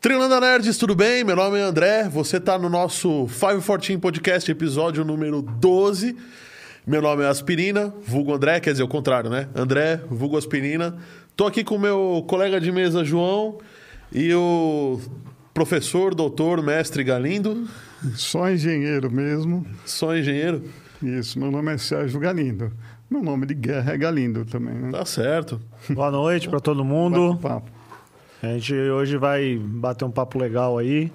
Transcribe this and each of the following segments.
Trilanda Nerds, tudo bem? Meu nome é André, você está no nosso 514 Podcast, episódio número 12. Meu nome é Aspirina, vulgo André, quer dizer, o contrário, né? André, vulgo Aspirina. Tô aqui com o meu colega de mesa, João, e o professor, doutor, mestre Galindo. Só engenheiro mesmo. Só engenheiro? Isso, meu nome é Sérgio Galindo. Meu nome de guerra é Galindo também, né? Tá certo. Boa noite para todo mundo. Papo. A gente hoje vai bater um papo legal aí.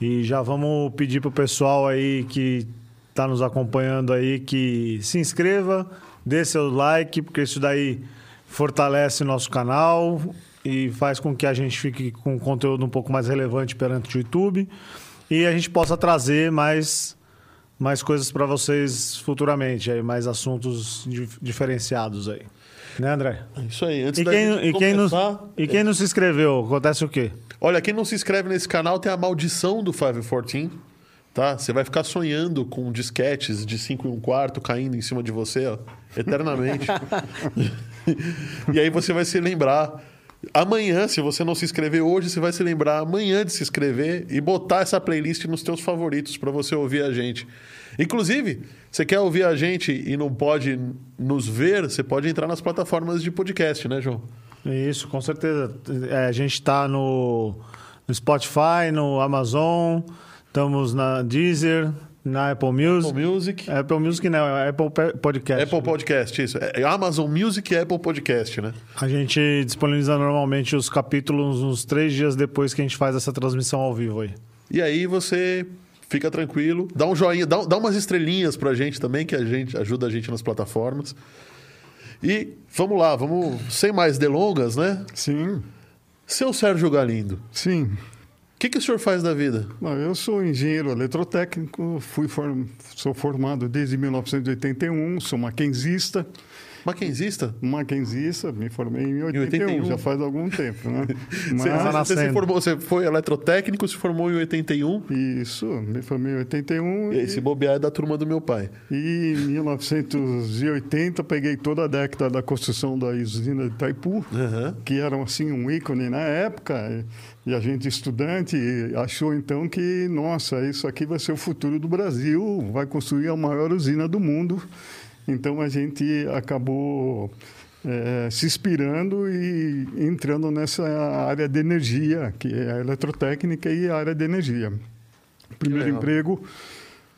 E já vamos pedir pro pessoal aí que está nos acompanhando aí que se inscreva, dê seu like, porque isso daí fortalece o nosso canal e faz com que a gente fique com conteúdo um pouco mais relevante perante o YouTube e a gente possa trazer mais mais coisas para vocês futuramente, aí mais assuntos diferenciados aí. Né, André? Isso aí. Antes e quem, e quem não, e quem não se inscreveu, acontece o quê? Olha, quem não se inscreve nesse canal tem a maldição do 514, tá? Você vai ficar sonhando com disquetes de 5 e 1 quarto caindo em cima de você, ó, eternamente. e aí você vai se lembrar Amanhã, se você não se inscrever hoje, você vai se lembrar amanhã de se inscrever e botar essa playlist nos teus favoritos para você ouvir a gente. Inclusive, você quer ouvir a gente e não pode nos ver, você pode entrar nas plataformas de podcast, né, João? Isso, com certeza. É, a gente está no, no Spotify, no Amazon, estamos na Deezer, na Apple Music. Apple Music. Apple Music não, é Apple Podcast. Apple Podcast, isso. É Amazon Music e Apple Podcast, né? A gente disponibiliza normalmente os capítulos uns três dias depois que a gente faz essa transmissão ao vivo aí. E aí você fica tranquilo, dá um joinha, dá, dá umas estrelinhas pra gente também, que a gente ajuda a gente nas plataformas. E vamos lá, vamos sem mais delongas, né? Sim. Seu Sérgio Galindo. Sim que, que o senhor faz da vida? eu sou engenheiro eletrotécnico, fui form... sou formado desde 1981, sou maquinzista. Maquinzista? Maquinzista, me formei em 81, em 81. já faz algum tempo, né? Mas... você, você, formou, você foi eletrotécnico, se formou em 81? Isso, me formei em 81. E, e... esse bobear é da turma do meu pai. E em 1980 peguei toda a década da construção da usina de Itaipu, uhum. que era assim um ícone na época. E a gente, estudante, achou então que, nossa, isso aqui vai ser o futuro do Brasil, vai construir a maior usina do mundo. Então a gente acabou é, se inspirando e entrando nessa área de energia, que é a eletrotécnica e a área de energia. Primeiro emprego,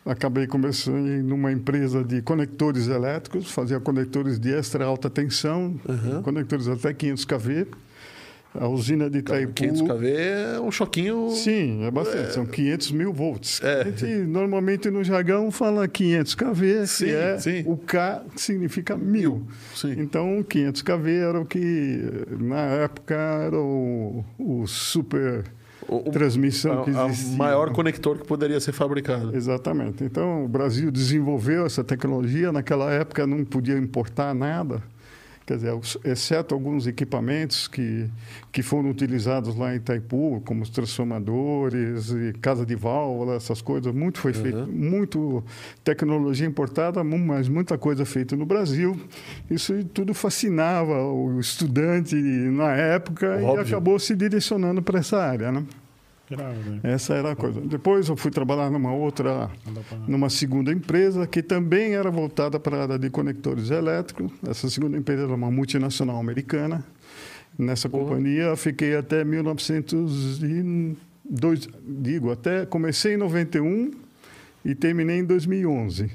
acabei começando numa empresa de conectores elétricos, fazia conectores de extra alta tensão, uhum. conectores até 500 kV. A usina de Itaipu... 500 kV é um choquinho... Sim, é bastante. É... São 500 mil volts. É. A gente, normalmente, no jargão, fala 500 kV, sim, que é sim. o K significa mil. Sim. Então, 500 kV era o que, na época, era o, o super... O, transmissão que existia. O maior conector que poderia ser fabricado. Exatamente. Então, o Brasil desenvolveu essa tecnologia. Naquela época, não podia importar nada. Quer dizer, exceto alguns equipamentos que, que foram utilizados lá em Itaipu, como os transformadores, e casa de válvula, essas coisas, muito foi feito, uhum. muito tecnologia importada, mas muita coisa feita no Brasil. Isso tudo fascinava o estudante na época Óbvio. e acabou se direcionando para essa área, né? Grave. Essa era a coisa. Depois eu fui trabalhar numa outra, numa segunda empresa que também era voltada para a área de conectores elétricos. Essa segunda empresa era uma multinacional americana. Nessa companhia fiquei até 1902, digo, até comecei em 91 e terminei em 2011.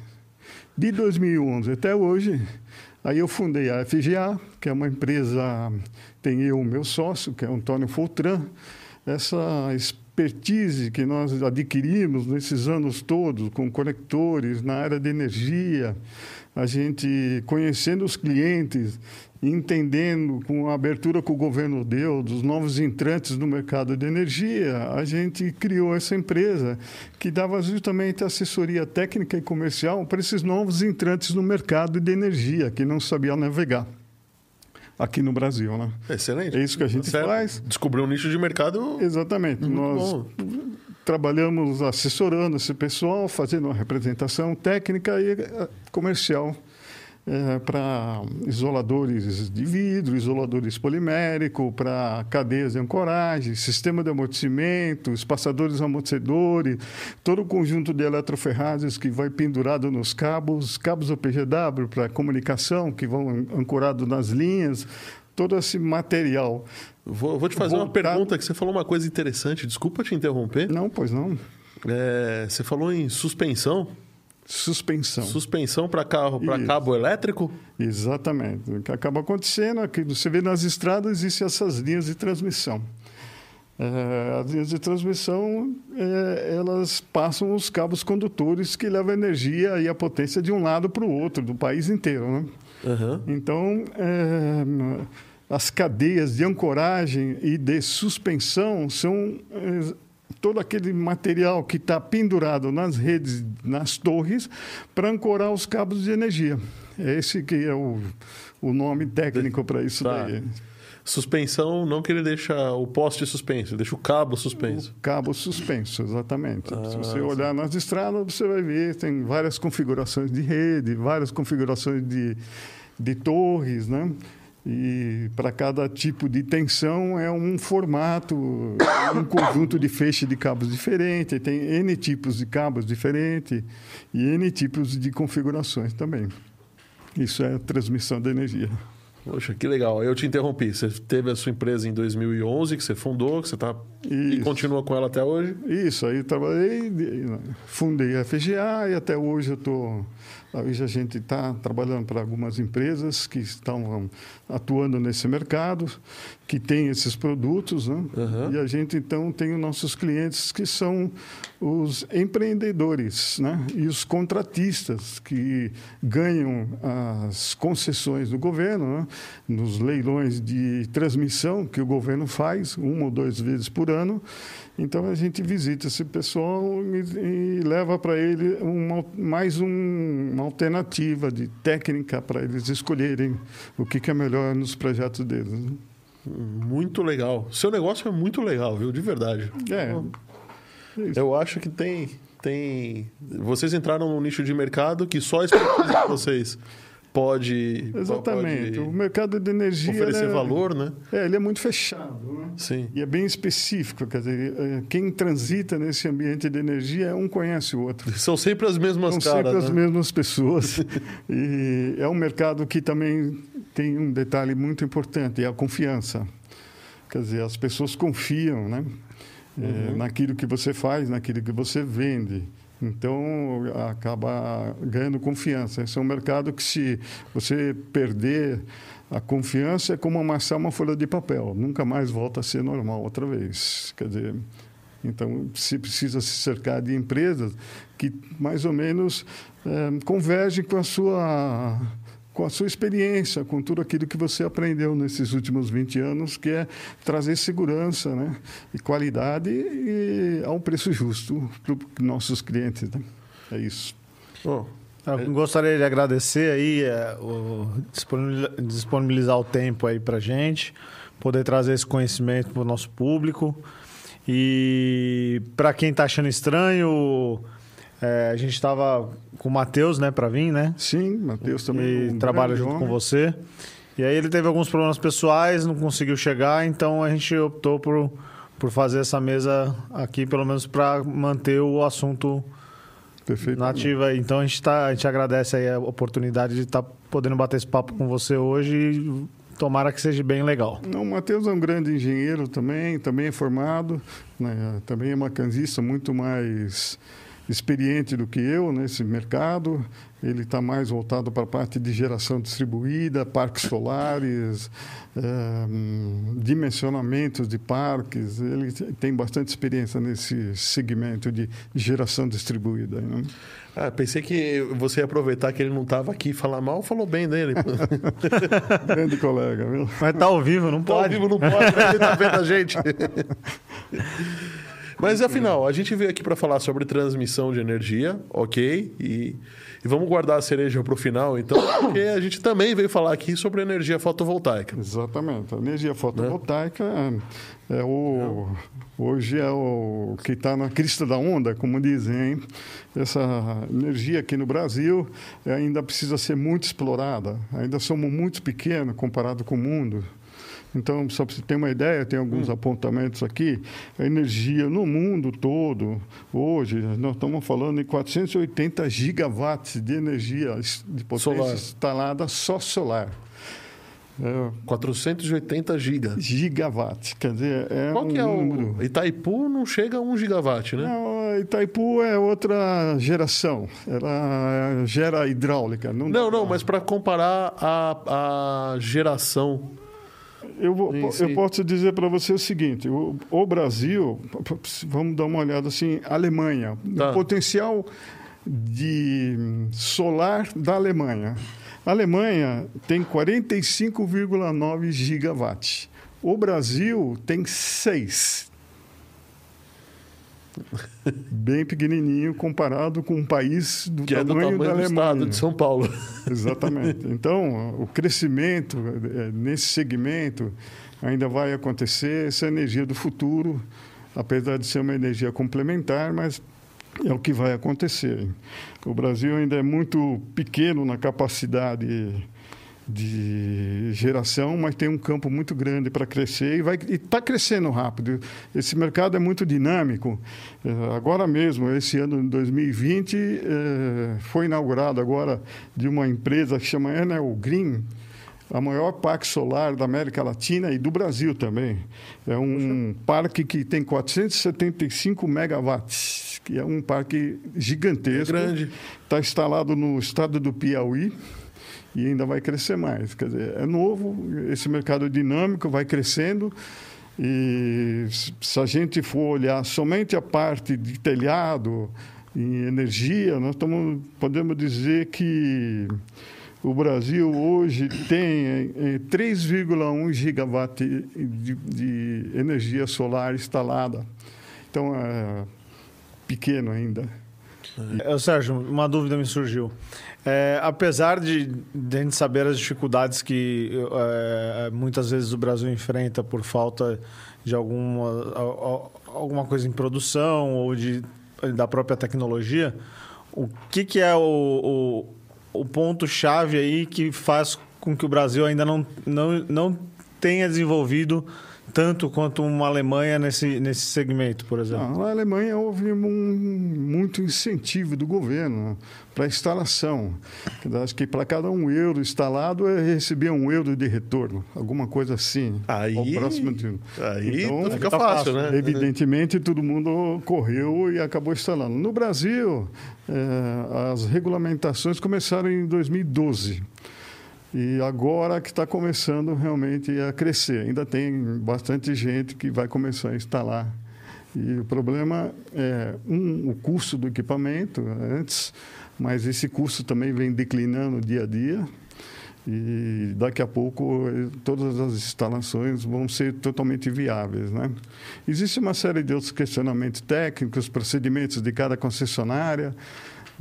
De 2011 até hoje, aí eu fundei a FGA, que é uma empresa, tem eu, meu sócio, que é o Antônio Foltran, essa expertise que nós adquirimos nesses anos todos com conectores na área de energia, a gente conhecendo os clientes, entendendo com a abertura que o governo deu dos novos entrantes no mercado de energia, a gente criou essa empresa que dava justamente assessoria técnica e comercial para esses novos entrantes no mercado de energia que não sabiam navegar aqui no Brasil, né? Excelente. É isso que a gente certo. faz. Descobriu um nicho de mercado. Exatamente. Nós bom. trabalhamos assessorando esse pessoal, fazendo uma representação técnica e eh, comercial é, para isoladores de vidro, isoladores polimérico, para cadeias de ancoragem, sistema de amortecimento, espaçadores amortecedores, todo o conjunto de eletroferragens que vai pendurado nos cabos, cabos OPGW para comunicação que vão ancorados nas linhas, todo esse material. Vou, vou te fazer voltado... uma pergunta que você falou uma coisa interessante. Desculpa te interromper. Não, pois não. É, você falou em suspensão. Suspensão. Suspensão para carro, para cabo elétrico? Exatamente. O que acaba acontecendo é que você vê nas estradas existem essas linhas de transmissão. É, as linhas de transmissão, é, elas passam os cabos condutores que levam a energia e a potência de um lado para o outro, do país inteiro. Né? Uhum. Então, é, as cadeias de ancoragem e de suspensão são é, todo aquele material que está pendurado nas redes, nas torres, para ancorar os cabos de energia. Esse que é o, o nome técnico para isso tá. daí. Suspensão, não que ele deixa o poste suspenso, ele deixa o cabo suspenso. O cabo suspenso, exatamente. Ah, Se você olhar nas estradas, você vai ver, tem várias configurações de rede, várias configurações de, de torres, né? E para cada tipo de tensão é um formato, um conjunto de feixe de cabos diferente, tem N tipos de cabos diferentes e N tipos de configurações também. Isso é a transmissão de energia. Poxa, que legal. Eu te interrompi. Você teve a sua empresa em 2011, que você fundou, que você está e continua com ela até hoje? Isso, aí trabalhei, fundei a FGA e até hoje eu estou Hoje a gente está trabalhando para algumas empresas que estão atuando nesse mercado, que têm esses produtos, né? Uhum. E a gente então tem os nossos clientes que são os empreendedores, né? E os contratistas que ganham as concessões do governo, né? nos leilões de transmissão que o governo faz uma ou duas vezes por ano então a gente visita esse pessoal e, e leva para ele uma, mais um, uma alternativa de técnica para eles escolherem o que, que, é melhor nos projetos deles. Né? Muito legal. Seu negócio é muito legal, viu? De verdade. É. Eu acho que tem, tem. Vocês entraram num nicho de mercado que só a expertise de vocês pode. Exatamente. Pode o mercado de energia. Oferecer é, valor, né? É, ele é muito fechado. Né? Sim. E é bem específico. Quer dizer, é, quem transita nesse ambiente de energia, um conhece o outro. São sempre as mesmas São caras. São sempre né? as mesmas pessoas. e é um mercado que também tem um detalhe muito importante: é a confiança. Quer dizer, as pessoas confiam, né? É, uhum. É, naquilo que você faz, naquilo que você vende. Então, acaba ganhando confiança. Esse é um mercado que, se você perder a confiança, é como amassar uma folha de papel. Nunca mais volta a ser normal outra vez. Quer dizer, então, se precisa se cercar de empresas que, mais ou menos, é, convergem com a sua com a sua experiência, com tudo aquilo que você aprendeu nesses últimos 20 anos, que é trazer segurança né? e qualidade e a um preço justo para os nossos clientes. Né? É isso. Oh, eu gostaria de agradecer aí é, o, disponibilizar o tempo aí para gente, poder trazer esse conhecimento para o nosso público. E para quem está achando estranho, é, a gente estava com o Matheus, né, para vir, né? Sim, Matheus também. E um trabalha junto homem. com você. E aí ele teve alguns problemas pessoais, não conseguiu chegar, então a gente optou por, por fazer essa mesa aqui, pelo menos para manter o assunto nativo aí. Então a gente, tá, a gente agradece aí a oportunidade de estar tá podendo bater esse papo com você hoje e tomara que seja bem legal. Não, o Matheus é um grande engenheiro também, também é formado, né? também é macanzista muito mais experiente do que eu nesse mercado. Ele está mais voltado para a parte de geração distribuída, parques solares, é, dimensionamentos de parques. Ele tem bastante experiência nesse segmento de geração distribuída. Né? Ah, pensei que você ia aproveitar que ele não estava aqui e falar mal, falou bem dele. Grande colega, viu? Mas tá ao vivo, não pode. Tá ao vivo, não pode, ele está vendo a gente. Mas afinal, a gente veio aqui para falar sobre transmissão de energia, ok? E, e vamos guardar a cereja para o final, então, porque a gente também veio falar aqui sobre energia fotovoltaica. Exatamente. A energia fotovoltaica né? é o, hoje é o que está na crista da onda, como dizem. Essa energia aqui no Brasil ainda precisa ser muito explorada. Ainda somos muito pequenos comparado com o mundo. Então, só para você ter uma ideia, tem alguns hum. apontamentos aqui. A energia no mundo todo, hoje, nós estamos falando em 480 gigawatts de energia de potência solar. instalada só solar. É, 480 gigas. Gigawatts, quer dizer, é Qual um que é número... o... Itaipu não chega a 1 gigawatt, né? Não, Itaipu é outra geração. Ela gera hidráulica. Não, não, não mas para comparar a, a geração eu, vou, eu posso dizer para você o seguinte: o, o, Brasil, vamos dar uma olhada assim, Alemanha, tá. o potencial de solar da Alemanha. A Alemanha tem 45,9 gigawatts. O Brasil tem 6 bem pequenininho comparado com um país do que tamanho, é do tamanho da do estado de São Paulo. Exatamente. Então, o crescimento é, nesse segmento ainda vai acontecer. Essa energia do futuro, apesar de ser uma energia complementar, mas é o que vai acontecer. O Brasil ainda é muito pequeno na capacidade de geração, mas tem um campo muito grande para crescer e vai está crescendo rápido. Esse mercado é muito dinâmico. É, agora mesmo, esse ano de 2020, é, foi inaugurado agora de uma empresa que chama Enel Green, a maior parque solar da América Latina e do Brasil também. É um parque que tem 475 megawatts, que é um parque gigantesco. É grande. Está instalado no estado do Piauí e ainda vai crescer mais. Quer dizer, é novo, esse mercado dinâmico vai crescendo. E se a gente for olhar somente a parte de telhado em energia, nós estamos, podemos dizer que o Brasil hoje tem 3,1 é, gigawatt de, de energia solar instalada. Então, é pequeno ainda. É, Sérgio, uma dúvida me surgiu. É, apesar de, de a gente saber as dificuldades que é, muitas vezes o Brasil enfrenta por falta de alguma, alguma coisa em produção ou de, da própria tecnologia, o que, que é o, o, o ponto-chave aí que faz com que o Brasil ainda não, não, não tenha desenvolvido tanto quanto uma Alemanha nesse, nesse segmento, por exemplo? Não, na Alemanha houve um, muito incentivo do governo para a instalação. Acho que para cada um euro instalado, recebia um euro de retorno, alguma coisa assim. Aí, próximo aí então, fica fácil, né? Evidentemente, todo mundo correu e acabou instalando. No Brasil, eh, as regulamentações começaram em 2012. E agora que está começando realmente a crescer. Ainda tem bastante gente que vai começar a instalar. E o problema é, um, o custo do equipamento antes, mas esse custo também vem declinando dia a dia. E daqui a pouco todas as instalações vão ser totalmente viáveis. Né? Existe uma série de outros questionamentos técnicos, procedimentos de cada concessionária,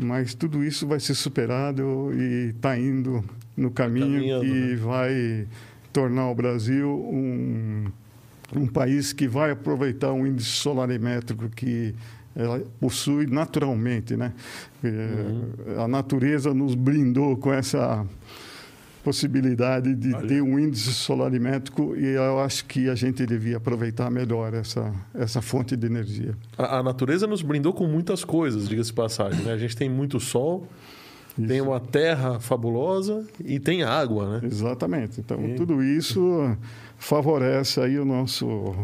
mas tudo isso vai ser superado e está indo no caminho que né? vai tornar o Brasil um, um país que vai aproveitar um índice solarimétrico que ela possui naturalmente, né? É, uhum. A natureza nos brindou com essa possibilidade de Olha. ter um índice solarimétrico e eu acho que a gente devia aproveitar melhor essa, essa fonte de energia. A, a natureza nos brindou com muitas coisas, diga-se passagem. Né? A gente tem muito sol, isso. tem uma terra fabulosa e tem água, né? Exatamente. Então, e... tudo isso favorece aí o nosso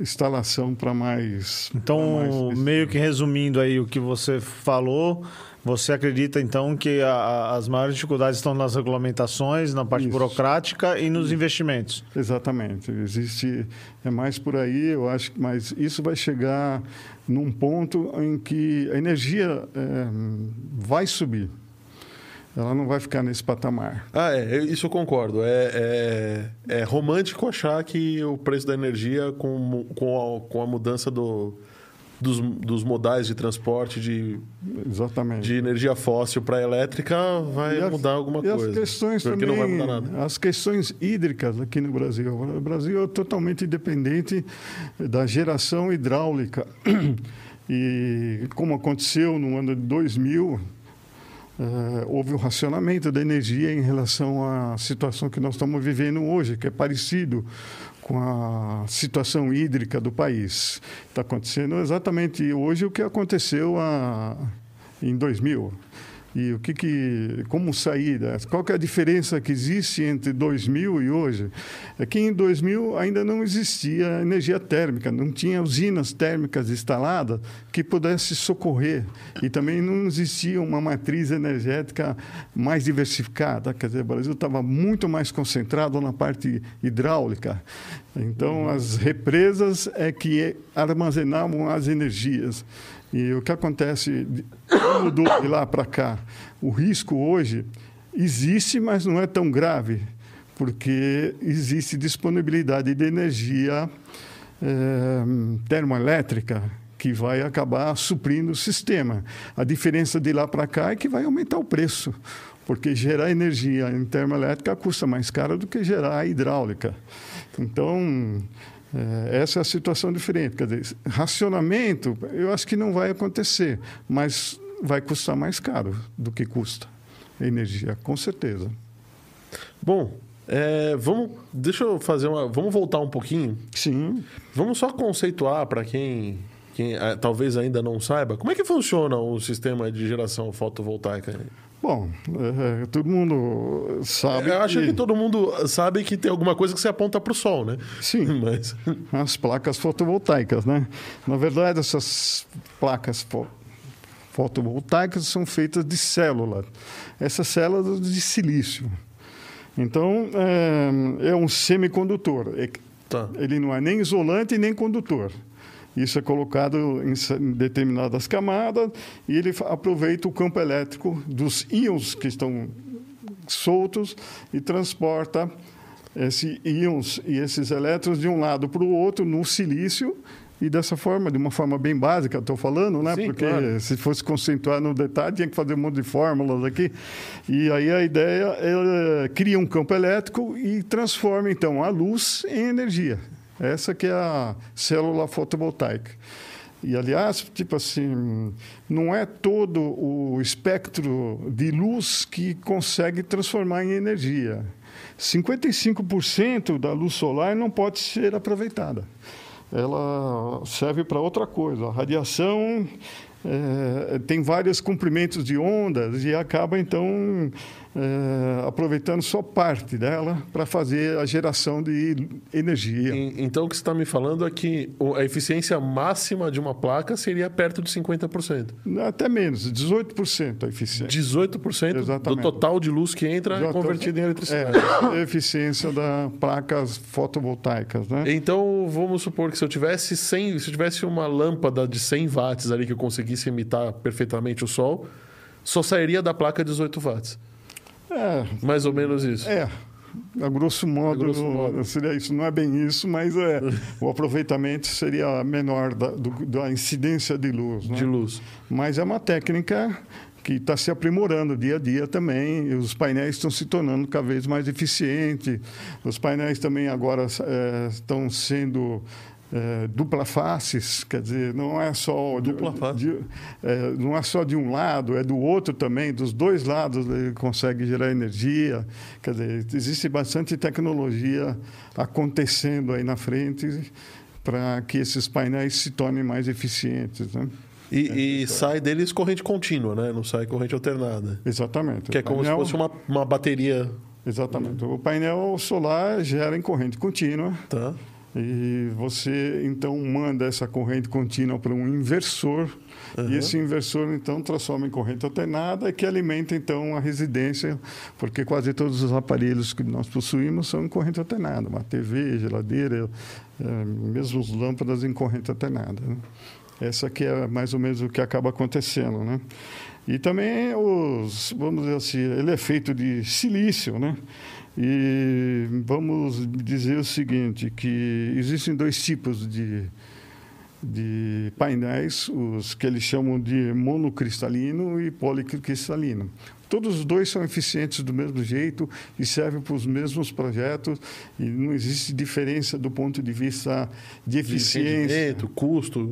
instalação para mais... Então, mais... meio que resumindo aí o que você falou você acredita, então, que a, a, as maiores dificuldades estão nas regulamentações, na parte Isso. burocrática e nos investimentos? Exatamente. Existe, é mais por aí, eu acho, mas isso vai chegar num ponto em que a energia é, vai subir. ela não vai ficar nesse patamar. Ah, é, isso eu concordo. É, é, é romântico achar que o preço da energia, com, com, a, com a mudança do, dos, dos modais de transporte de, Exatamente. de energia fóssil para elétrica, vai as, mudar alguma e coisa. As questões porque também, não vai mudar nada. As questões hídricas aqui no Brasil. O Brasil é totalmente dependente da geração hidráulica. E como aconteceu no ano de 2000, Uh, houve um racionamento da energia em relação à situação que nós estamos vivendo hoje, que é parecido com a situação hídrica do país. Está acontecendo exatamente hoje o que aconteceu a, em 2000. E o que, que como sair? Qual que é a diferença que existe entre 2000 e hoje? É que em 2000 ainda não existia energia térmica, não tinha usinas térmicas instaladas que pudesse socorrer e também não existia uma matriz energética mais diversificada. Quer dizer, o Brasil estava muito mais concentrado na parte hidráulica. Então, as represas é que armazenavam as energias. E o que acontece mudou de lá para cá? O risco hoje existe, mas não é tão grave, porque existe disponibilidade de energia é, termoelétrica que vai acabar suprindo o sistema. A diferença de lá para cá é que vai aumentar o preço, porque gerar energia em termoelétrica custa mais caro do que gerar hidráulica. Então, essa é a situação diferente. Quer dizer, racionamento, eu acho que não vai acontecer, mas vai custar mais caro do que custa a energia, com certeza. Bom, é, vamos, deixa eu fazer uma. Vamos voltar um pouquinho. Sim. Vamos só conceituar para quem, quem é, talvez ainda não saiba como é que funciona o sistema de geração fotovoltaica. Bom, é, todo mundo sabe. Eu acho que... que... todo mundo sabe que tem alguma coisa que se aponta para o sol, né? Sim. Mas... As placas fotovoltaicas, né? Na verdade, essas placas fo fotovoltaicas são feitas de células. Essas células de silício. Então, é, é um semicondutor. Tá. Ele não é nem isolante nem condutor. Isso é colocado em determinadas camadas e ele aproveita o campo elétrico dos íons que estão soltos e transporta esses íons e esses elétrons de um lado para o outro no silício e dessa forma, de uma forma bem básica, estou falando, né? Sim, Porque claro. se fosse concentrar no detalhe, tinha que fazer um monte de fórmulas aqui. E aí a ideia é cria um campo elétrico e transforma, então, a luz em energia. Essa que é a célula fotovoltaica. E, aliás, tipo assim, não é todo o espectro de luz que consegue transformar em energia. 55% da luz solar não pode ser aproveitada. Ela serve para outra coisa. A radiação é, tem vários comprimentos de ondas e acaba, então, é, aproveitando só parte dela para fazer a geração de energia. Então, o que você está me falando é que a eficiência máxima de uma placa seria perto de 50%. Até menos, 18% a eficiência. 18% Exatamente. do total de luz que entra é convertido em eletricidade. É, a eficiência das placas fotovoltaicas. Né? Então, vamos supor que se eu tivesse 100, se eu tivesse uma lâmpada de 100 watts ali que eu conseguisse imitar perfeitamente o sol, só sairia da placa 18 watts. É, Mais ou menos isso. É. A grosso modo, A grosso modo. seria isso. Não é bem isso, mas é, o aproveitamento seria menor da, do, da incidência de luz. Né? De luz. Mas é uma técnica que está se aprimorando dia a dia também. E os painéis estão se tornando cada vez mais eficientes. Os painéis também agora é, estão sendo é, dupla faces, quer dizer, não é só dupla face. De, é, não é só de um lado, é do outro também, dos dois lados ele consegue gerar energia. Quer dizer, existe bastante tecnologia acontecendo aí na frente para que esses painéis se tornem mais eficientes, né? E, e sai deles corrente contínua, né? Não sai corrente alternada. Exatamente. Que é como painel... se fosse uma, uma bateria. Exatamente. O painel solar gera em corrente contínua. Tá. E você então manda essa corrente contínua para um inversor uhum. e esse inversor então transforma em corrente alternada que alimenta então a residência, porque quase todos os aparelhos que nós possuímos são em corrente alternada, uma TV, geladeira, é, mesmo as lâmpadas em corrente alternada. Né? Essa que é mais ou menos o que acaba acontecendo, né? E também os, vamos dizer assim, ele é feito de silício, né? E vamos dizer o seguinte, que existem dois tipos de, de painéis, os que eles chamam de monocristalino e policristalino. Todos os dois são eficientes do mesmo jeito e servem para os mesmos projetos e não existe diferença do ponto de vista de eficiência. De custo.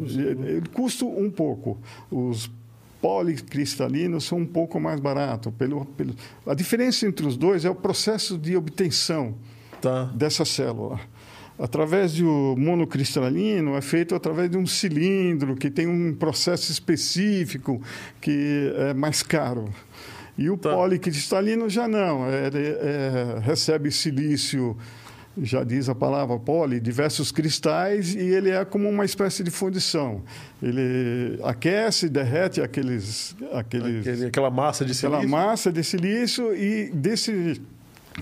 Custo um pouco. Os policristalinos são um pouco mais baratos. Pelo, pelo, a diferença entre os dois é o processo de obtenção tá. dessa célula. Através do monocristalino é feito através de um cilindro que tem um processo específico que é mais caro. E o tá. policristalino já não, é, é, recebe silício já diz a palavra poli, diversos cristais, e ele é como uma espécie de fundição. Ele aquece, derrete aqueles, aqueles Aquele, aquela massa de silício. Aquela massa de silício e desse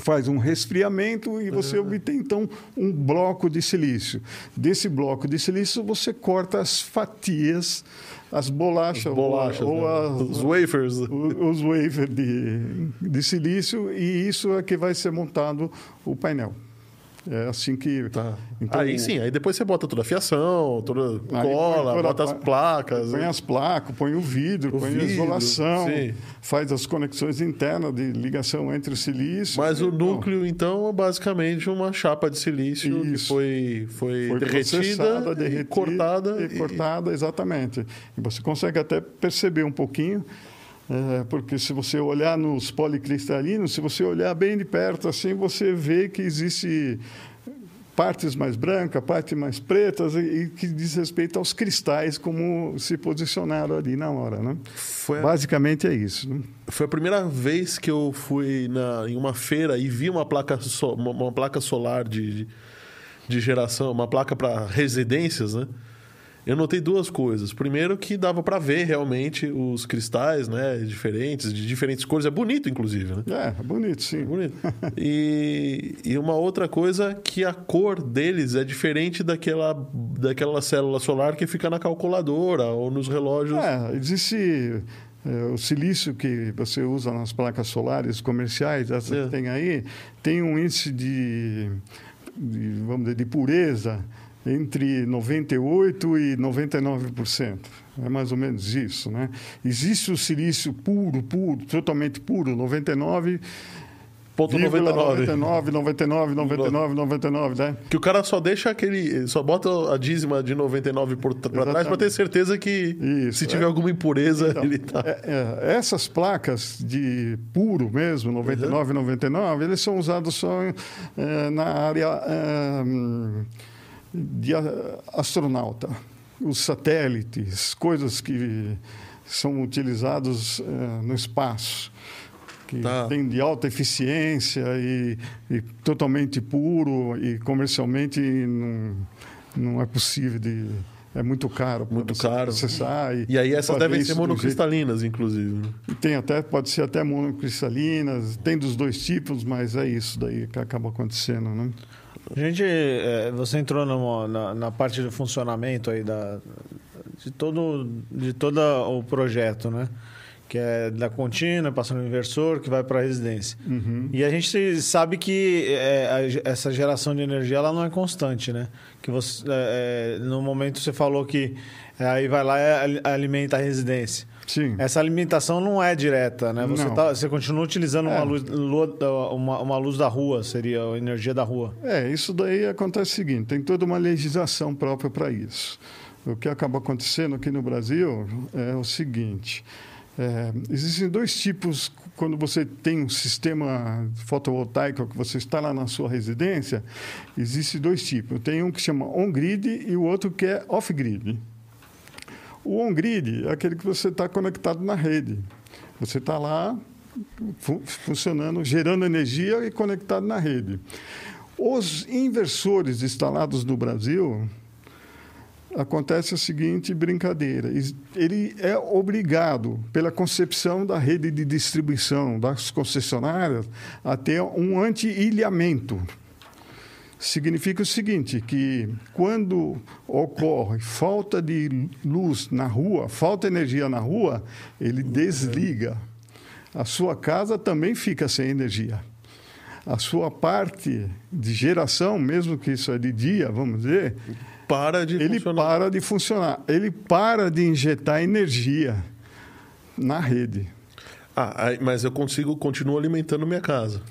faz um resfriamento e você uhum. obtém então um bloco de silício. Desse bloco de silício você corta as fatias, as bolachas, as bolachas ou, né? as, os wafers, os wafers de, de silício e isso é que vai ser montado o painel. É assim que. Tá. Então, aí sim, aí depois você bota toda a fiação, toda cola, põe, bota as placas. Põe as placas, põe o vidro, o põe vidro, a isolação, sim. faz as conexões internas de ligação entre o silício. Mas o núcleo, então, é basicamente uma chapa de silício Isso. que foi, foi, foi derretida, derretida, e cortada. E, cortada, exatamente. E você consegue até perceber um pouquinho. É, porque se você olhar nos policristalinos, se você olhar bem de perto assim, você vê que existe partes mais brancas, partes mais pretas e, que diz respeito aos cristais como se posicionaram ali na hora, né? Foi Basicamente é isso. Né? Foi a primeira vez que eu fui na, em uma feira e vi uma placa, so, uma, uma, placa solar de, de geração, uma placa para residências, né? Eu notei duas coisas. Primeiro, que dava para ver realmente os cristais, né? Diferentes, de diferentes cores. É bonito, inclusive, né? É, bonito, sim. É bonito. e, e uma outra coisa, que a cor deles é diferente daquela, daquela célula solar que fica na calculadora ou nos relógios. É, existe. É, o silício que você usa nas placas solares comerciais, essa é. que tem aí, tem um índice de, de vamos dizer, de pureza entre 98% e 99%. É mais ou menos isso. Né? Existe o silício puro, puro, totalmente puro, 99%. Ponto 99. 99, 99, 99, 99, né? Que o cara só deixa aquele. Só bota a dízima de 99 por para trás para ter certeza que Isso, se tiver é. alguma impureza, então, ele tá. É, é, essas placas de puro mesmo, 99, uhum. 99, eles são usados só é, na área é, de astronauta, os satélites, coisas que são utilizados uh, no espaço, que tá. tem de alta eficiência e, e, totalmente puro e comercialmente não, não é possível de é muito caro muito caro. acessar e, e aí essas devem ser monocristalinas inclusive tem até pode ser até monocristalinas tem dos dois tipos mas é isso daí que acaba acontecendo né a gente, é, você entrou no, na, na, parte de funcionamento aí da, de todo, de todo o projeto, né? Que é da contínua, passando no inversor, que vai para a residência. Uhum. E a gente sabe que é, a, essa geração de energia ela não é constante, né? Que você, é, é no momento você falou que é, aí vai lá e alimenta a residência. Sim. Essa alimentação não é direta, né? Você, tá, você continua utilizando é. uma, luz, uma, uma, luz da rua, seria a energia da rua. É, isso daí acontece o seguinte: tem toda uma legislação própria para isso. O que acaba acontecendo aqui no Brasil é o seguinte: é, existem dois tipos quando você tem um sistema fotovoltaico que você está lá na sua residência. Existem dois tipos. Tem um que chama on-grid e o outro que é off-grid. O on-grid é aquele que você está conectado na rede. Você está lá fu funcionando, gerando energia e conectado na rede. Os inversores instalados no Brasil, acontece a seguinte brincadeira. Ele é obrigado, pela concepção da rede de distribuição das concessionárias, a ter um anti-ilhamento. Significa o seguinte, que quando ocorre falta de luz na rua, falta energia na rua, ele desliga. A sua casa também fica sem energia. A sua parte de geração, mesmo que isso é de dia, vamos dizer, para de ele funcionar. para de funcionar. Ele para de injetar energia na rede. Ah, mas eu consigo, continuo alimentando minha casa.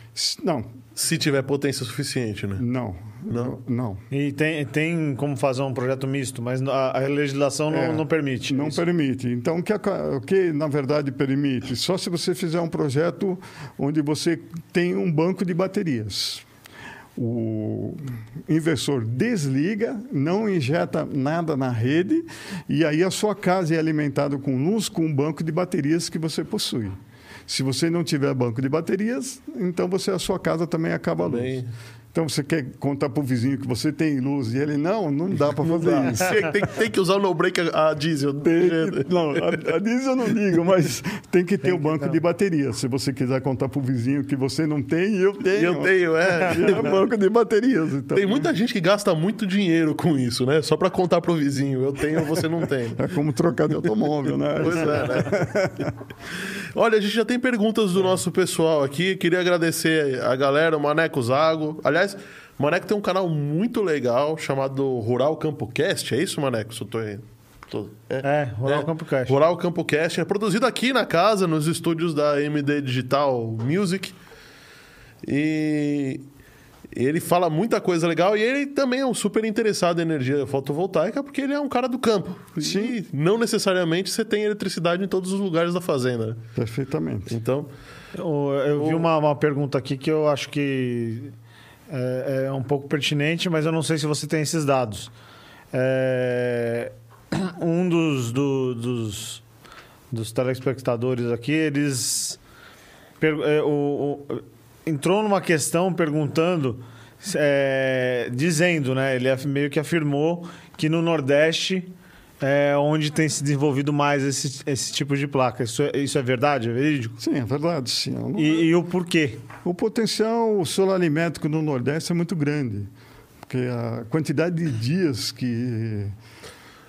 Não. Se tiver potência suficiente, né? Não. Não? Não. E tem, tem como fazer um projeto misto, mas a, a legislação não, É, não permite. Não isso. permite. Então, o que, o que na verdade permite? Só se você fizer um projeto onde você tem um banco de baterias. O inversor desliga, não injeta nada na rede e aí a sua casa é alimentada com luz com um banco de baterias que você possui. Se você não tiver banco de baterias, então você a sua casa também acaba a luz. Então você quer contar para o vizinho que você tem luz e ele não, não dá para fazer isso. Tem, tem- que usar o no-break a, a diesel. Que- não, a, a diesel eu não ligo, mas tem que ter o banco não. de bateria. Se você quiser contar para o vizinho que você não tem, eu tenho. Eu tenho, é. É banco de baterias. Então. Tem muita gente que gasta muito dinheiro com isso, né? Só pra contar pro vizinho. Eu tenho, você não tem. É como trocar de automóvel, né? Pois é, né? Olha, a gente já tem perguntas do nosso pessoal aqui. Queria agradecer a galera, o Maneco Zago. Aliás, o Maneco tem um canal muito legal chamado Rural Campo Cast. É isso, Maneco? Se eu tô... tô- É, Rural Campo Cast. Rural Campo Cast. É produzido aqui na casa, nos estúdios da MD Digital Music. E ele fala muita coisa legal e ele também é um super interessado em energia fotovoltaica porque ele é um cara do campo. Sim. E não necessariamente você tem eletricidade em todos os lugares da fazenda. né? Perfeitamente. Então, Eu, eu vi uma, uma pergunta aqui que eu acho que é, é um pouco pertinente, mas eu não sei se você tem esses dados. É, um dos, do- dos, dos telespectadores aqui, eles per- é, o- o- entrou numa questão perguntando, é, dizendo, né? Ele meio que afirmou que no Nordeste é onde tem se desenvolvido mais esse, esse tipo de placa. Isso é, isso é verdade? É verídico? Sim, é verdade. Sim. Não- E, e o porquê? O potencial solarimétrico no Nordeste é muito grande. Porque a quantidade de dias que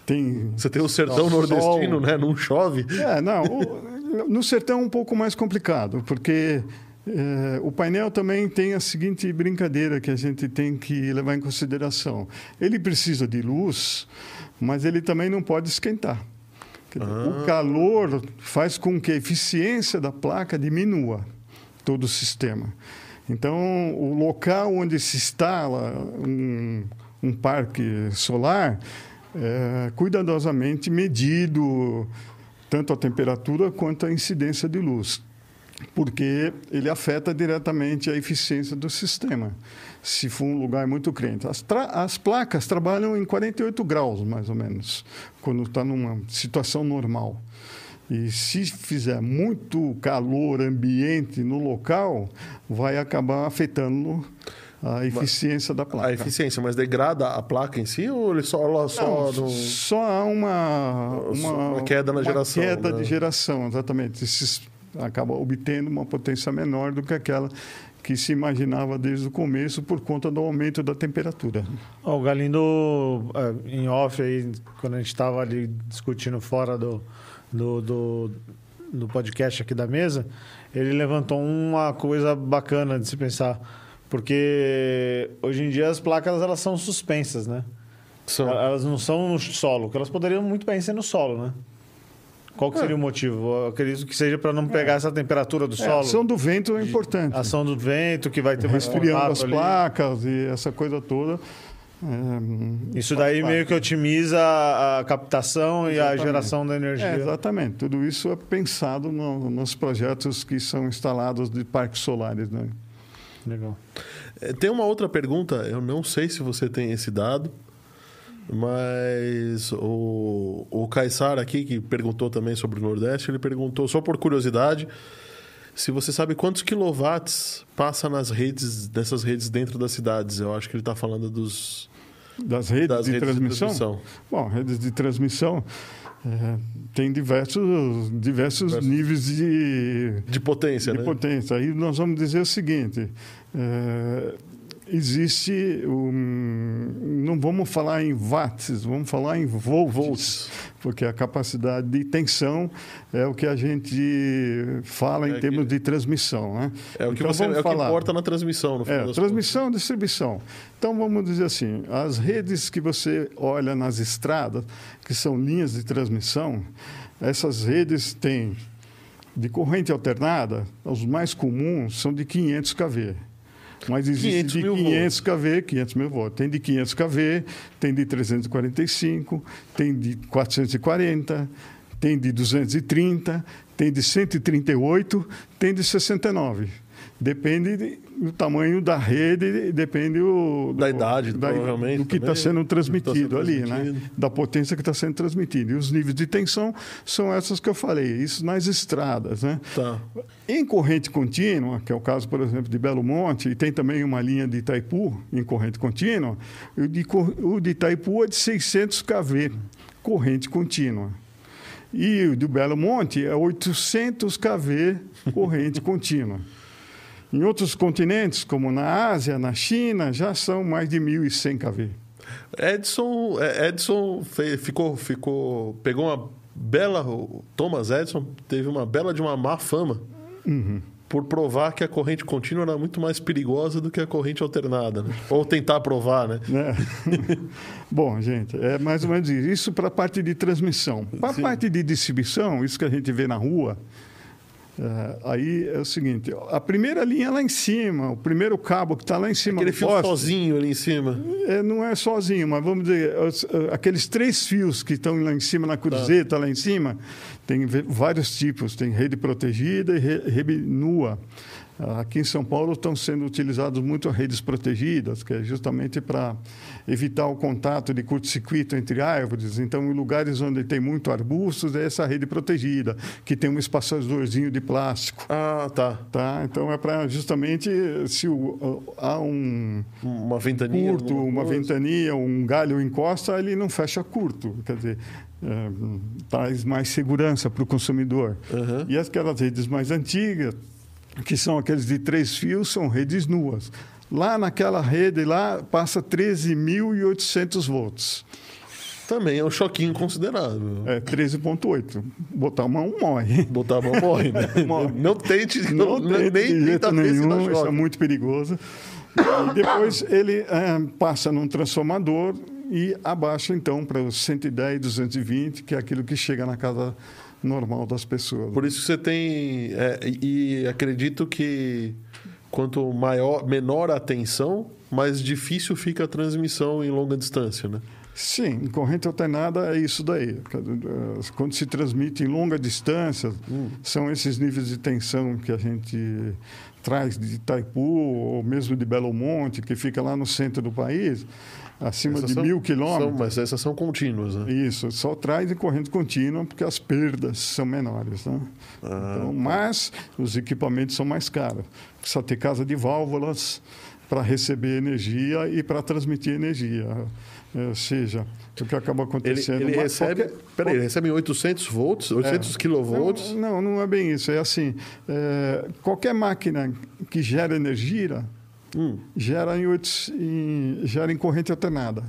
tem você tem o sertão nordestino, né? Não chove. É, não. o- no sertão é um pouco mais complicado, porque eh, o painel também tem a seguinte brincadeira que a gente tem que levar em consideração. Ele precisa de luz, mas ele também não pode esquentar. Dizer, O calor faz com que a eficiência da placa diminua todo o sistema. Então, o local onde se instala um, um parque solar é cuidadosamente medido tanto a temperatura quanto a incidência de luz, porque ele afeta diretamente a eficiência do sistema, se for um lugar muito quente. As, as placas trabalham em 48 graus, mais ou menos, quando está numa situação normal. E se fizer muito calor ambiente no local, vai acabar afetando a eficiência da placa. A eficiência, mas degrada a placa em si ou ele só, ela só Não, no... só há uma, uma, uma queda na uma geração, queda né? de geração, exatamente. Esses acaba obtendo uma potência menor do que aquela que se imaginava desde o começo por conta do aumento da temperatura. O Galindo, é, em off, aí, quando a gente estava ali discutindo fora do, do, do, do podcast aqui da mesa, ele levantou uma coisa bacana de se pensar. Porque hoje em dia as placas elas são suspensas, né? São. Elas não são no solo, que elas poderiam muito bem ser no solo, né? Qual que seria o motivo? Eu acredito que seja para não pegar essa temperatura do É, a solo. ação do vento é importante. Ação do vento, que vai ter mais Resfriando as ali. placas e essa coisa toda. Isso daí meio que otimiza a captação e a Exatamente. geração da energia. É, exatamente. Tudo isso é pensado no- nos projetos que são instalados de parques solares. Né? Legal. É, Tem uma outra pergunta, eu não sei se você tem esse dado, mas o, o Caissar aqui, que perguntou também sobre o Nordeste, ele perguntou, só por curiosidade, se você sabe quantos quilowatts passa nas redes, dessas redes dentro das cidades. Eu acho que ele está falando dos, Das redes, das de, redes transmissão? de transmissão. Bom, redes de transmissão é, tem diversos, diversos Diversos. níveis de, De potência, de né? potência. Aí nós vamos dizer o seguinte: é, existe um, não vamos falar em watts, vamos falar em volts, porque a capacidade de tensão é o que a gente fala é em termos de transmissão, né? É o que então, você é falar, que importa na transmissão, no é, transmissão, e distribuição. Então vamos dizer assim, as redes que você olha nas estradas, que são linhas de transmissão, essas redes têm de corrente alternada, os mais comuns são de 500 kV. Mas existe de 500 kV, 500 mil volts. Tem de 500 kV, tem de 345, tem de 440, tem de 230, tem de 138, tem de 69. Depende do tamanho da rede, depende o, da idade, da, provavelmente. Do que está sendo transmitido tá sendo ali, né? transmitido. né? Da potência que está sendo transmitida. E os níveis de tensão são essas que eu falei, isso nas estradas, né? Tá. Em corrente contínua, que é o caso, por exemplo, de Belo Monte, e tem também uma linha de Itaipu em corrente contínua, o de, o de Itaipu é de 600 kV, corrente contínua. E o de Belo Monte é 800 kV, corrente contínua. Em outros continentes, como na Ásia, na China, já são mais de 1.100 kV. Edson, é, Edson ficou, ficou, pegou uma bela, Thomas Edison teve uma bela de uma má fama uhum. por provar que a corrente contínua era muito mais perigosa do que a corrente alternada, né? ou tentar provar, né? É. Bom, gente, é mais ou menos isso. Isso para a parte de transmissão. Para a parte de distribuição, isso que a gente vê na rua, é, aí é o seguinte, a primeira linha lá em cima, o primeiro cabo que está lá em cima Aquele fio poste, sozinho ali em cima. É, não é sozinho, mas vamos dizer, aqueles três fios que estão lá em cima, na cruzeta tá. lá em cima, tem vários tipos, tem rede protegida e rede nua. Aqui em São Paulo estão sendo utilizadas muito redes protegidas, que é justamente para evitar o contato de curto-circuito entre árvores. Então, em lugares onde tem muito arbustos, é essa rede protegida, que tem um espaçadorzinho de plástico. Ah, tá. tá? Então, é para justamente, se o, há um uma ventania, curto, uma ventania, um galho encosta, ele não fecha curto. Quer dizer, é, traz mais segurança para o consumidor. Uhum. E aquelas redes mais antigas que são aqueles de três fios, são redes nuas. Lá naquela rede lá passa 13.800 volts. Também é um choquinho considerável. É, 13.8. Botar a mão morre. Botar a mão morre, né? morre. Não tente, não, não tente nem, jeito nenhum, isso é muito perigoso. E depois ele é, passa num transformador e abaixa então para os 110, 220, que é aquilo que chega na casa normal das pessoas. Por isso você tem. É, e acredito que quanto maior, menor a tensão, mais difícil fica a transmissão em longa distância, né? Sim, corrente alternada é isso daí. Quando se transmite em longa distância, hum. são esses níveis de tensão que a gente traz de Itaipu ou mesmo de Belo Monte, que fica lá no centro do país acima essas de são, mil quilômetros. São, mas essas são contínuas, né? Isso, só traz em corrente contínua porque as perdas são menores, né? Ah, então, mas os equipamentos são mais caros. Precisa ter casa de válvulas para receber energia e para transmitir energia. É, ou seja, o que acaba acontecendo... Ele, ele recebe... Qualquer, peraí, ele recebe 800 volts, 800 é, quilovolts? Não, não, não é bem isso. É assim, é, qualquer máquina que gera energia hum. gera, em, em, gera em corrente alternada.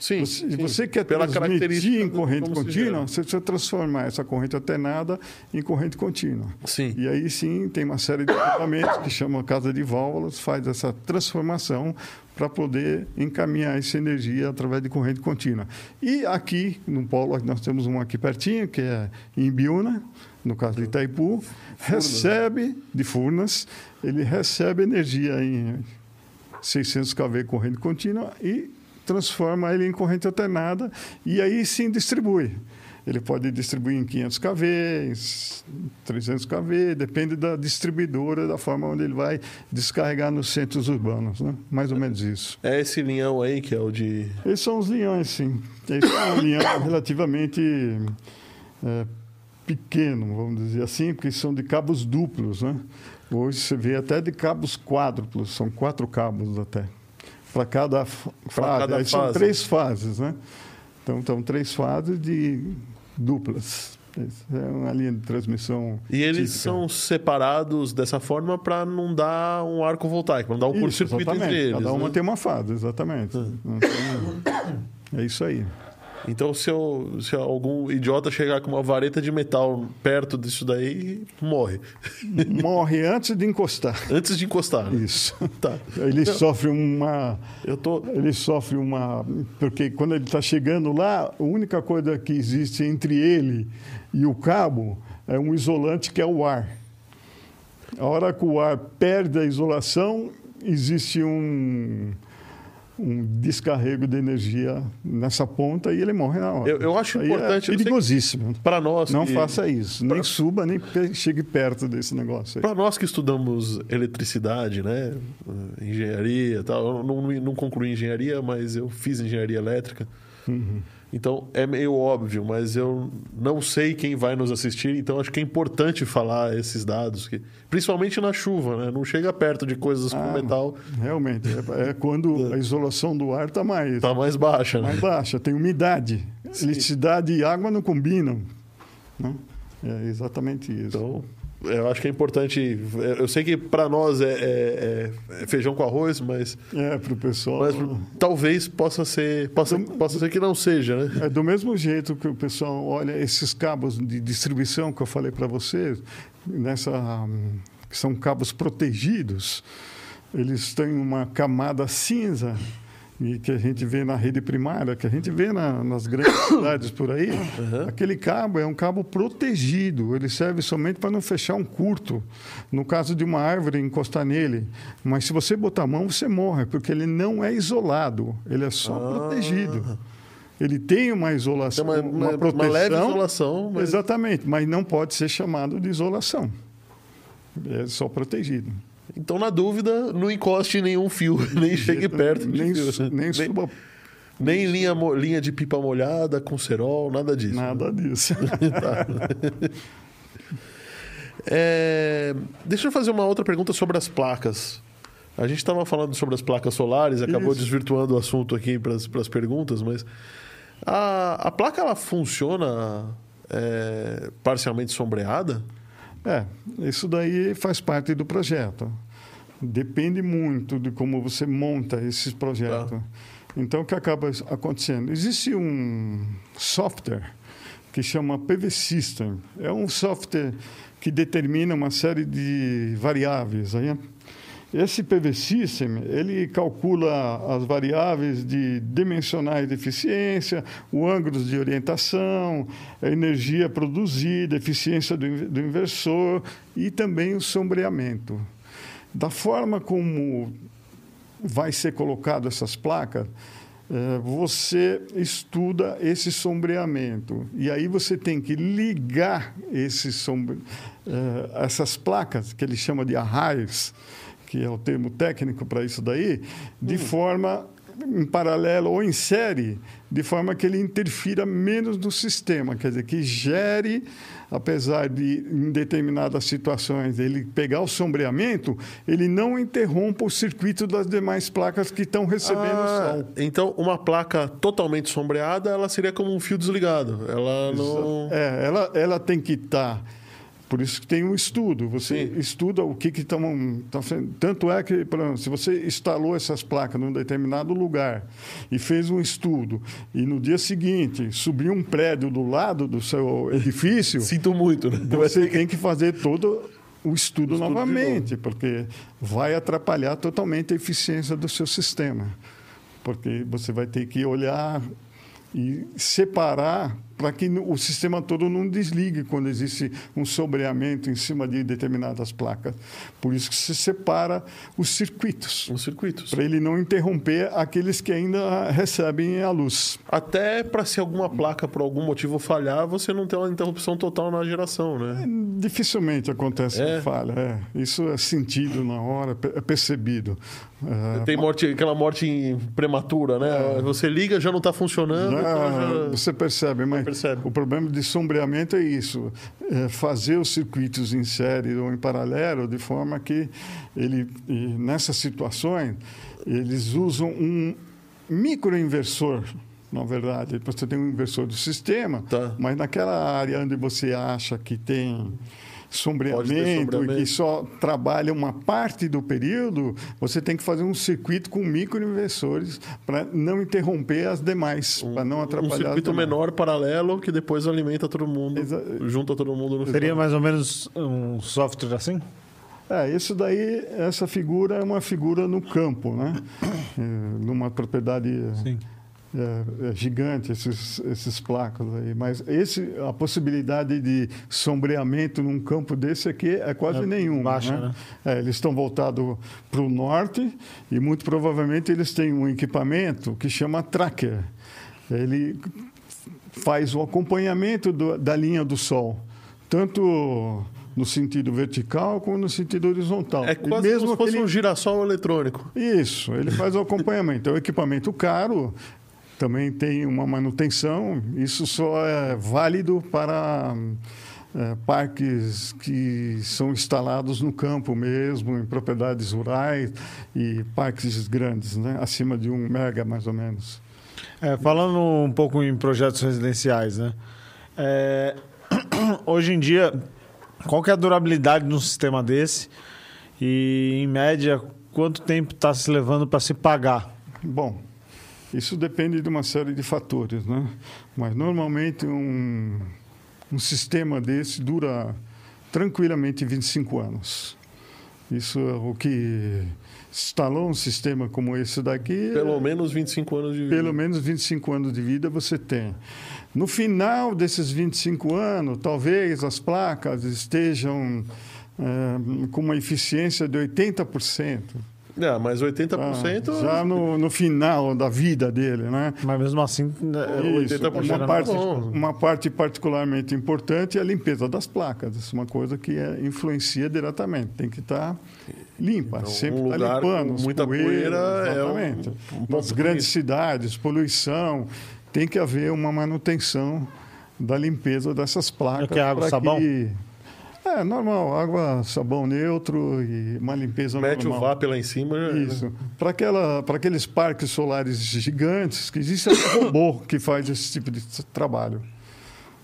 Sim, você, sim. você quer Pela transmitir em corrente contínua, você precisa transformar essa corrente alternada em corrente contínua. Sim. E aí sim tem uma série de equipamentos que chama casa de válvulas, faz essa transformação para poder encaminhar essa energia através de corrente contínua. E aqui no polo nós temos um aqui pertinho que é em Biúna, no caso de Itaipu, recebe de Furnas, ele recebe energia em 600 kV corrente contínua e transforma ele em corrente alternada e aí sim distribui. Ele pode distribuir em 500 kV, em 300 kV, depende da distribuidora, da forma onde ele vai descarregar nos centros urbanos, né? Mais ou menos isso. É esse linhão aí que é o de... Esses são os linhões, sim. Esse é um linhão relativamente é, pequeno, vamos dizer assim, porque são de cabos duplos, né? Hoje você vê até de cabos quádruplos, são quatro cabos até. Para cada fase. Cada fase. São três fases, né? Então, são três fases de duplas. É uma linha de transmissão. E eles típica. são separados dessa forma para não dar um arco voltaico, não dar um curto-circuito entre eles. Cada uma né? tem uma fase, exatamente. É. é isso aí. Então, se, eu, se algum idiota chegar com uma vareta de metal perto disso daí, morre. Morre antes de encostar. Antes de encostar. Né? Isso. Tá. Ele então, sofre uma. Eu tô... Ele sofre uma. Porque quando ele está chegando lá, a única coisa que existe entre ele e o cabo é um isolante que é o ar. A hora que o ar perde a isolação, existe um um descarrego de energia nessa ponta e ele morre na hora. Eu, eu acho Aí é importante. É perigosíssimo. Para nós. Não que... faça isso. Nem suba, nem chegue perto desse negócio. Para nós que estudamos eletricidade, né? Engenharia tal. Eu não, não concluí engenharia, mas eu fiz engenharia elétrica. Uhum. Então é meio óbvio, mas eu não sei quem vai nos assistir, então acho que é importante falar esses dados, que, principalmente na chuva, né? Não chega perto de coisas ah, com metal. Realmente, é, é quando a isolação do ar está mais, tá mais baixa. Mais né? baixa, tem umidade. Sim. Eletricidade e água não combinam. Né? É exatamente isso. Então, eu acho que é importante. Eu sei que para nós é, é, é, feijão com arroz, mas. É, para o pessoal. Mas talvez possa ser. Possa, possa ser que não seja, né? É do mesmo jeito que o pessoal olha esses cabos de distribuição que eu falei para vocês, nessa, que são cabos protegidos, eles têm uma camada cinza e que a gente vê na rede primária, que a gente vê na, nas grandes cidades por aí, uhum. aquele cabo é um cabo protegido. Ele serve somente para não fechar um curto. No caso de uma árvore, encostar nele. Mas se você botar a mão, você morre, porque ele não é isolado. Ele é só ah. protegido. Ele tem uma isolação, uma, uma, uma, proteção. Uma leve isolação. Mas... Exatamente, mas não pode ser chamado de isolação. É só protegido. Então, na dúvida, não encoste nenhum fio, nem chegue perto nem. Nem, suba... nem linha, linha de pipa molhada, com cerol, nada disso. Nada disso. tá. é, deixa eu fazer uma outra pergunta sobre as placas. A gente estava falando sobre as placas solares, acabou Isso. desvirtuando o assunto aqui para as perguntas, mas a, a placa ela funciona é, parcialmente sombreada? É, isso daí faz parte do projeto. Depende muito de como você monta esses projetos. Ah. Então, o que acaba acontecendo? Existe um software que chama PV System. É um software que determina uma série de variáveis. Aí, esse PV System, ele calcula as variáveis de dimensionais de eficiência, o ângulo de orientação, a energia produzida, a eficiência do, do inversor e também o sombreamento. Da forma como vai ser colocado essas placas, é, você estuda esse sombreamento e aí você tem que ligar esse sombre... É, essas placas que ele chama de arraios que é o termo técnico para isso daí, de hum. forma em paralelo ou em série, de forma que ele interfira menos no sistema, quer dizer, que gere, apesar de em determinadas situações ele pegar o sombreamento, ele não interrompa o circuito das demais placas que estão recebendo ah, som. Então, uma placa totalmente sombreada, ela seria como um fio desligado. Ela não. É, ela, ela tem que estar. Tá por isso que tem um estudo. Você Sim. estuda o que estão. Tá tanto é que, exemplo, se você instalou essas placas num determinado lugar e fez um estudo, e no dia seguinte subiu um prédio do lado do seu edifício. Sinto muito, né? Você tem que fazer todo o estudo, o estudo novamente, porque vai atrapalhar totalmente a eficiência do seu sistema. Porque você vai ter que olhar e separar para que o sistema todo não desligue quando existe um sobreamento em cima de determinadas placas. Por isso que se separa os circuitos. Os circuitos. Para ele não interromper aqueles que ainda recebem a luz. Até para se alguma placa por algum motivo falhar, você não tem uma interrupção total na geração, né? É, dificilmente acontece é. falha. É. Isso é sentido na hora, é percebido. É, tem morte, aquela morte prematura, né? É. Você liga, já não está funcionando. Já, então já... Você percebe, mas percebe. O problema de sombreamento é isso: é fazer os circuitos em série ou em paralelo, de forma que ele, nessas situações, eles usam um microinversor na verdade. Você tem um inversor do sistema, tá. mas naquela área onde você acha que tem sombreamento, sombreamento, e que só trabalha uma parte do período, você tem que fazer um circuito com microinversores para não interromper as demais, um, para não atrapalhar. Um circuito menor paralelo que depois alimenta todo mundo, Exa junta todo mundo no Seria mais ou menos um software assim? É, isso daí, essa figura é uma figura no campo, né? É, numa propriedade Sim. É, é gigante, esses, esses placos aí. Mas esse, a possibilidade de sombreamento num campo desse aqui é quase é nenhuma. Baixa, né? né? É, eles estão voltados para o norte e muito provavelmente eles têm um equipamento que chama tracker. Ele faz o acompanhamento do, da linha do sol. Tanto no sentido vertical como no sentido horizontal. É quase mesmo como se fosse aquele... um girassol eletrônico. Isso, ele faz o acompanhamento. É um equipamento caro, também tem uma manutenção. Isso só é válido para é, parques que são instalados no campo mesmo, em propriedades rurais e parques grandes, né? acima de um mega mais ou menos. É, falando um pouco em projetos residenciais, né? É, hoje em dia qual é a durabilidade de um sistema desse? E, em média, quanto tempo está se levando para se pagar? Bom, isso depende de uma série de fatores, né? Mas, normalmente, um, um sistema desse dura tranquilamente 25 anos. Isso é o que instalou um sistema como esse daqui. Pelo menos 25 anos de vida. Pelo menos 25 anos de vida você tem. No final desses 25 anos, talvez as placas estejam é, com uma eficiência de 80%. É, mas 80%. Ah, já no, no final da vida dele, né? Mas mesmo assim, né, Isso, 80% uma é parte, uma parte particularmente importante é a limpeza das placas. Isso é uma coisa que é, influencia diretamente. Tem que estar tá limpa, então, sempre um tá limpando. muita poeira, exatamente. é um, um Nas grandes cidades, poluição tem que haver uma manutenção da limpeza dessas placas. Que é água, sabão? Que... É, normal, água, sabão neutro e uma limpeza Mete normal. o VAP lá em cima. Isso. Para aqueles parques solares gigantes, que existe um robô que faz esse tipo de trabalho.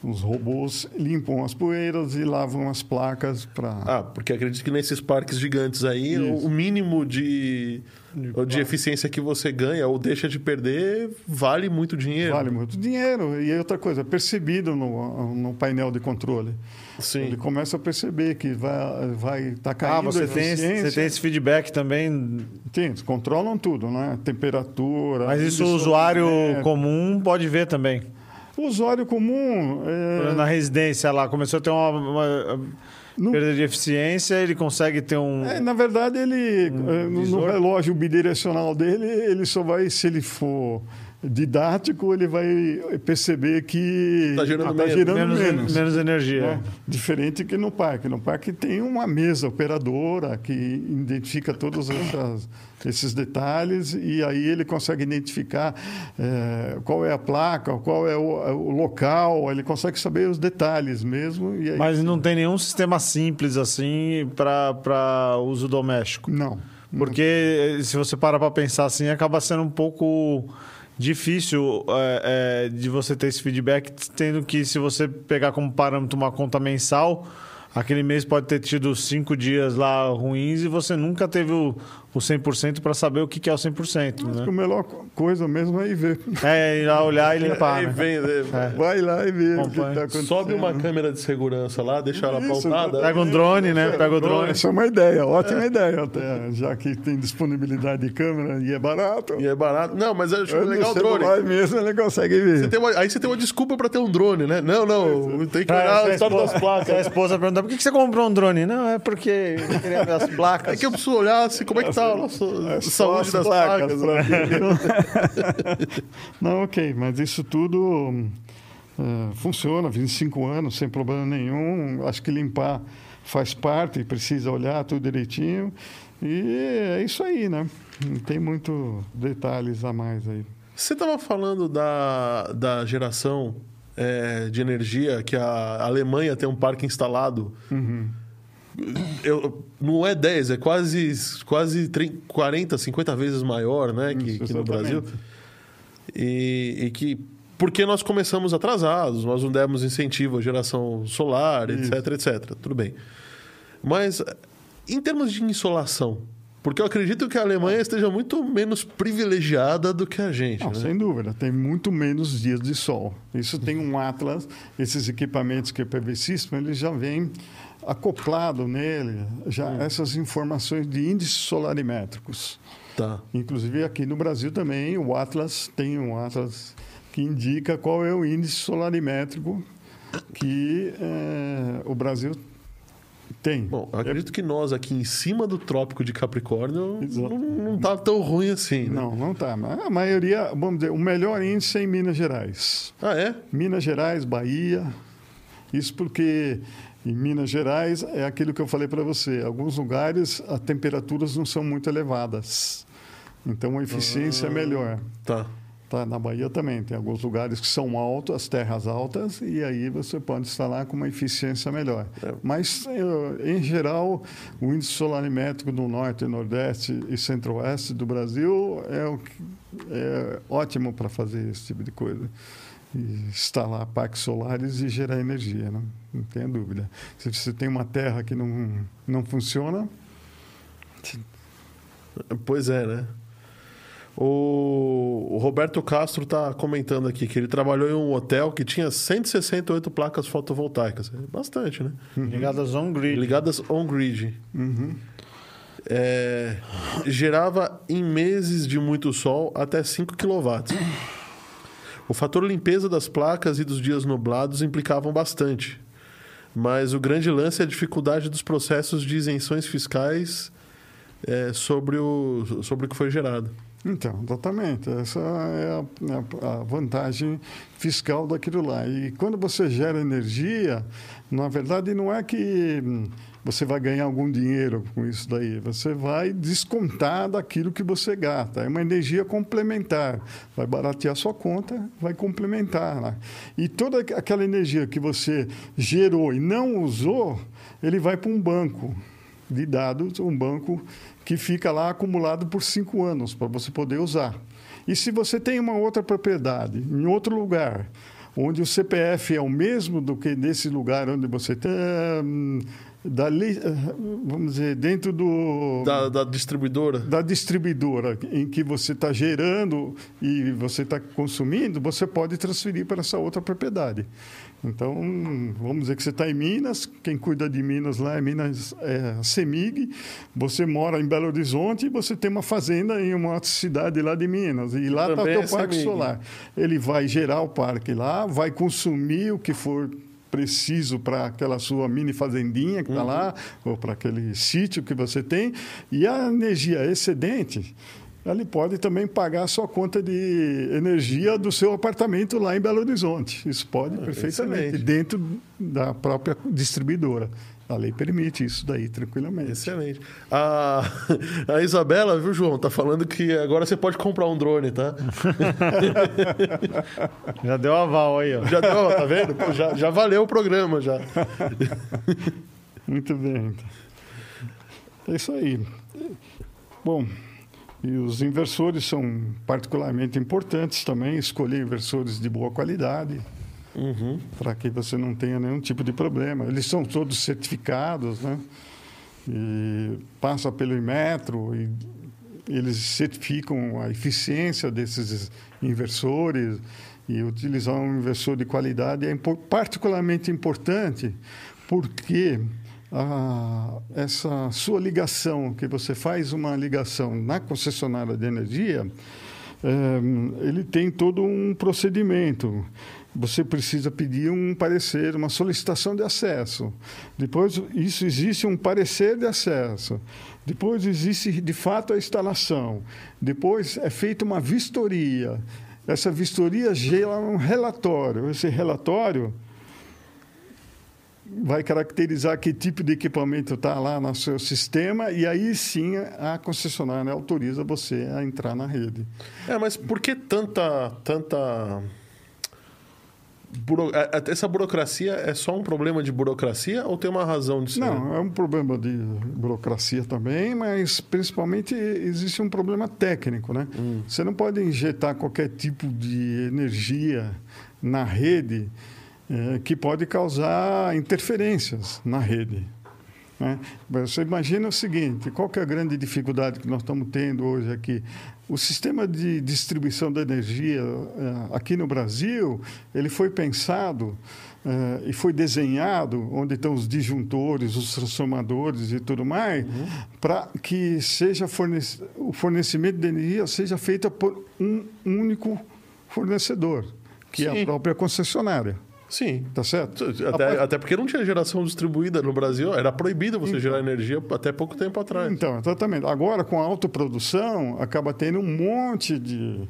Os robôs limpam as poeiras e lavam as placas para. Ah, porque acredito que nesses parques gigantes aí, Isso. o mínimo de, de, de eficiência que você ganha ou deixa de perder vale muito dinheiro. Vale muito dinheiro. E outra coisa, é percebido no, no painel de controle. Sim. Ele começa a perceber que vai vai tá caindo ah, você tem, esse, você tem esse feedback também? Tem, eles controlam tudo, né? Temperatura. Mas isso o usuário comum pode ver também. O usuário comum. É... Na residência lá, começou a ter uma, uma no... perda de eficiência, ele consegue ter um. É, na verdade, ele. Um é, no, no relógio bidirecional dele, ele só vai, se ele for didático, ele vai perceber que está gerando, ah, tá menos, gerando menos, menos, menos energia. É. Diferente que no parque. No parque tem uma mesa operadora que identifica todos essas, esses detalhes e aí ele consegue identificar é, qual é a placa, qual é o, o, local, ele consegue saber os detalhes mesmo. Aí... Mas não tem nenhum sistema simples assim para uso doméstico? Não. Porque se você parar para pensar assim, acaba sendo um pouco difícil é, é, de você ter esse feedback, tendo que se você pegar como parâmetro uma conta mensal, aquele mês pode ter tido cinco dias lá ruins e você nunca teve o, o 100% para saber o que, é o 100%. Né? A melhor coisa mesmo é ir ver. É, ir lá olhar e limpar. É, né? vem, é. Vai lá e vê o que tá Sobe uma câmera de segurança lá, deixa ela Isso, pautada. Pega um drone, né? Pega o drone. Essa é uma ideia, ótima é. ideia até. Já que tem disponibilidade de câmera e é barato. E é barato. Não, mas acho é legal o drone. Vai mesmo, ele consegue ver. Você uma, aí você tem uma desculpa para ter um drone, né? Não, não, tem que olhar o estado das placas. A esposa pergunta, por que você comprou um drone? Não, é porque eu queria ver as placas. É que eu preciso olhar assim, como é que tá nosso é saúde das placas. placas né? Não, ok, mas isso tudo uh, funciona, 25 anos, sem problema nenhum. Acho que limpar faz parte, precisa olhar tudo direitinho. E é isso aí, né? Não tem muito detalhes a mais aí. Você estava falando da, da geração é, de energia, que a Alemanha tem um parque instalado. Uhum eu, não é 10, é quase, quase 30, 40, 50 vezes maior né, que, que no Brasil. E, e que porque nós começamos atrasados, nós não demos incentivo à geração solar, Isso. etc, etc. Tudo bem. Mas em termos de insolação, porque eu acredito que a Alemanha esteja muito menos privilegiada do que a gente. Não, né? Sem dúvida, tem muito menos dias de sol. Isso tem um Atlas, esses equipamentos que é PV System, eles já vêm acoplado nele já hum. essas informações de índices solarimétricos. Tá. Inclusive aqui no Brasil também o Atlas tem um Atlas que indica qual é o índice solarimétrico que é, o Brasil tem. Bom, acredito é... que nós aqui em cima do Trópico de Capricórnio não, não tá tão ruim assim. Né? Não, não tá. A maioria, vamos dizer, o melhor índice é em Minas Gerais. Ah, é? Minas Gerais, Bahia. Isso porque em Minas Gerais é aquilo que eu falei para você. Alguns lugares as temperaturas não são muito elevadas. Então a eficiência é ah, é melhor. Tá. Tá, na Bahia também tem alguns lugares que são altos, as terras altas, e aí você pode instalar com uma eficiência melhor. É. Mas, em geral, o índice solarimétrico no norte, nordeste e centro-oeste do Brasil é, é ótimo para fazer esse tipo de coisa. Instalar parques solares e gerar energia, né? não tenha dúvida. Se você tem uma terra que não, não funciona... Pois é, né? O, Roberto Castro está comentando aqui que ele trabalhou em um hotel que tinha 168 placas fotovoltaicas. É bastante, né? Uhum. Ligadas on-grid. Ligadas on-grid. Uhum. É, gerava em meses de muito sol até 5 kW. O fator limpeza das placas e dos dias nublados implicavam bastante. Mas o grande lance é a dificuldade dos processos de isenções fiscais é, sobre, o, sobre o que foi gerado. Então, exatamente. Essa é a, a, vantagem fiscal daquilo lá. E quando você gera energia, na verdade, não é que você vai ganhar algum dinheiro com isso daí. Você vai descontar daquilo que você gasta. É uma energia complementar. Vai baratear sua conta, vai complementar. Né? E toda aquela energia que você gerou e não usou, ele vai para um banco de dados, um banco que fica lá acumulado por cinco anos para você poder usar. E se você tem uma outra propriedade em outro lugar, onde o CPF é o mesmo do que nesse lugar onde você tem, hum, dali, vamos dizer, dentro do da, da distribuidora, da distribuidora em que você está gerando e você está consumindo, você pode transferir para essa outra propriedade. Então, vamos dizer que você está em Minas, quem cuida de Minas lá é Minas é Semig, você mora em Belo Horizonte e você tem uma fazenda em uma outra cidade lá de Minas, e lá está o teu é parque Semig. solar. Ele vai gerar o parque lá, vai consumir o que for preciso para aquela sua mini fazendinha que está uhum. lá, ou para aquele sítio que você tem, e a energia excedente ele pode também pagar a sua conta de energia do seu apartamento lá em Belo Horizonte. Isso pode ah, perfeitamente, excelente. dentro da própria distribuidora. A lei permite isso daí tranquilamente. Excelente. A, a Isabela, viu, João, tá falando que agora você pode comprar um drone, tá? já deu aval aí, ó. Já deu, tá vendo? Pô, já, já valeu o programa, já. Muito bem. É isso aí. Bom, e os inversores são particularmente importantes também, escolher inversores de boa qualidade, uhum. para que você não tenha nenhum tipo de problema. Eles são todos certificados, né? E passa pelo Inmetro e eles certificam a eficiência desses inversores e utilizar um inversor de qualidade é particularmente importante porque a, essa sua ligação, que você faz uma ligação na concessionária de energia, é, ele tem todo um procedimento. Você precisa pedir um parecer, uma solicitação de acesso. Depois, isso existe um parecer de acesso. Depois existe de fato a instalação. Depois é feita uma vistoria. Essa vistoria gera um relatório. Esse relatório vai caracterizar que tipo de equipamento está lá no seu sistema e aí sim a concessionária autoriza você a entrar na rede. É, mas por que tanta tanta buro... É, essa burocracia é só um problema de burocracia ou tem uma razão de ser? Não, é um problema de burocracia também, mas principalmente existe um problema técnico, né? Hum. Você não pode injetar qualquer tipo de energia na rede é, que pode causar interferências na rede. Né? Você imagina o seguinte: qual é a grande dificuldade que nós estamos tendo hoje aqui? O sistema de distribuição da energia eh, aqui no Brasil, ele foi pensado uh, e foi desenhado, onde estão os disjuntores, os transformadores e tudo mais, uhum. para que seja fornec o fornecimento de energia seja feito por um único fornecedor, que Sim. é a própria concessionária. Sim. Tá certo? Até, até porque não tinha geração distribuída no Brasil. Era proibido você então, gerar energia até pouco tempo atrás. Então, exatamente. Agora, com a autoprodução, acaba tendo um monte de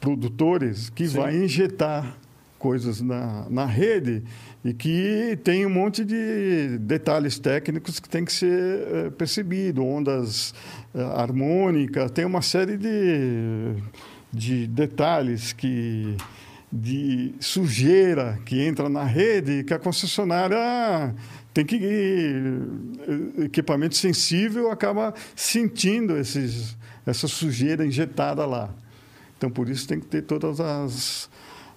produtores que Sim. vai injetar coisas na, na rede e que tem um monte de detalhes técnicos que tem que ser é, percebido, ondas é, harmônicas, tem uma série de, de detalhes que de sujeira que entra na rede que a concessionária tem que eh, equipamento sensível acaba sentindo esses, essa sujeira injetada lá. Então por isso tem que ter todas as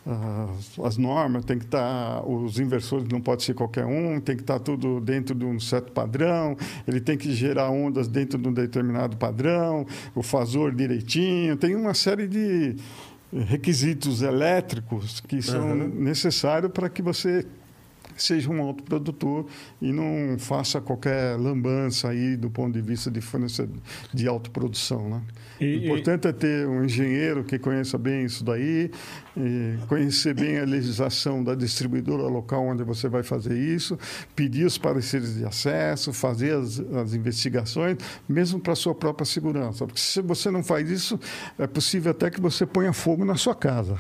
as, as normas, tem que estar os inversores não pode ser qualquer um, tem que estar tudo dentro de um certo padrão, ele tem que gerar ondas dentro de um determinado padrão, o fasor direitinho, tem uma série de requisitos elétricos que são uhum. necessários para que você seja um autoprodutor e não faça qualquer lambança aí do ponto de vista de de autoprodução, né? E, o importante e... é ter um engenheiro que conheça bem isso daí, conhecer bem a legislação da distribuidora local onde você vai fazer isso, pedir os pareceres de acesso, fazer as, as investigações, mesmo para a sua própria segurança. Porque se você não faz isso, é possível até que você ponha fogo na sua casa.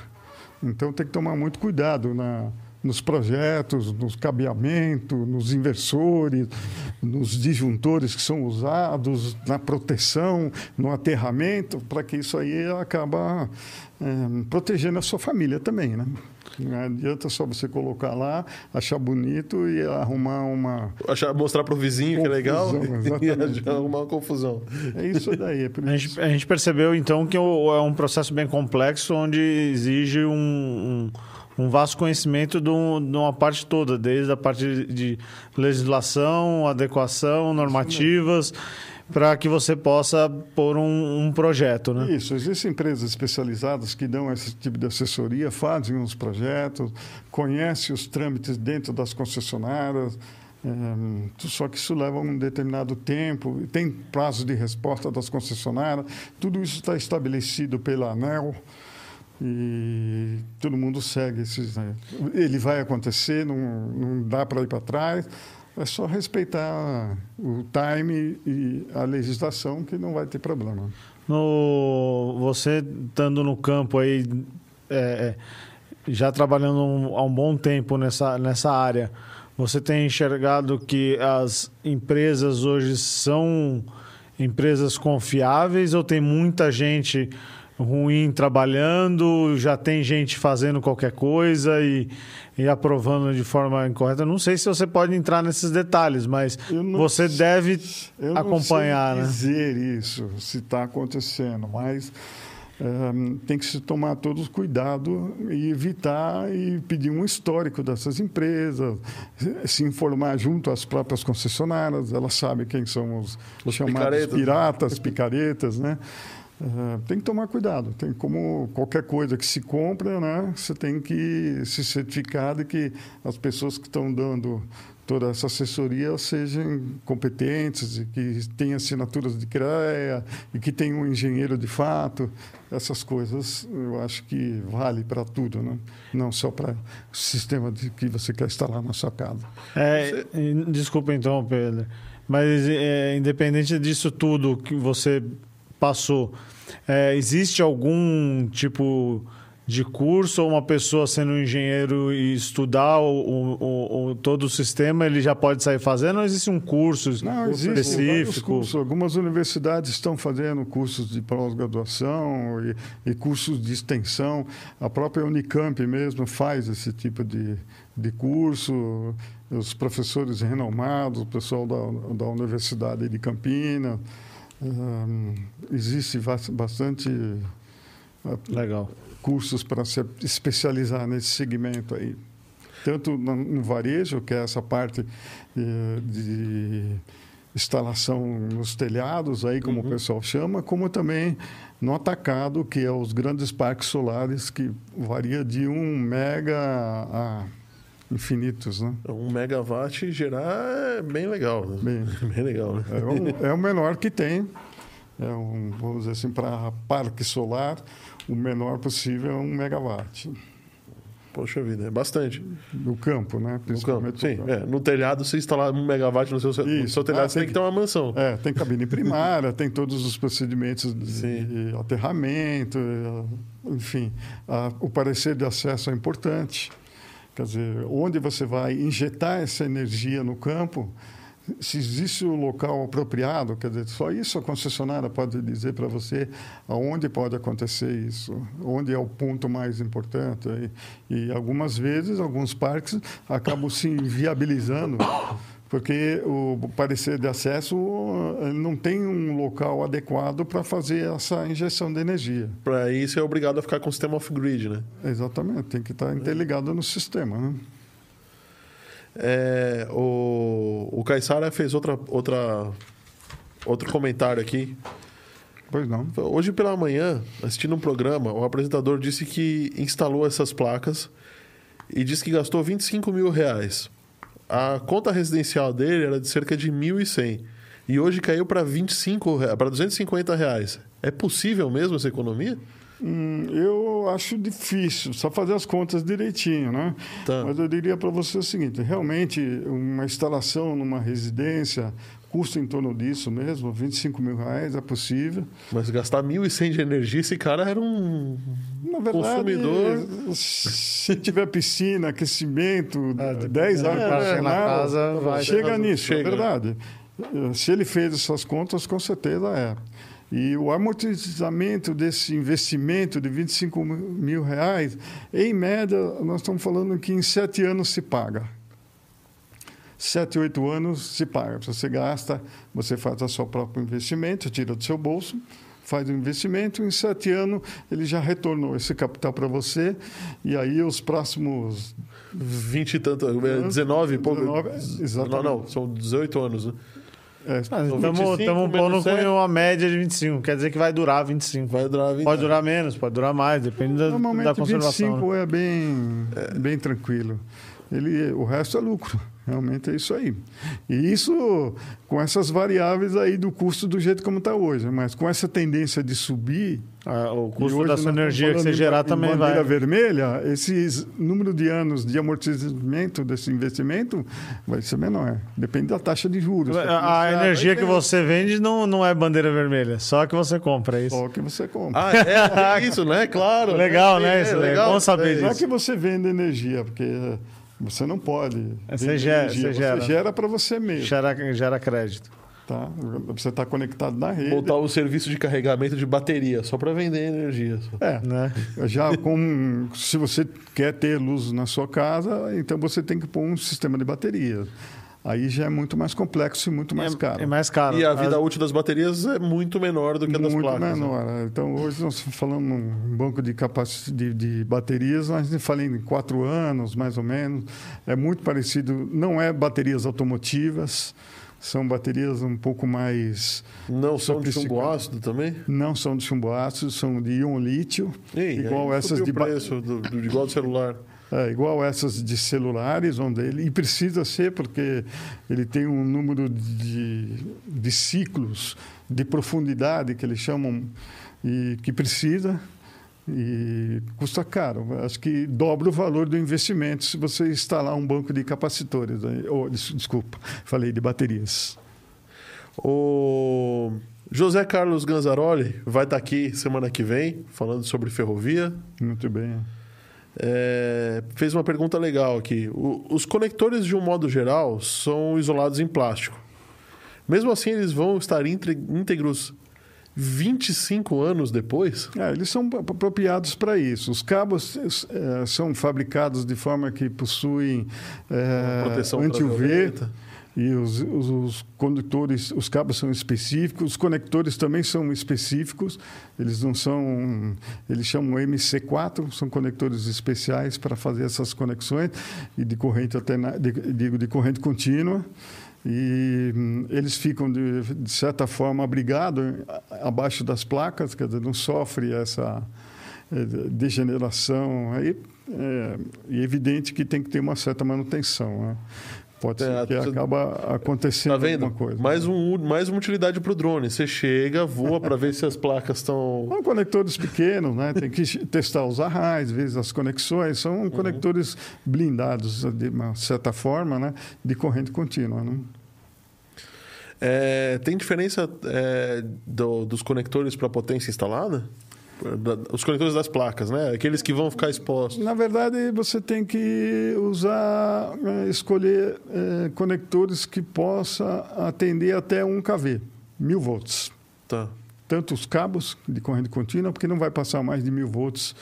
Então tem que tomar muito cuidado na nos projetos, nos cabeamentos, nos inversores, nos disjuntores que são usados, na proteção, no aterramento, para que isso aí acaba é, protegendo a sua família também, né? Não adianta só você colocar lá, achar bonito e arrumar uma. Achar, mostrar para o vizinho confusão, que é legal exatamente. e arrumar uma confusão. É isso daí. É a, gente, a, gente, percebeu então que é um processo bem complexo onde exige um, um um vasto conhecimento de, uma parte toda, desde a parte de legislação, adequação, normativas, para que você possa pôr um, um, projeto, né? Isso, existem empresas especializadas que dão esse tipo de assessoria, fazem os projetos, conhecem os trâmites dentro das concessionárias, é, só que isso leva um determinado tempo, tem prazo de resposta das concessionárias, tudo isso está estabelecido pela ANEL, e todo mundo segue esses. Né? Ele vai acontecer, não, não dá para ir para trás. É só respeitar o time e a legislação que não vai ter problema. No, você estando no campo aí, é, é já trabalhando um, há um bom tempo nessa, nessa área, você tem enxergado que as empresas hoje são empresas confiáveis ou tem muita gente ruim trabalhando, já tem gente fazendo qualquer coisa e, e aprovando de forma incorreta. Não sei se você pode entrar nesses detalhes, mas você deve eu acompanhar. Eu não sei né? dizer isso, se está acontecendo, mas um, tem que se tomar todos cuidado e evitar e pedir um histórico dessas empresas, se informar junto às próprias concessionárias, elas sabem quem são os, os chamados picaretas. piratas, picaretas, né? Uh, tem que tomar cuidado. Tem como qualquer coisa que se compra, né? Você tem que se certificar de que as pessoas que estão dando toda essa assessoria sejam competentes e que tenham assinaturas de CREA e que tenham um engenheiro de fato. Essas coisas eu acho que vale para tudo, né? não só para o sistema de que você quer instalar na sua casa. É, Desculpa então, Pedro, mas é, independente disso tudo que você passou, é, existe algum tipo de curso ou uma pessoa sendo engenheiro e estudar o, o, o, todo o sistema, ele já pode sair fazendo ou existe um curso Não, específico? Cursos. Algumas universidades estão fazendo cursos de pós-graduação e, e, cursos de extensão. A própria Unicamp mesmo faz esse tipo de, de curso. Os professores renomados, o pessoal da, da Universidade de Campinas. Um, existe bastante Legal cursos para se especializar nesse segmento aí. Tanto no varejo, que é essa parte eh, de instalação nos telhados, aí como uhum. o pessoal chama, como também no atacado, que é os grandes parques solares, que varia de um mega a infinitos, né? Um megawatt gerar é bem legal, né? Bem, bem legal, né? É, é o menor que tem. É um, vamos dizer assim, para parque solar, o menor possível é um megawatt. Poxa vida, é bastante. No campo, né? No campo, sim. Campo. É, no telhado, você instalar um megawatt no seu, no seu telhado, ah, você tem que ter uma mansão. É, tem cabine primária, tem todos os procedimentos de, de aterramento, enfim. A, o parecer de acesso é importante. Quer dizer, onde você vai injetar essa energia no campo, se existe o local apropriado, quer dizer, só isso a concessionária pode dizer para você aonde pode acontecer isso, onde é o ponto mais importante. E, e algumas vezes, alguns parques acabam se inviabilizando porque o parecer de acesso não tem um local adequado para fazer essa injeção de energia. Para isso é obrigado a ficar com o sistema off-grid, né? Exatamente, tem que estar interligado no sistema, né? É, o, o Caissara fez outra, outra, outro comentário aqui. Pois não. Hoje pela manhã, assistindo um programa, o apresentador disse que instalou essas placas e disse que gastou 25 mil reais. A conta residencial dele era de cerca de 1.100 e hoje caiu para 25 para 250 reais. É possível mesmo essa economia? Hum, eu acho difícil, só fazer as contas direitinho, né? Tá. Mas eu diria para você o seguinte: realmente, uma instalação numa residência custa em torno disso mesmo, 25 mil reais é possível. Mas gastar 1.100 de energia, esse cara era um Na verdade, consumidor. Se tiver piscina, aquecimento, ah, 10 horas para é, na casa, vai chega nisso, chega. é verdade. Se ele fez essas contas, com certeza é. E o amortizamento desse investimento de 25 mil reais, em média, nós estamos falando que em sete anos se paga. Sete, oito anos se paga. Você gasta, você faz o seu próprio investimento, tira do seu bolso, faz o investimento, em sete anos ele já retornou esse capital para você, e aí os próximos... 20 e tanto, 19 e pouco. 19, exatamente. Não, não, são 18 anos, né? Estamos é, pondo com uma média de 25, quer dizer que vai durar 25. Vai durar 25. Pode durar menos, pode durar mais, depende da, Normalmente, da conservação. 25 né? é bem, é. bem tranquilo. Ele, o resto é lucro. Realmente é isso aí. E isso com essas variáveis aí do custo do jeito como está hoje. Mas com essa tendência de subir. Ah, o custo da sua energia que você gerar também vai. bandeira vermelha, esse número de anos de amortecimento desse investimento vai ser menor. Depende da taxa de juros. A, a energia que você vende não, não é bandeira vermelha, só que você compra, é isso? Só que você compra. Ah, é, é isso, né? Claro. Legal, né? Isso, é, legal. é bom saber é, disso. Só que você vende energia, porque você não pode. Você gera, você gera. Você gera para você mesmo. Gera, gera crédito. Tá? Você está conectado na rede. Montar o um serviço de carregamento de bateria, só para vender energia. Só. É, né? Já com, se você quer ter luz na sua casa, então você tem que pôr um sistema de bateria aí já é muito mais complexo e muito mais é, caro. É mais caro. E a vida As... útil das baterias é muito menor do que a das muito placas. Muito né? menor. Né? Então, hoje nós falamos um banco de, capac... de, de baterias, nós falamos em quatro anos, mais ou menos. É muito parecido, não é baterias automotivas, são baterias um pouco mais... Não são de chumbo ácido também? Não são de chumbo ácido, são de íon lítio. Ei, igual essas de... preço do, do, igual do celular é, igual essas de celulares, onde ele e precisa ser porque ele tem um número de, de ciclos de profundidade que eles chamam e que precisa e custa caro. Acho que dobra o valor do investimento se você instalar um banco de capacitores. Né? Oh, desculpa, falei de baterias. O José Carlos Ganzaroli vai estar aqui semana que vem, falando sobre ferrovia. Muito bem. É, fez uma pergunta legal aqui. O, os conectores, de um modo geral, são isolados em plástico. Mesmo assim, eles vão estar íntegros 25 anos depois? É, eles são apropriados para isso. Os cabos é, são fabricados de forma que possuem é, proteção anti-UV e os, os, os, condutores, os cabos são específicos, os conectores também são específicos. Eles não são, eles chamam MC4, são conectores especiais para fazer essas conexões e de corrente alterna, de, digo de corrente contínua e hum, eles ficam de, de, certa forma abrigados abaixo das placas, quer dizer, não sofre essa é, degeneração aí é, é, evidente que tem que ter uma certa manutenção. Né? Pode ser é, que acaba acontecendo tá vendo? alguma coisa. Mais, um, mais uma utilidade para o drone. Você chega, voa para ver se as placas estão... São conectores pequenos, né? Tem que testar os arrais, ver as conexões. São uhum. conectores blindados, de uma certa forma, né? De corrente contínua, né? É, tem diferença é, do, dos conectores para potência instalada? Os conectores das placas, né? Aqueles que vão ficar expostos. Na verdade, você tem que usar, é, escolher é, conectores que possa atender até 1 kV, 1000 volts. Tá. Tanto os cabos de corrente contínua, porque não vai passar mais de 1000 volts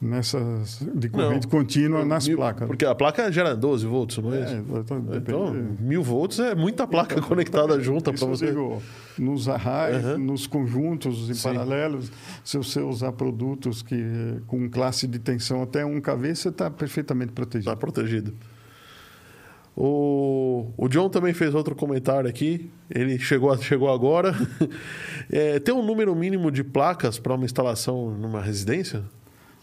nessas de corrente não, contínua nas mil, placas. Porque a placa gera 12 volts, não é, é Então, mil volts é muita placa então, conectada junta para você. Digo, nos arraios, uhum. nos conjuntos em Sim. paralelos, se você usar produtos que com classe de tensão até 1 kV, você está perfeitamente protegido. Está protegido. O, o John também fez outro comentário aqui. Ele chegou, chegou agora. é, tem um número mínimo de placas para uma instalação numa residência?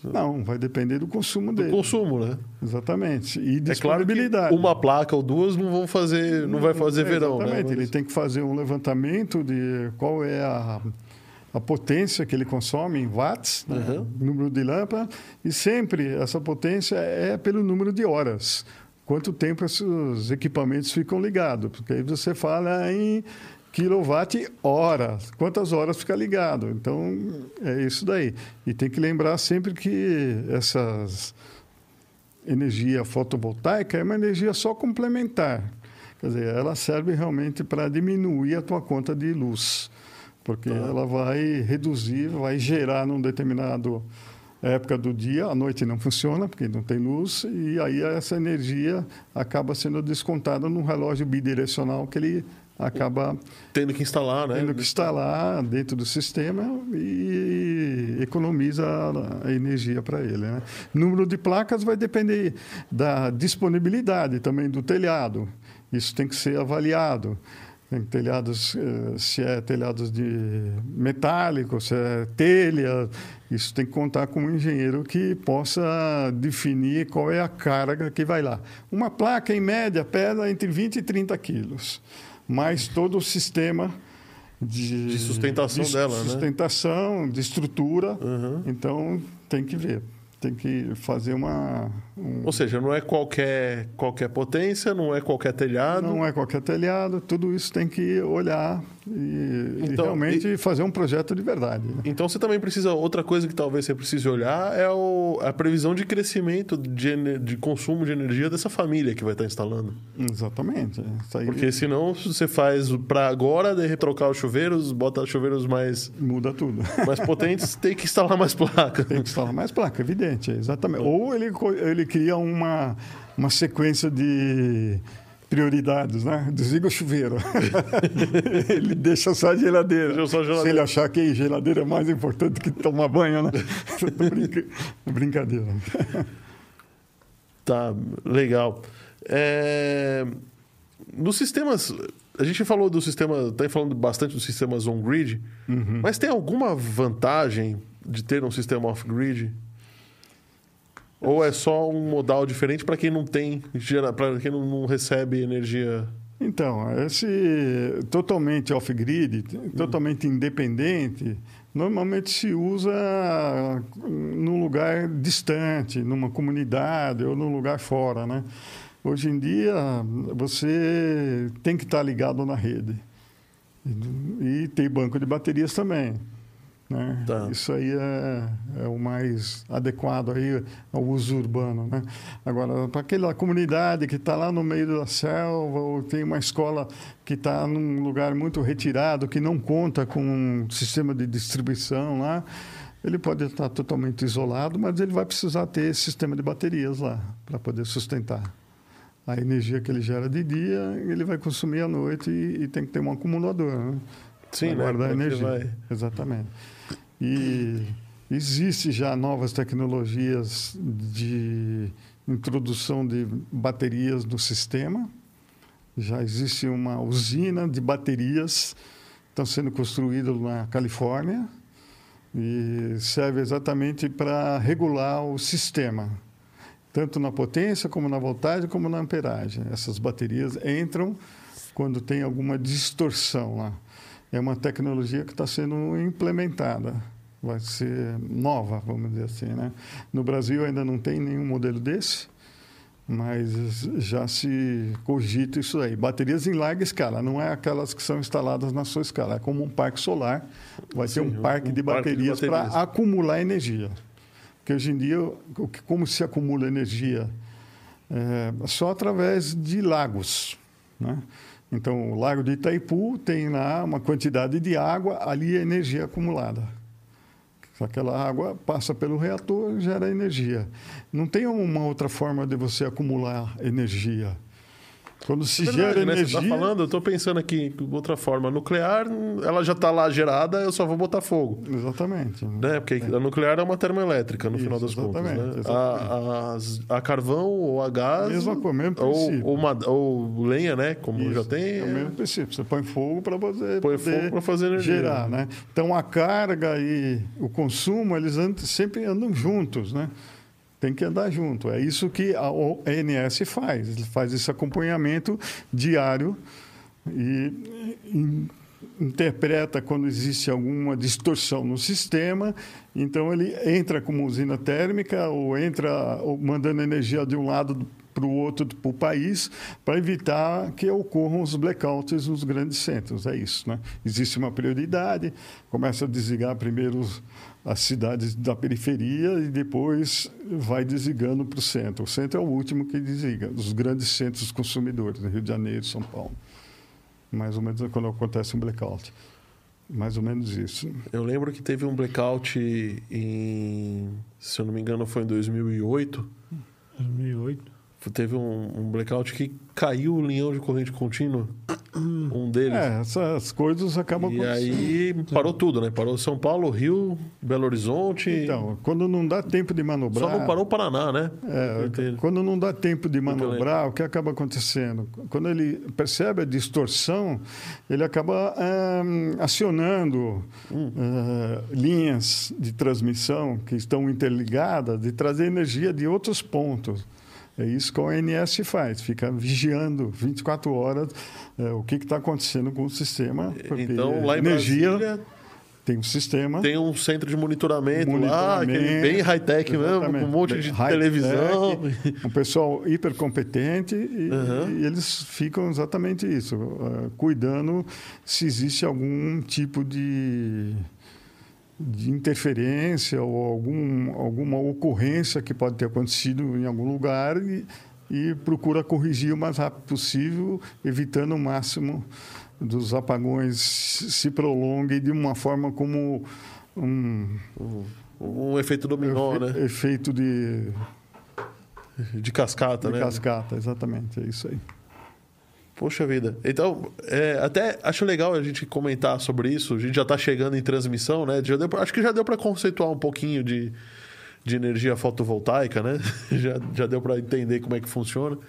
Não, vai depender do consumo dele. Do consumo, né? Exatamente. E disponibilidade. É claro uma placa ou duas não vão fazer, não, não vai fazer é, verão, né? Exatamente. Né? Ele tem que fazer um levantamento de qual é a, a potência que ele consome em watts, né? uhum. número de lâmpada, e sempre essa potência é pelo número de horas. Quanto tempo esses equipamentos ficam ligados? Porque aí você fala em quilowatt-hora. Quantas horas fica ligado? Então, é isso daí. E tem que lembrar sempre que essas energia fotovoltaica é uma energia só complementar. Quer dizer, ela serve realmente para diminuir a tua conta de luz, porque ah. ela vai reduzir, vai gerar num determinado época do dia, a noite não funciona porque não tem luz e aí essa energia acaba sendo descontada num relógio bidirecional que ele acaba tendo que instalar, né? Tendo que instalar dentro do sistema e economiza a energia para ele. Né? Número de placas vai depender da disponibilidade também do telhado. Isso tem que ser avaliado. Tem telhados, eh, se é telhados de metálico, se é telha, isso tem que contar com um engenheiro que possa definir qual é a carga que vai lá. Uma placa, em média, pesa entre 20 e 30 quilos mas todo o sistema de, de sustentação de dela, sustentação, né? Sustentação, de estrutura. Uhum. Então, tem que ver tem que fazer uma. Um... Ou seja, não é qualquer, qualquer potência, não é qualquer telhado. Não é qualquer telhado, tudo isso tem que olhar e, então, e realmente e... fazer um projeto de verdade. Né? Então você também precisa. Outra coisa que talvez você precise olhar é o, a previsão de crescimento de, de consumo de energia dessa família que vai estar instalando. Exatamente. Aí... Porque senão você faz para agora, de trocar os chuveiros, bota chuveiros mais. Muda tudo. Mais potentes, tem que instalar mais placa. Tem que instalar mais placa, evidente exatamente. Ou ele, ele cria uma, uma sequência de prioridades, né? Desliga o chuveiro. ele deixa só a geladeira. Deixa só a geladeira. Se ele achar que a geladeira é mais importante que tomar banho, né? Brinca... Brincadeira. tá, legal. É... Nos sistemas... A gente falou do sistema... Está falando bastante dos sistemas on-grid, uhum. mas tem alguma vantagem de ter um sistema off-grid? Ou é só um modal diferente para quem não tem, para quem não recebe energia? Então, esse totalmente off-grid, totalmente independente, normalmente se usa num lugar distante, numa comunidade ou num lugar fora, né? Hoje em dia, você tem que estar ligado na rede. E, tem banco de baterias também. Né? Tá. Isso aí é, é, o mais adequado aí ao uso urbano. Né? Agora, para aquela comunidade que está lá no meio da selva, ou tem uma escola que está num lugar muito retirado, que não conta com um sistema de distribuição lá, ele pode estar totalmente isolado, mas ele vai precisar ter esse sistema de baterias lá para poder sustentar. A energia que ele gera de dia, ele vai consumir à noite e, e tem que ter um acumulador. Né? Sim, né? guardar energia. Vai... Exatamente. E existe já novas tecnologias de introdução de baterias no sistema. Já existe uma usina de baterias estão sendo construídas na Califórnia e serve exatamente para regular o sistema, tanto na potência como na voltagem como na amperagem. Essas baterias entram quando tem alguma distorção lá é uma tecnologia que está sendo implementada. Vai ser nova, vamos dizer assim. Né? No Brasil ainda não tem nenhum modelo desse, mas já se cogita isso aí. Baterias em larga escala, não é aquelas que são instaladas na sua escala, é como um parque solar. Vai ser um parque, um de, parque baterias de baterias para acumular energia. Porque hoje em dia, como se acumula energia? É, só através de lagos. Né? Então, o Lago de Itaipu tem lá uma quantidade de água, ali é energia acumulada. Aquela água passa pelo reator, gera energia. Não tem uma outra forma de você acumular energia. Quando se é verdade, gera né? energia. Você está falando, eu estou pensando aqui de outra forma. A nuclear, ela já está lá gerada, eu só vou botar fogo. Exatamente. Né? Porque é. a nuclear é uma termoelétrica, no Isso, final das contas. Né? Exatamente. A, a, a, carvão ou a gás. Mesma coisa, mesmo ou, ou, uma, ou lenha, né? Como Isso, já tem. É o mesmo princípio. Você põe fogo para fazer. Põe fogo para fazer energia. Gerar, né? Então a carga e o consumo, eles andam, sempre andam juntos, né? Tem que andar junto. É isso que a ONS faz. Ele faz esse acompanhamento diário e interpreta quando existe alguma distorção no sistema. Então, ele entra como usina térmica ou entra mandando energia de um lado para o outro para o país para evitar que ocorram os blackouts nos grandes centros. É isso. Né? Existe uma prioridade, começa a desligar primeiro os as cidades da periferia e depois vai desligando para o centro. O centro é o último que desliga, os grandes centros consumidores, Rio de Janeiro, São Paulo. Mais ou menos é quando acontece um blackout. Mais ou menos isso. Eu lembro que teve um blackout em, se eu não me engano, foi em 2008. 2008. Teve um, um blackout que caiu o linhão de corrente contínua um deles. É, essas coisas acabam E aí parou tudo, né? Parou São Paulo, Rio, Belo Horizonte. Então, quando não dá tempo de manobrar. Só não parou o Paraná, né? É, quando não dá tempo de manobrar, o que acaba acontecendo? Quando ele percebe a distorção, ele acaba é, acionando hum. é, linhas de transmissão que estão interligadas de trazer energia de outros pontos. É isso que a ONS faz, fica vigiando 24 horas é, o que está acontecendo com o sistema. Então, lá em energia, Brasília, tem um sistema. Tem um centro de monitoramento, monitoramento lá, bem high-tech mesmo, com um monte de televisão. Um pessoal hiper competente e, uhum. e, eles ficam exatamente isso, uh, cuidando se existe algum tipo de de interferência ou algum, alguma ocorrência que pode ter acontecido em algum lugar e, e procura corrigir o mais rápido possível, evitando o máximo dos apagões se prolonguem de uma forma como um, um, efeito dominó, efe, né? Efeito de de cascata, de né? Cascata, exatamente, é isso aí. Poxa vida. Então, é, até acho legal a gente comentar sobre isso. A gente já está chegando em transmissão, né? Já deu, acho que já deu para conceituar um pouquinho de, de energia fotovoltaica, né? já, já deu para entender como é que funciona.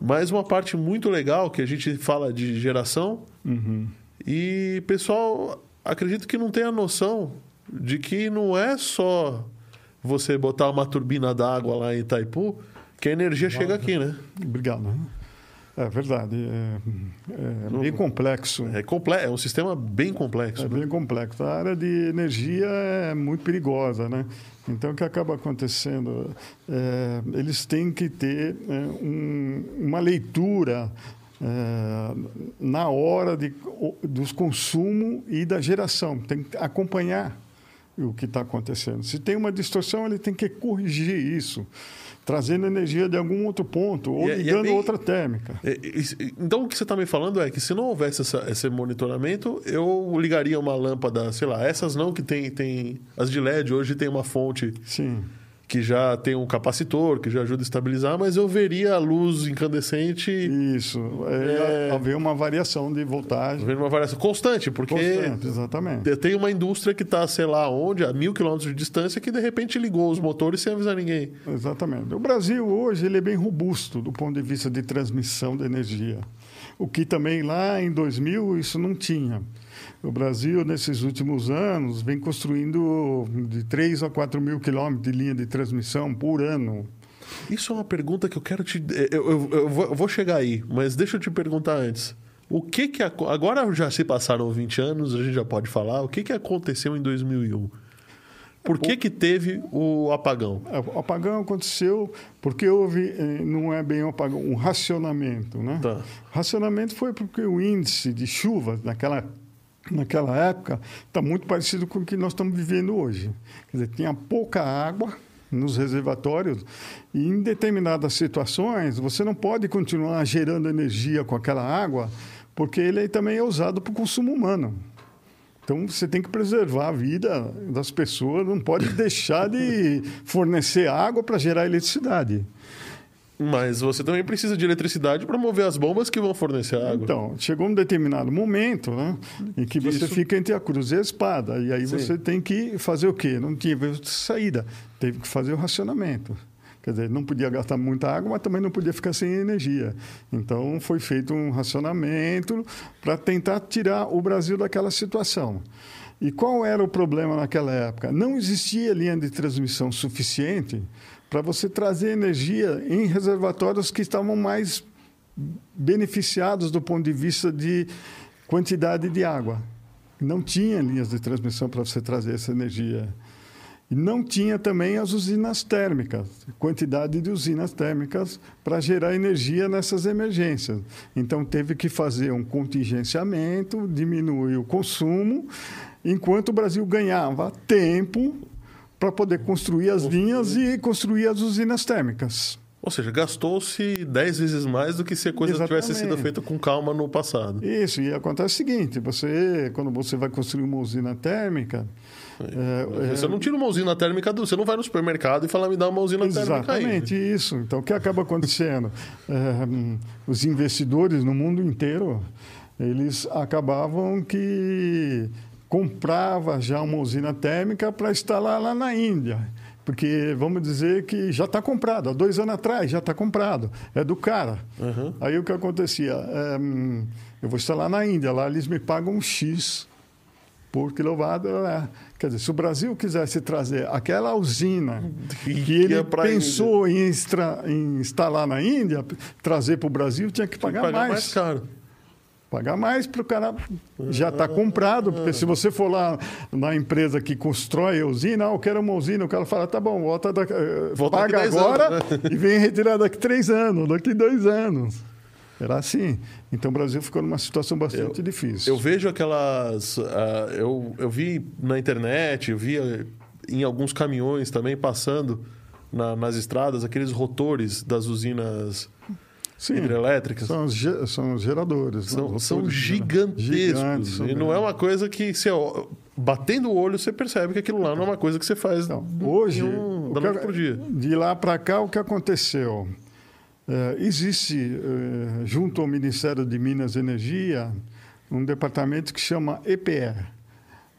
Mas uma parte muito legal que a gente fala de geração. Uhum. E pessoal, acredito que não tem a noção de que não é só você botar uma turbina d'água lá em Itaipu que a energia chega aqui, né? Obrigado. É verdade. É, é bem complexo. É, comple é um sistema bem complexo. É né? bem complexo. A área de energia é muito perigosa, né? Então, o que acaba acontecendo? É, eles têm que ter é, um, uma leitura é, na hora de, dos consumo e da geração. Tem que acompanhar o que está acontecendo. Se tem uma distorção, ele tem que corrigir isso trazendo energia de algum outro ponto, ou e, ligando é, é bem, outra térmica. É, então, o que você está me falando é que se não houvesse essa, esse monitoramento, eu ligaria uma lâmpada, sei lá, essas não que tem, tem as de LED hoje tem uma fonte Sim que já tem um capacitor, que já ajuda a estabilizar, mas eu veria a luz incandescente. Isso. É, é... Haver uma variação de voltagem. Haver uma variação constante, porque. Constante, exatamente. Tem uma indústria que está, sei lá onde, a mil quilômetros de distância, que de repente ligou os motores sem avisar ninguém. Exatamente. O Brasil hoje ele é bem robusto do ponto de vista de transmissão de energia. O que também lá em 2000 isso não tinha. O Brasil, nesses últimos anos, vem construindo de 3 a 4 mil quilômetros de linha de transmissão por ano. Isso é uma pergunta que eu quero te. Eu, eu, eu, vou, eu vou chegar aí, mas deixa eu te perguntar antes. O que que. Agora já se passaram 20 anos, a gente já pode falar. O que, que aconteceu em 2001? Por que, que teve o apagão? É, o apagão aconteceu porque houve, eh, não é bem um apagão, um racionamento. Né? Tá. Racionamento foi porque o índice de chuva naquela naquela época está muito parecido com o que nós estamos vivendo hoje. Quer dizer, tinha pouca água nos reservatórios e em determinadas situações você não pode continuar gerando energia com aquela água porque ele também é usado para o consumo humano. Então você tem que preservar a vida das pessoas, não pode deixar de fornecer água para gerar eletricidade. Mas você também precisa de eletricidade para mover as bombas que vão fornecer água. Então, chegou um determinado momento né, em que você Isso. fica entre a cruz e a espada. E aí Sim. você tem que fazer o quê? Não tinha saída. Teve que fazer o racionamento. Quer dizer, não podia gastar muita água, mas também não podia ficar sem energia. Então, foi feito um racionamento para tentar tirar o Brasil daquela situação. E qual era o problema naquela época? Não existia linha de transmissão suficiente para você trazer energia em reservatórios que estavam mais beneficiados do ponto de vista de quantidade de água. Não tinha linhas de transmissão para você trazer essa energia. E não tinha também as usinas térmicas, quantidade de usinas térmicas para gerar energia nessas emergências. Então teve que fazer um contingenciamento, diminuir o consumo, enquanto o Brasil ganhava tempo para poder construir as linhas e construir as usinas térmicas. Ou seja, gastou-se 10 vezes mais do que se a coisa Exatamente. tivesse sido feita com calma no passado. Isso, e acontece o seguinte: você, quando você vai construir uma usina térmica. É, você é... não tira uma usina térmica do. Você não vai no supermercado e fala, me dá uma usina Exatamente térmica. Exatamente isso. Então, o que acaba acontecendo? é, os investidores no mundo inteiro eles acabavam que comprava já uma usina térmica para instalar lá na Índia. Porque vamos dizer que já está comprado, há dois anos atrás já está comprado, é do cara. Uhum. Aí o que acontecia? É, eu vou instalar na Índia, lá eles me pagam um X por quilowatt. Né? Quer dizer, se o Brasil quisesse trazer aquela usina que ele pensou em, extra, em, instalar na Índia, trazer para o Brasil, tinha que pagar, pagar mais. mais caro. Pagar mais para o cara já estar tá comprado, porque se você for lá na empresa que constrói a usina, ah, eu quero uma usina, o cara fala, tá bom, volta da, eh, volta paga agora anos, né? e vem retirar daqui três anos, daqui dois anos. Era assim. Então o Brasil ficou numa situação bastante eu, difícil. Eu vejo aquelas. Uh, eu, eu vi na internet, eu vi em alguns caminhões também passando na, nas estradas aqueles rotores das usinas Sim, hidrelétricas. São os, são os geradores. São, né? são gigantescos. Gigantes, e não é uma coisa que, você, batendo o olho, você percebe que aquilo lá não é uma coisa que você faz então, hoje, um, da noite para dia. De lá para cá, o que aconteceu? É, existe, é, junto ao Ministério de Minas e Energia, um departamento que chama EPR.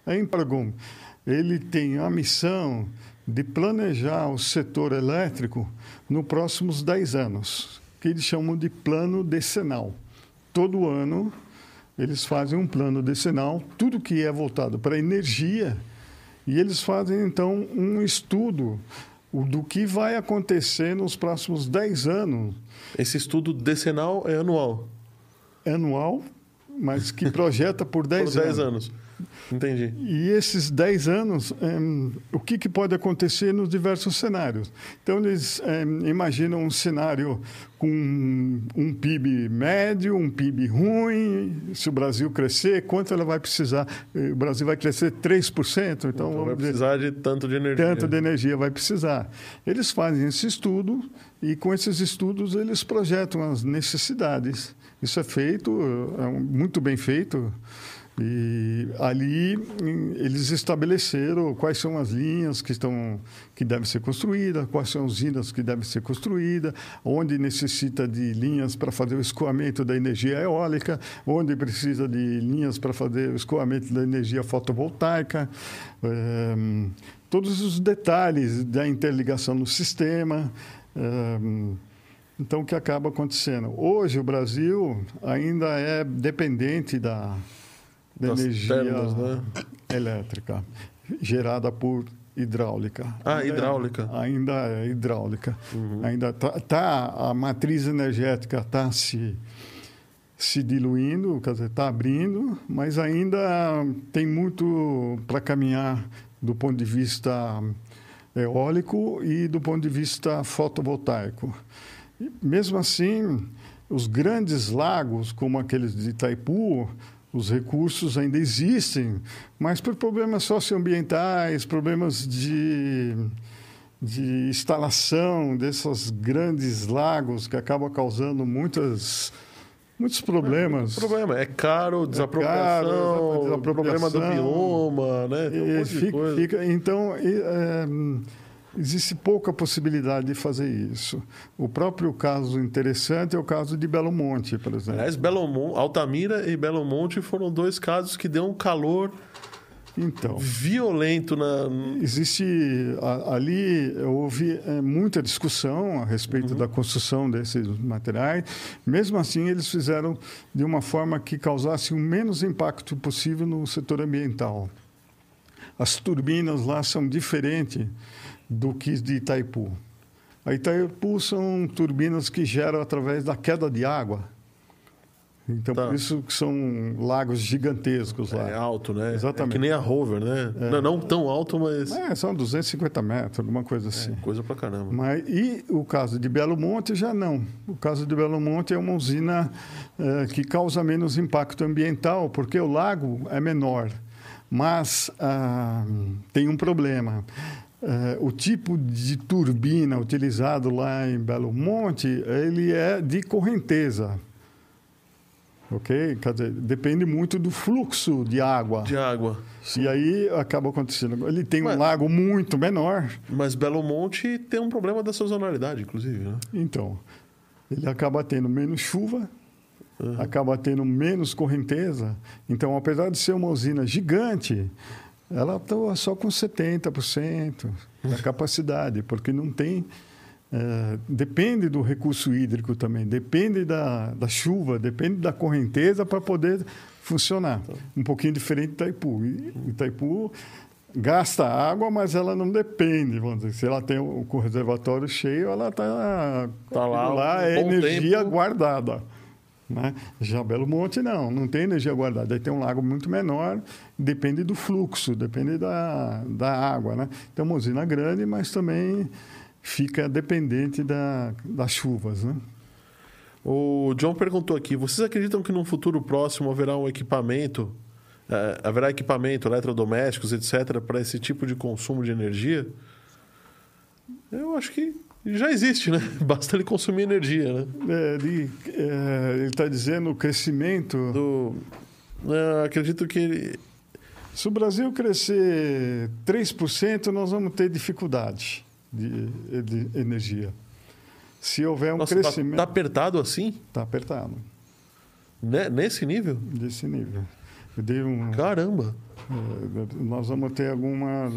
É Empragum. Ele tem a missão de planejar o setor elétrico nos próximos 10 anos que eles chamam de plano decenal. Todo ano eles fazem um plano decenal, tudo que é voltado para energia, e eles fazem então um estudo do que vai acontecer nos próximos 10 anos. Esse estudo decenal é anual? Anual, mas que projeta por 10 Por 10 anos. Entendi. E esses 10 anos, em, o que, que pode acontecer nos diversos cenários? Então, eles em, imaginam um cenário com um PIB médio, um PIB ruim. Se o Brasil crescer, quanto ela vai precisar? O Brasil vai crescer 3%, então, Então vamos vai dizer, precisar de tanto de energia. tanto de energia vai precisar. Eles fazem esse estudo e, com esses estudos, eles projetam as necessidades. Isso é feito, é muito bem feito. E ali eles estabeleceram quais são as linhas que estão que devem ser construídas, quais são as usinas que devem ser construídas, onde necessita de linhas para fazer o escoamento da energia eólica, onde precisa de linhas para fazer o escoamento da energia fotovoltaica, é, todos os detalhes da interligação no sistema. É, então, o que acaba acontecendo? Hoje, o Brasil ainda é dependente da, da Das energia né? elétrica gerada por hidráulica. Ah, Ainda é- hidráulica. ainda é hidráulica. Uhum. Ainda tá, tá- a matriz energética está se se diluindo, quer dizer, está abrindo, mas ainda tem muito para caminhar do ponto de vista eólico e do ponto de vista fotovoltaico. E, mesmo assim, os grandes lagos, como aqueles de Itaipu, os recursos ainda existem, mas por problemas socioambientais, problemas de, de instalação desses grandes lagos que acabam causando muitas, muitos problemas. O problema é caro, desapropriação, caro, desapropriação. problema do bioma, né? Um fica- fica- então, é, existe pouca possibilidade de fazer isso. O próprio caso interessante é o caso de Belo Monte, por exemplo. Aliás, Belo Mon- Altamira e Belo Monte foram dois casos que deu um calor Então, violento na. existe ali houve é, muita discussão a respeito da construção desses materiais. Mesmo assim, eles fizeram de uma forma que causasse o menos impacto possível no setor ambiental. As turbinas lá são diferentes do que de Itaipu. A Itaipu são turbinas que geram através da queda de água. Então, Tá. por isso que são lagos gigantescos lá. É alto, né? Exatamente. É que nem a Rover, né? Não, não tão alto, mas. É, são 250 metros, alguma coisa assim. Coisa pra caramba. Mas, e o caso de Belo Monte já não. O caso de Belo Monte é uma usina eh, que causa menos impacto ambiental, porque o lago é menor. Mas ah, tem um problema. Eh, o tipo de turbina utilizado lá em Belo Monte, ele é de correnteza. Ok? Quer dizer, depende muito do fluxo de água. De água. E aí acaba acontecendo. Ele tem Mas- um lago muito menor, Mas Belo Monte tem um problema da sazonalidade, inclusive, né? Então, ele acaba tendo menos chuva, acaba tendo menos correnteza. Então, apesar de ser uma usina gigante, ela está só com 70% da capacidade, porque não tem. eh, depende do recurso hídrico também, depende da, da chuva, depende da correnteza para poder funcionar. Um pouquinho diferente de Itaipu. Itaipu gasta água, mas ela não depende. Vamos dizer, se ela tem o, reservatório cheio, ela está Tá lá lá é energia tempo. guardada. Né? Já Belo Monte não, não tem energia guardada. Aí tem um lago muito menor, depende do fluxo, depende da, da água. Né? Tem uma usina grande, mas também fica dependente da, das chuvas. Né? O John perguntou aqui: vocês acreditam que num futuro próximo haverá um equipamento, eh, haverá equipamento, eletrodomésticos, etc., para esse tipo de consumo de energia? Eu acho que já existe, né? Basta ele consumir energia, né? É, ele é, está dizendo o crescimento. Do, eh, acredito que ele, Se o Brasil crescer 3%, nós vamos ter dificuldade de, de energia. Se houver um Nossa, tá, crescimento. tá apertado assim? Está apertado, Né? Nesse nível? desse nível. Eu dei um. Caramba! É, nós vamos ter algumas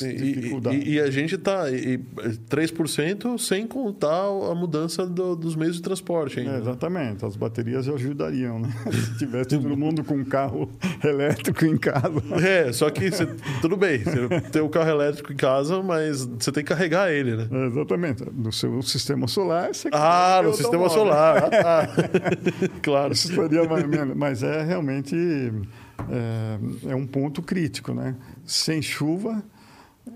dificuldades. E, e, e a gente está 3% sem contar a mudança do, dos meios de transporte. Ainda. É, exatamente. As baterias ajudariam, né? Se tivesse todo mundo com um carro elétrico em casa. É, só que você, tudo bem, você tem o um carro elétrico em casa, mas você tem que carregar ele, né? É, exatamente. No seu sistema solar, você Ah, no sistema solar. Ah, tá. claro. Isso seria mais, mas é realmente é, é um ponto crítico, né? Sem chuva,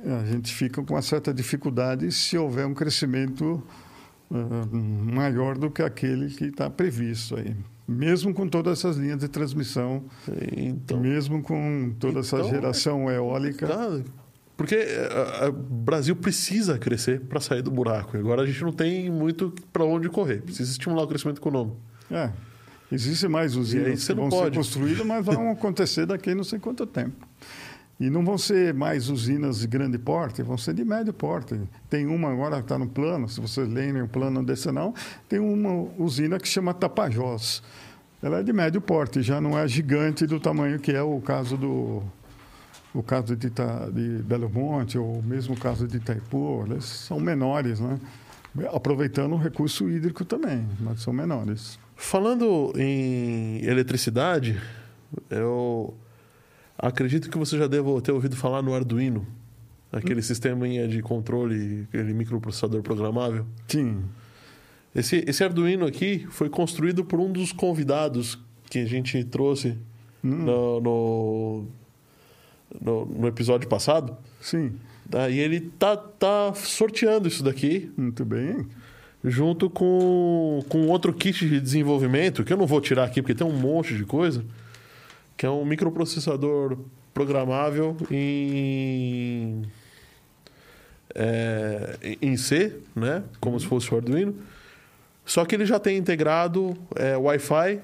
a gente fica com uma certa dificuldade se houver um crescimento uh, maior do que aquele que está previsto aí. Mesmo com todas essas linhas de transmissão, então, mesmo com toda essa então, geração eólica. Tá, porque o Brasil precisa crescer para sair do buraco. Agora a gente não tem muito para onde correr. Precisa estimular o crescimento econômico. É. Existem mais usinas que vão pode. ser construídas, mas vão acontecer daqui não sei quanto tempo. E não vão ser mais usinas de grande porte, vão ser de médio porte. Tem uma agora que está no plano, se vocês lerem o plano decenal, tem uma usina que chama Tapajós. Ela é de médio porte, já não é gigante do tamanho que é o caso do o caso de, Ita, de Belo Monte, ou mesmo o caso de Itaipu, eles são menores, né? aproveitando o recurso hídrico também, mas são menores. Falando em eletricidade, eu acredito que você já deve ter ouvido falar no Arduino, aquele hum. sistema de controle, aquele microprocessador programável. Sim. Esse, esse Arduino aqui foi construído por um dos convidados que a gente trouxe hum. no, no, no, no, episódio passado. Sim. E ele tá, tá sorteando isso daqui. Muito bem junto com, com outro kit de desenvolvimento, que eu não vou tirar aqui porque tem um monte de coisa, que é um microprocessador programável em, é, em C, né? como se fosse o Arduino. Só que ele já tem integrado é, Wi-Fi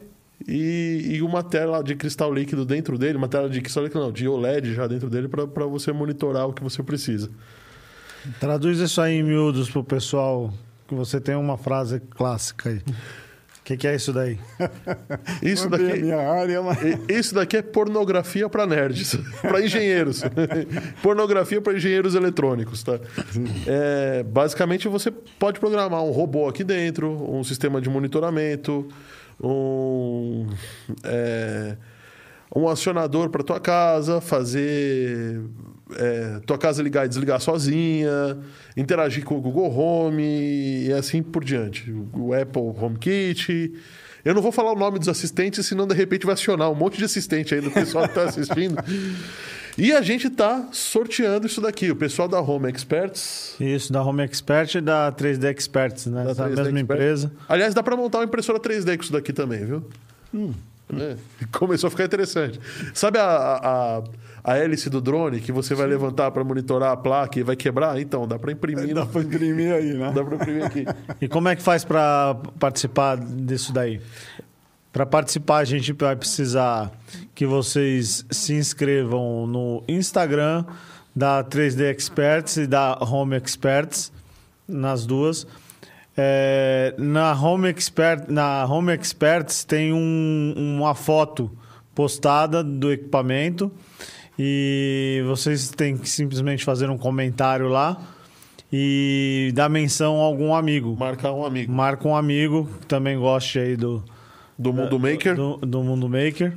e, e, uma tela de cristal líquido dentro dele, uma tela de cristal líquido não, de OLED já dentro dele para você monitorar o que você precisa. Traduz isso aí em miúdos para o pessoal que você tem uma frase clássica aí. O que, que, é isso daí? Isso daqui, é minha área, mas... Isso daqui é pornografia para nerds, para engenheiros. pornografia para engenheiros eletrônicos, tá? É, basicamente, você pode programar um robô aqui dentro, um sistema de monitoramento, um, é, um acionador para tua casa, fazer é, tua casa ligar e desligar sozinha, interagir com o Google Home e assim por diante. O Apple HomeKit. Eu não vou falar o nome dos assistentes, senão de repente vai acionar um monte de assistente aí do pessoal que está assistindo. E a gente está sorteando isso daqui, o pessoal da Home Experts. Isso, da Home Expert e da 3D Experts, né? Da, da mesma Expert. empresa. Aliás, dá para montar uma impressora 3D com isso daqui também, viu? Hum. É, começou a ficar interessante. Sabe a, a, a hélice do drone que você vai Sim. levantar para monitorar a placa e vai quebrar? Então, dá para imprimir. É, dá para imprimir aí, né? Dá para imprimir aqui. E como é que faz para participar disso daí? Para participar, a gente vai precisar que vocês se inscrevam no Instagram da 3D Experts e da Home Experts, nas duas. É, na, Home Expert, na Home Experts tem um, uma foto postada do equipamento e vocês têm que simplesmente fazer um comentário lá e dar menção a algum amigo. Marcar um amigo. Marca um amigo que também goste aí do... Do Mundo Maker. Do, do Mundo Maker.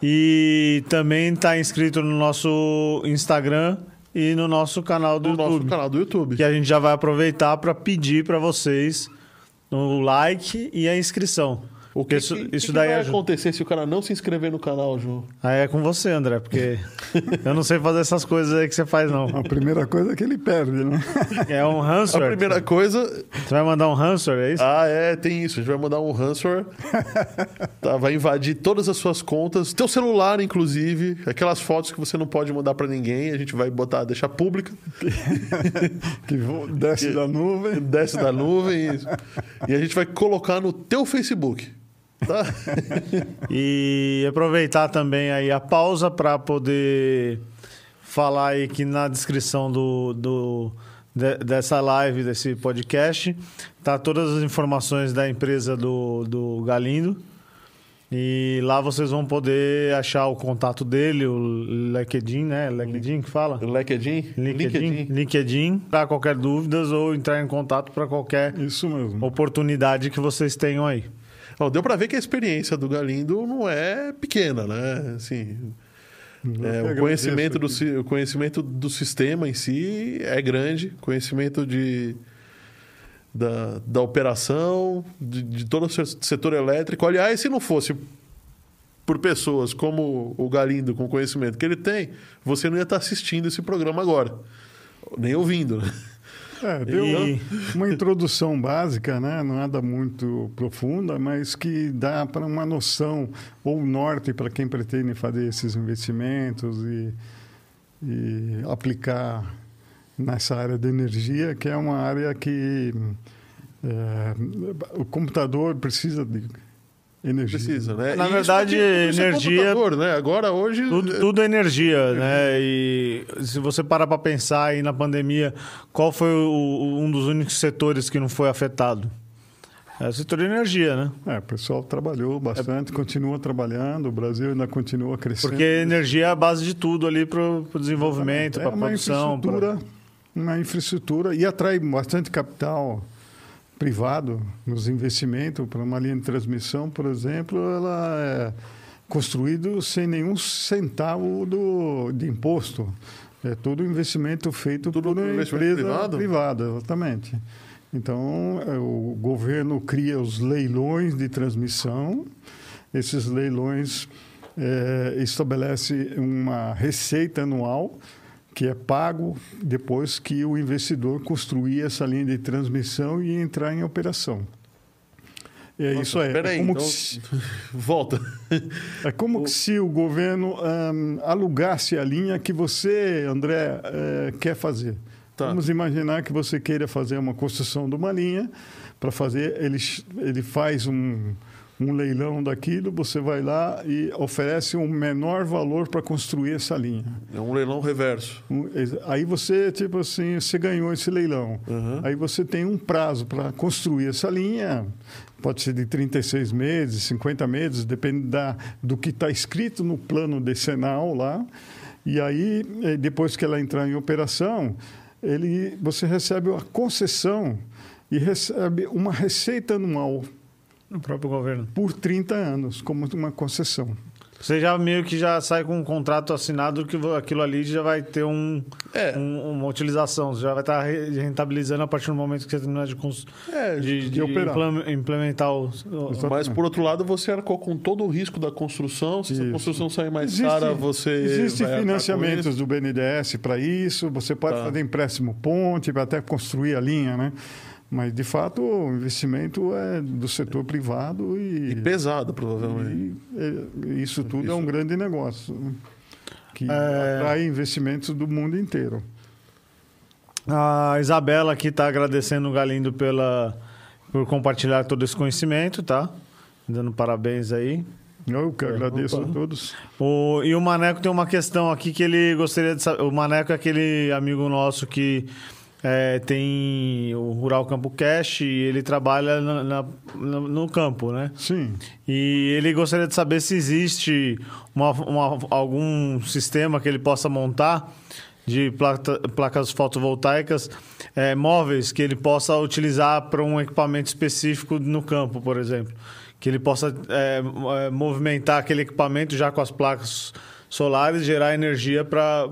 E também está inscrito no nosso Instagram e no nosso canal do no YouTube. nosso canal do YouTube. Que a gente já vai aproveitar para pedir para vocês o like e a inscrição. O que, isso, que, isso que daí vai ajuda. acontecer se o cara não se inscrever no canal, João? Aí é com você, André, porque eu não sei fazer essas coisas aí que você faz, não. A primeira coisa é que ele perde, né? É um ransomware. A primeira coisa... Você vai mandar um ransomware, é isso? Ah, é, tem isso. A gente vai mandar um ransomware. tá, vai invadir todas as suas contas, teu celular, inclusive, aquelas fotos que você não pode mandar para ninguém, a gente vai botar, deixar pública. que desce da nuvem. Desce da nuvem, isso. E a gente vai colocar no teu Facebook. Tá. e aproveitar também aí a pausa para poder falar aí que na descrição do, do de, dessa live, desse podcast, tá todas as informações da empresa do, do Galindo. E lá vocês vão poder achar o contato dele, o LinkedIn, né? LinkedIn que fala? LinkedIn? LinkedIn. LinkedIn, para qualquer dúvidas ou entrar em contato para qualquer Isso mesmo. oportunidade que vocês tenham aí. Ó, deu para ver que a experiência do Galindo não é pequena, né? Assim, é, o, conhecimento do, o conhecimento do sistema em si é grande, conhecimento de, da, da operação, de, de todo o setor elétrico. Aliás, se não fosse por pessoas como o Galindo, com o conhecimento que ele tem, você não ia estar assistindo esse programa agora, nem ouvindo, né? É, deu e... uma introdução básica, né? nada muito profunda, mas que dá para uma noção ou norte para quem pretende fazer esses investimentos e, e aplicar nessa área de energia, que é uma área que é, o computador precisa de energia. Precisa, né? Na e verdade, energia. né? Agora, hoje. Tudo, tudo é energia, né? E se você parar para pensar aí na pandemia, qual foi o, um dos únicos setores que não foi afetado? É o setor de energia, né? É, o pessoal trabalhou bastante, é... continua trabalhando, o Brasil ainda continua crescendo. Porque energia é a base de tudo ali para o desenvolvimento, para a é produção. Infraestrutura, pra... Uma infraestrutura e atrai bastante capital privado nos investimentos para uma linha de transmissão, por exemplo, ela é construído sem nenhum centavo do, de imposto. É todo investimento feito Tudo por uma empresa privado? privada, exatamente. Então, é, o governo cria os leilões de transmissão, esses leilões é, estabelece uma receita anual que é pago depois que o investidor construir essa linha de transmissão e entrar em operação. É, Nossa, isso é. Peraí, é como então... se... volta. É como o... se o governo alugasse a linha que você, André, uh, quer fazer. Tá. Vamos imaginar que você queira fazer uma construção de uma linha. Para fazer, ele, ele faz um, um leilão daquilo, você vai lá e oferece um menor valor para construir essa linha. É um leilão reverso. Um, aí você, tipo assim, você ganhou esse leilão. Uhum. Aí você tem um prazo para construir essa linha, pode ser de 36 meses, 50 meses, depende da, do que está escrito no plano decenal lá. E aí, eh, depois que ela entrar em operação, ele, você recebe a concessão e recebe uma receita anual no próprio governo. Por 30 anos, como uma concessão. Você já meio que já sai com um contrato assinado que aquilo ali já vai ter um, é. um, uma utilização. Você já vai estar rentabilizando a partir do momento que você terminar de, é, de, de, de implementar o, o... Mas, por outro lado, você arcou com todo o risco da construção. Se isso. a construção sair mais existe, cara, você. Existem financiamentos do BNDES para isso. Você pode tá. fazer empréstimo ponte para até construir a linha, né? Mas, de fato, o investimento é do setor privado e... E pesado, provavelmente. E, e isso tudo isso. é um grande negócio, que é... atrai investimentos do mundo inteiro. A Isabela aqui está agradecendo o Galindo pela, por compartilhar todo esse conhecimento, tá? Dando parabéns aí. Eu que agradeço Opa. a todos. O, e o Maneco tem uma questão aqui que ele gostaria de saber. O Maneco é aquele amigo nosso que é, tem o Rural Campo Cash e ele trabalha na, na, no campo, né? Sim. E ele gostaria de saber se existe uma, uma, algum sistema que ele possa montar de placa, placas fotovoltaicas é, móveis que ele possa utilizar para um equipamento específico no campo, por exemplo. Que ele possa é, é movimentar aquele equipamento já com as placas solares, gerar energia para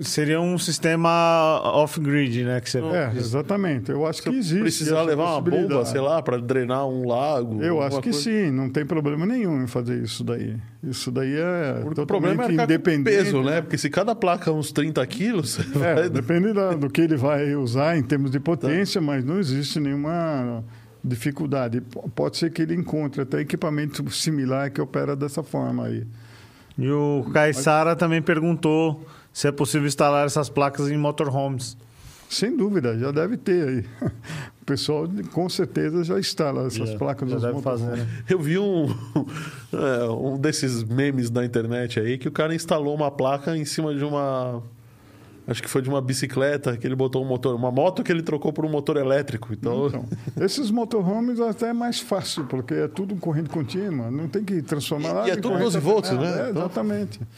Seria um sistema off-grid, né? Que você... É, exatamente. Eu acho que existe. Precisar levar uma bomba, sei lá, para drenar um lago. Eu acho que coisa. sim, não tem problema nenhum em fazer isso daí. Isso daí é o problema é independente. peso, né? Porque se cada placa é uns 30 quilos. É, vai... depende da, do que ele vai usar em termos de potência, tá. mas não existe nenhuma dificuldade. Pode ser que ele encontre até equipamento similar que opera dessa forma aí. E o Caissara também perguntou se é possível instalar essas placas em motorhomes. Sem dúvida, já deve ter aí. O pessoal com certeza já instala essas já, placas já deve fazer, né? Eu vi um, é, um desses memes na internet aí que o cara instalou uma placa em cima de uma Acho que foi de uma bicicleta que ele botou um motor, uma moto que ele trocou por um motor elétrico. Então, então esses motorhomes até é mais fácil, porque é tudo corrente contínua, não tem que transformar. E, e é tudo 12 volts, né? É, exatamente. Então,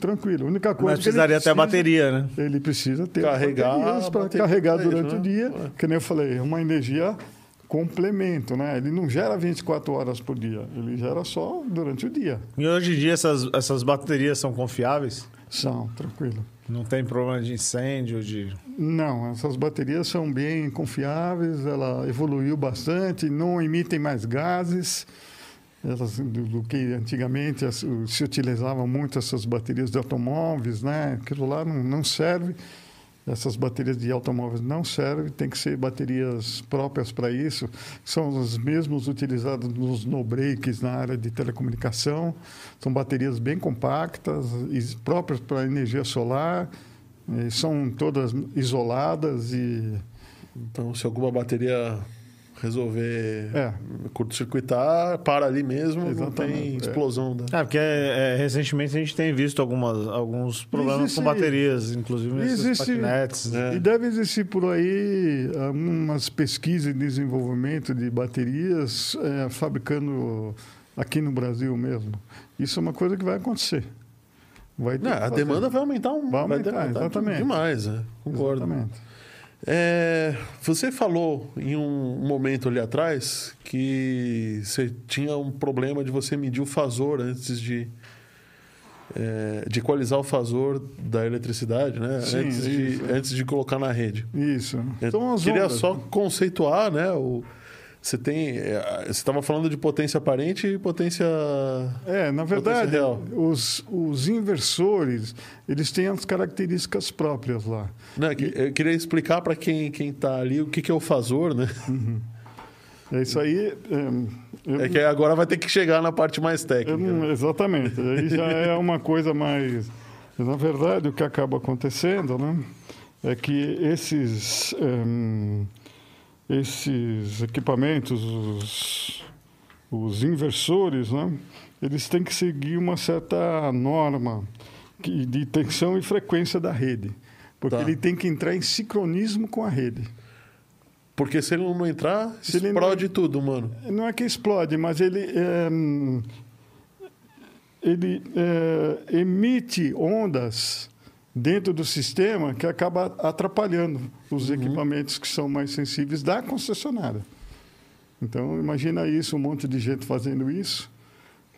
tranquilo. A única coisa. Mas precisaria ter a bateria, né? Ele precisa ter carregar para carregar durante né? o dia. É. Que nem eu falei, é uma energia complemento, né? Ele não gera 24 horas por dia, ele gera só durante o dia. E hoje em dia essas, essas baterias são confiáveis? São, tranquilo. Não tem problema de incêndio, de... Não, essas baterias são bem confiáveis, ela evoluiu bastante, não emitem mais gases, elas, do, do, que antigamente se utilizavam muito essas baterias de automóveis, né? Aquilo lá não, não serve. Essas baterias de automóveis não servem, tem que ser baterias próprias para isso. São as mesmas utilizadas nos no-breaks na área de telecomunicação. São baterias bem compactas, próprias para energia solar. São todas isoladas e... Então, se alguma bateria resolver é. curto-circuitar, para ali mesmo, Exatamente. não tem é. explosão. Da... É, porque é, é, recentemente a gente tem visto algumas, alguns problemas existe, com baterias, inclusive nesses patinetes. Né? E deve existir por aí umas pesquisas e desenvolvimento de baterias é, fabricando aqui no Brasil mesmo. Isso é uma coisa que vai acontecer. Vai não, a demanda vai aumentar um vai aumentar, vai exatamente. demais, né? concordo. Exatamente. É, você falou em um momento ali atrás que você tinha um problema de você medir o fasor antes de, é, de equalizar o fasor da eletricidade, né? Sim, antes, de, antes de colocar na rede. Isso. Então, queria ondas. só conceituar né, o, você tem. É, você estava falando de potência aparente e potência. É, na verdade, os, os inversores eles têm as características próprias lá. Não, eu queria explicar para quem está ali o que, que é o fasor, né? Uhum. É isso aí. É, eu, é, que agora vai ter que chegar na parte mais técnica. Não, né? exatamente. Aí já é uma coisa mais. Na verdade, o que acaba acontecendo, né? É que esses. Um, esses equipamentos, os, os inversores, né, eles têm que seguir uma certa norma de tensão e frequência da rede, porque tá. ele tem que entrar em sincronismo com a rede. Porque se ele não entrar, se explode não, tudo, mano. Não é que explode, mas ele é, ele é, emite ondas dentro do sistema que acaba atrapalhando os uhum. equipamentos que são mais sensíveis da concessionária. Então, imagina isso, um monte de gente fazendo isso.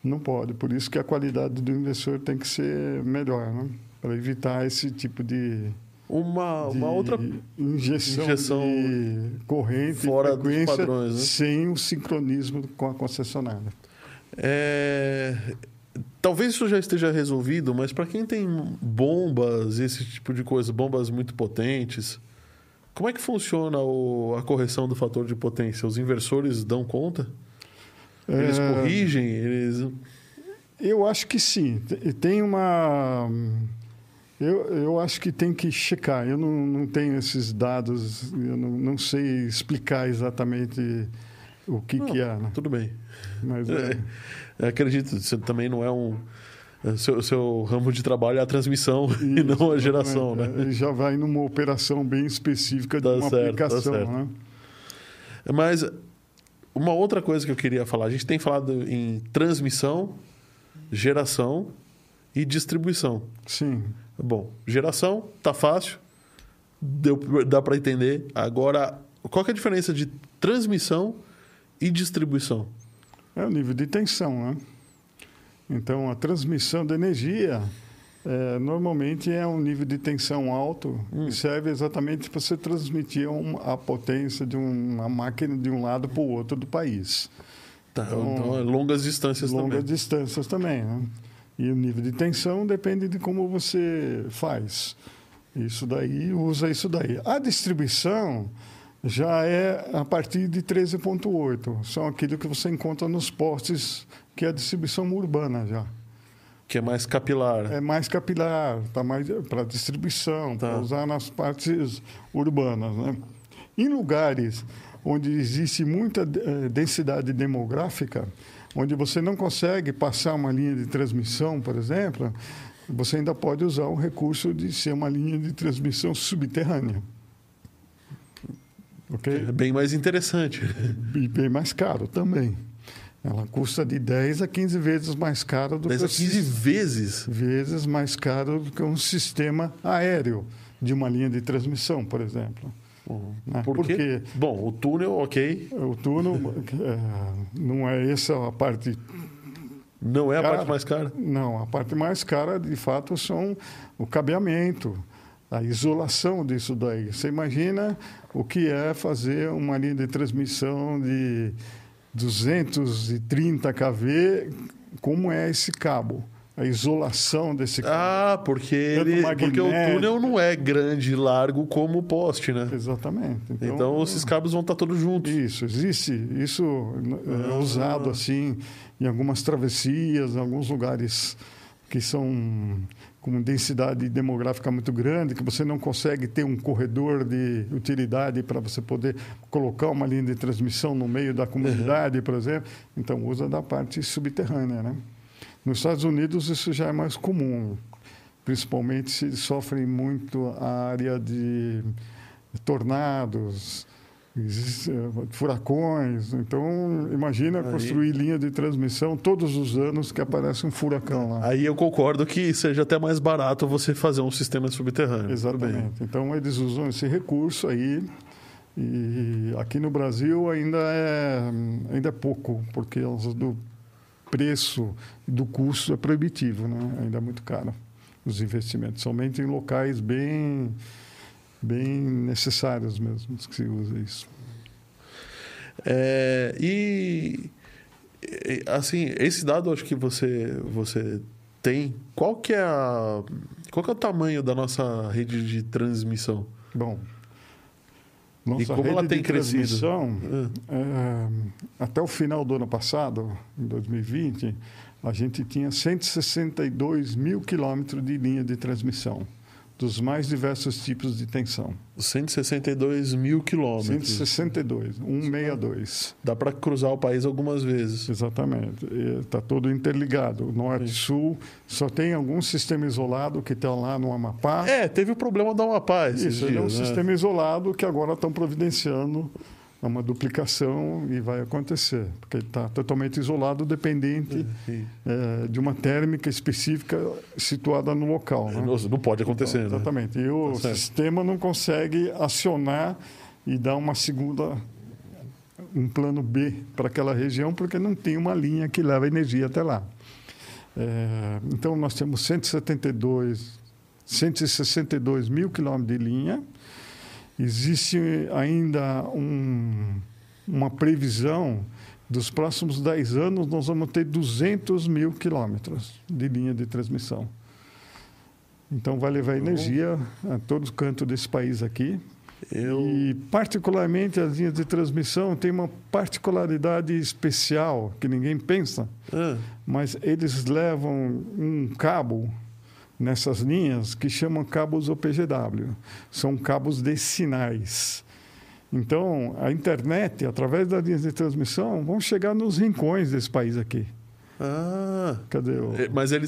Não pode. Por isso que a qualidade do investidor tem que ser melhor, né? para evitar esse tipo de uma, uma outra injeção, injeção de corrente fora dos padrões, né? sem o sincronismo com a concessionária. É, Talvez isso já esteja resolvido, mas para quem tem bombas, esse tipo de coisa, bombas muito potentes, como é que funciona o, a correção do fator de potência? Os inversores dão conta? Eles é... corrigem? Eles... Eu acho que sim. Tem uma. Eu, eu acho que tem que checar. Eu não, não tenho esses dados, eu não, não sei explicar exatamente o que, não, que é. Né? Tudo bem. Mas é... é acredito, você também não é um. É, seu, seu ramo de trabalho é a transmissão Isso, e não a geração, né? Ele já vai numa operação bem específica de tá uma certo, tá aplicação, tá né? Mas uma outra coisa que eu queria falar, a gente tem falado em transmissão, geração e distribuição. Sim. Bom, geração tá fácil, deu, dá para entender. Agora, qual é a diferença de transmissão e distribuição? É o nível de tensão, né? Então, a transmissão de energia é, normalmente é um nível de tensão alto hum. que serve exatamente para você transmitir um, a potência de uma máquina de um lado para o outro do país. Tá, então, então, é longas distâncias longas também. Longas distâncias também. Né? E o nível de tensão depende de como você faz. Isso daí, usa isso daí. A distribuição já é a partir de 13,8. São aquilo que você encontra nos postes, que é a distribuição urbana já. Que é mais capilar. É mais capilar, tá mais para distribuição, tá. para usar nas partes urbanas. Né? Em lugares onde existe muita eh, densidade demográfica, onde você não consegue passar uma linha de transmissão, por exemplo, você ainda pode usar o recurso de ser uma linha de transmissão subterrânea. Okay? É bem mais interessante. E bem mais caro também. Ela custa de 10 a 15 vezes mais caro do 10 que... 10 a 15 vezes? Vezes mais caro do que um sistema aéreo de uma linha de transmissão, por exemplo. Uhum. Né? Por Porque, Bom, o túnel, ok. O túnel é, não é essa a parte não é a cara, parte mais cara? Não, a parte mais cara, de fato, são o cabeamento, a isolação disso daí. Você imagina o que é fazer uma linha de transmissão de 230 kV, como é esse cabo? a isolação desse cabo. Ah, porque, ele, porque o túnel não é grande e largo como o poste, né? Exatamente. Então, então esses cabos vão estar todos juntos. Isso, existe. Isso é ah. usado assim em algumas travessias, em alguns lugares que são com densidade demográfica muito grande, que você não consegue ter um corredor de utilidade para você poder colocar uma linha de transmissão no meio da comunidade, uhum. por exemplo. Então, usa da parte subterrânea, né? Nos Estados Unidos isso já é mais comum, principalmente se sofrem muito a área de tornados, furacões. Então, imagina Aí... construir linha de transmissão todos os anos que aparece um furacão lá. Aí eu concordo que seja até mais barato você fazer um sistema subterrâneo. Exatamente. Então, eles usam esse recurso aí. E aqui no Brasil ainda é, ainda é pouco, porque do preço do custo é proibitivo, né? ainda é muito caro os investimentos, somente em locais bem, bem necessários mesmo que se usa isso. É, e assim, esse dado acho que você, você tem, qual que é a, qual que é o tamanho da nossa rede de transmissão? Bom, nossa e como ela tem crescido? É. É, até o final do ano passado, em 2020, a gente tinha 162 mil quilômetros de linha de transmissão dos mais diversos tipos de tensão. 162 mil quilômetros. 162, 162. Dá para cruzar o país algumas vezes. Exatamente. Está todo interligado. Norte, Sim. sul, só tem algum sistema isolado que está lá no Amapá. É, teve o problema do Amapá. Isso, dias, é um né? sistema isolado que agora estão providenciando é uma duplicação e vai acontecer, porque ele está totalmente isolado, dependente é, de uma térmica específica situada no local. Né? Não, pode acontecer. Então, exatamente. Né? E o tá sistema não consegue acionar e dar uma segunda, um plano B para aquela região, porque não tem uma linha que leva energia até lá. É, então, nós temos 172, 162 mil quilômetros de linha, existe ainda um, uma previsão dos próximos 10 anos nós vamos ter 200 mil quilômetros de linha de transmissão. Então vai levar energia a todo canto desse país aqui. Eu... E particularmente as linhas de transmissão têm uma particularidade especial que ninguém pensa, ah. mas eles levam um cabo nessas linhas que chamam cabos OPGW. São cabos de sinais. Então, a internet, através das linhas de transmissão, vão chegar nos rincões desse país aqui. Ah. Cadê o... É, mas ele,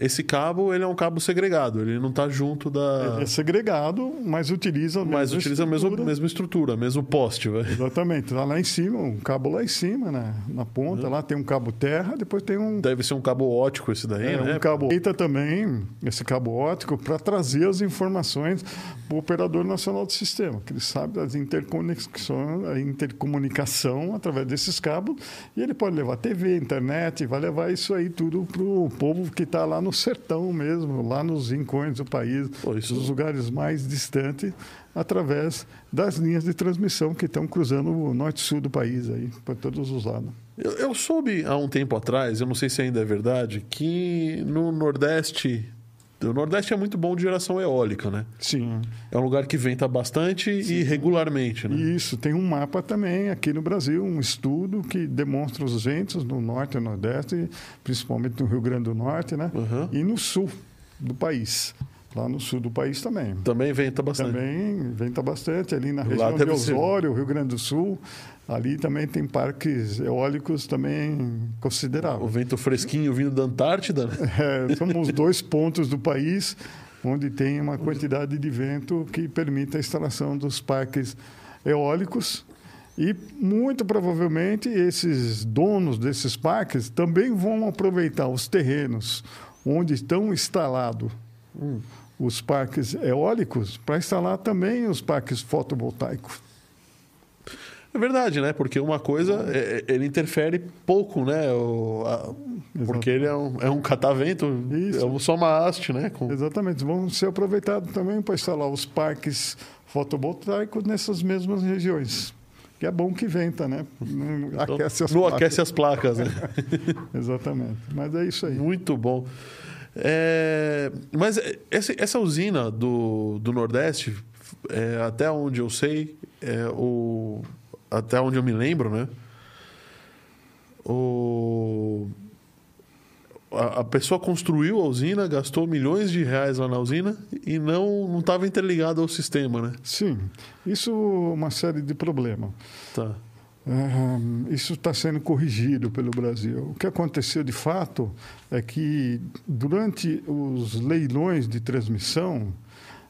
esse cabo ele é um cabo segregado, ele não está junto da. Ele é segregado, mas utiliza a mesma mas utiliza estrutura. a mesma, mesma estrutura, mesmo poste. Véio. Exatamente. Está lá em cima, um cabo lá em cima, né? na ponta, uhum. lá tem um cabo terra, depois tem um. Deve ser um cabo ótico esse daí, é, né? Um cabo eita também, esse cabo ótico, para trazer as informações para o operador nacional do sistema, que ele sabe das interconexões, a intercomunicação através desses cabos, e ele pode levar TV, internet, vai levar isso aí tudo para o povo que está lá no sertão mesmo, lá nos rincões do país, Pô, isso... nos lugares mais distantes, através das linhas de transmissão que estão cruzando o norte e sul do país aí, para todos os lados. Eu, eu soube há um tempo atrás, eu não sei se ainda é verdade, que no Nordeste o Nordeste é muito bom de geração eólica, né? Sim. É um lugar que venta bastante Sim. e regularmente, né? Isso. Tem um mapa também aqui no Brasil, um estudo que demonstra os ventos no Norte e Nordeste, principalmente no Rio Grande do Norte, né? Uhum. E no Sul do país. Lá no sul do país também. Também venta bastante. Também venta bastante. Ali na região de Osório, ser... Rio Grande do Sul, ali também tem parques eólicos também consideráveis. O vento fresquinho vindo da Antártida? Né? É, somos dois pontos do país onde tem uma quantidade de vento que permite a instalação dos parques eólicos. E muito provavelmente esses donos desses parques também vão aproveitar os terrenos onde estão instalados hum. os parques eólicos para instalar também os parques fotovoltaicos. É verdade, né? Porque uma coisa, é, é ele interfere pouco, né? O, a, porque ele é um, é um catavento, Isso. é um soma haste, né? Com... Exatamente. Vão ser aproveitados também para instalar os parques fotovoltaicos nessas mesmas regiões. Que é bom que venta, né? Não então, aquece as não placas. aquece as placas, né? Exatamente. Mas é isso aí. Muito bom. É, mas essa, essa usina do, do Nordeste, é, até onde eu sei, é, o, até onde eu me lembro, né? O, a, a, pessoa construiu a usina, gastou milhões de reais lá na usina e não estava interligado ao sistema, né? Sim, isso é uma série de problemas. Tá. É, isso está sendo corrigido pelo Brasil. O que aconteceu de fato é que durante os leilões de transmissão,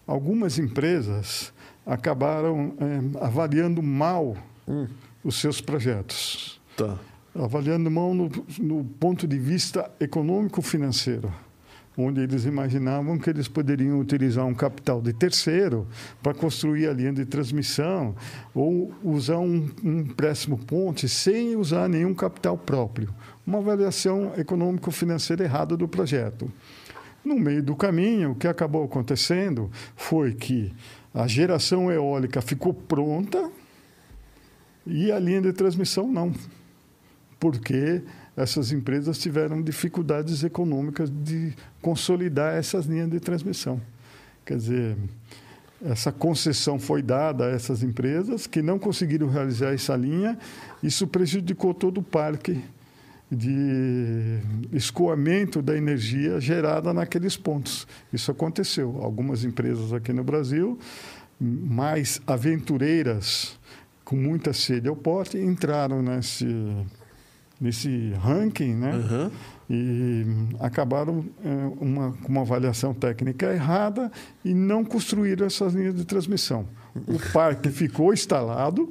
algumas empresas acabaram é, avaliando mal hum. os seus projetos. Tá. Avaliando mal no, no ponto de vista econômico-financeiro onde eles imaginavam que eles poderiam utilizar um capital de terceiro para construir a linha de transmissão ou usar um, um empréstimo ponte sem usar nenhum capital próprio. Uma avaliação econômico-financeira errada do projeto. No meio do caminho, o que acabou acontecendo foi que a geração eólica ficou pronta e a linha de transmissão não. Porque essas empresas tiveram dificuldades econômicas de consolidar essas linhas de transmissão. Quer dizer, essa concessão foi dada a essas empresas que não conseguiram realizar essa linha, isso prejudicou todo o parque de escoamento da energia gerada naqueles pontos. Isso aconteceu. Algumas empresas aqui no Brasil, mais aventureiras, com muita sede ao porte, entraram nesse nesse ranking, né? Uhum. E acabaram é, uma, com uma avaliação técnica errada e não construíram essas linhas de transmissão. O parque ficou instalado.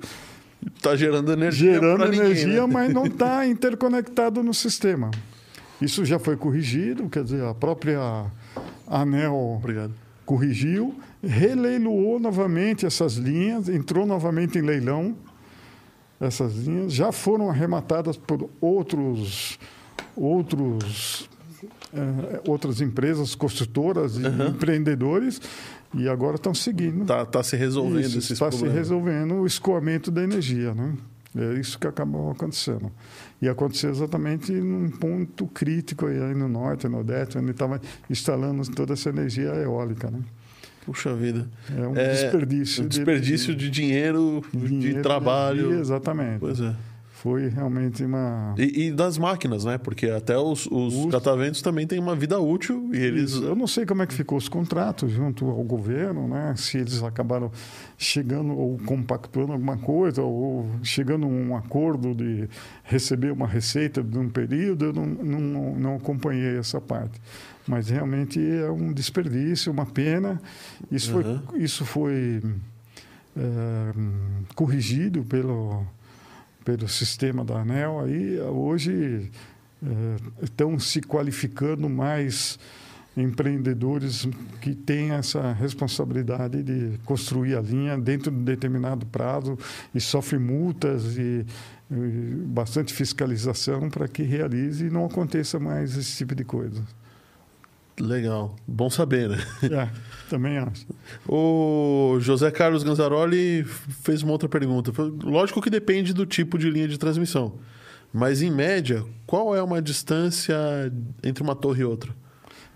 Está gerando energia. Gerando energia, ninguém, né? mas não está interconectado no sistema. Isso já foi corrigido, quer dizer, a própria ANEL Obrigado. Corrigiu, releiloou novamente essas linhas, entrou novamente em leilão essas linhas já foram arrematadas por outros, outros, é, outras empresas construtoras e uhum. empreendedores e agora estão seguindo. Está tá se resolvendo isso, esses Está se resolvendo o escoamento da energia, né? É isso que acabou acontecendo. E aconteceu exatamente num ponto crítico aí no norte, no nordeste, onde estava instalando toda essa energia eólica, né? Puxa vida. É um é, desperdício. Um desperdício de, de dinheiro, dinheiro, de trabalho. De exatamente. Pois é. Foi realmente uma. E, e das máquinas, né? Porque até os, os, os, cataventos também têm uma vida útil e eles. Eu não sei como é que ficou os contratos junto ao governo, né? Se eles acabaram chegando ou compactuando alguma coisa, ou chegando a um acordo de receber uma receita de um período, eu não, não, não acompanhei essa parte mas realmente é um desperdício, uma pena. Isso uhum. foi, isso foi é, corrigido pelo, pelo sistema da ANEL. Aí, hoje é, estão se qualificando mais empreendedores que têm essa responsabilidade de construir a linha dentro de um determinado prazo e sofrem multas e, e bastante fiscalização para que realize e não aconteça mais esse tipo de coisa. Legal. Bom saber, né? É, também acho. O José Carlos Ganzaroli fez uma outra pergunta. Lógico que depende do tipo de linha de transmissão. Mas, em média, qual é uma distância entre uma torre e outra?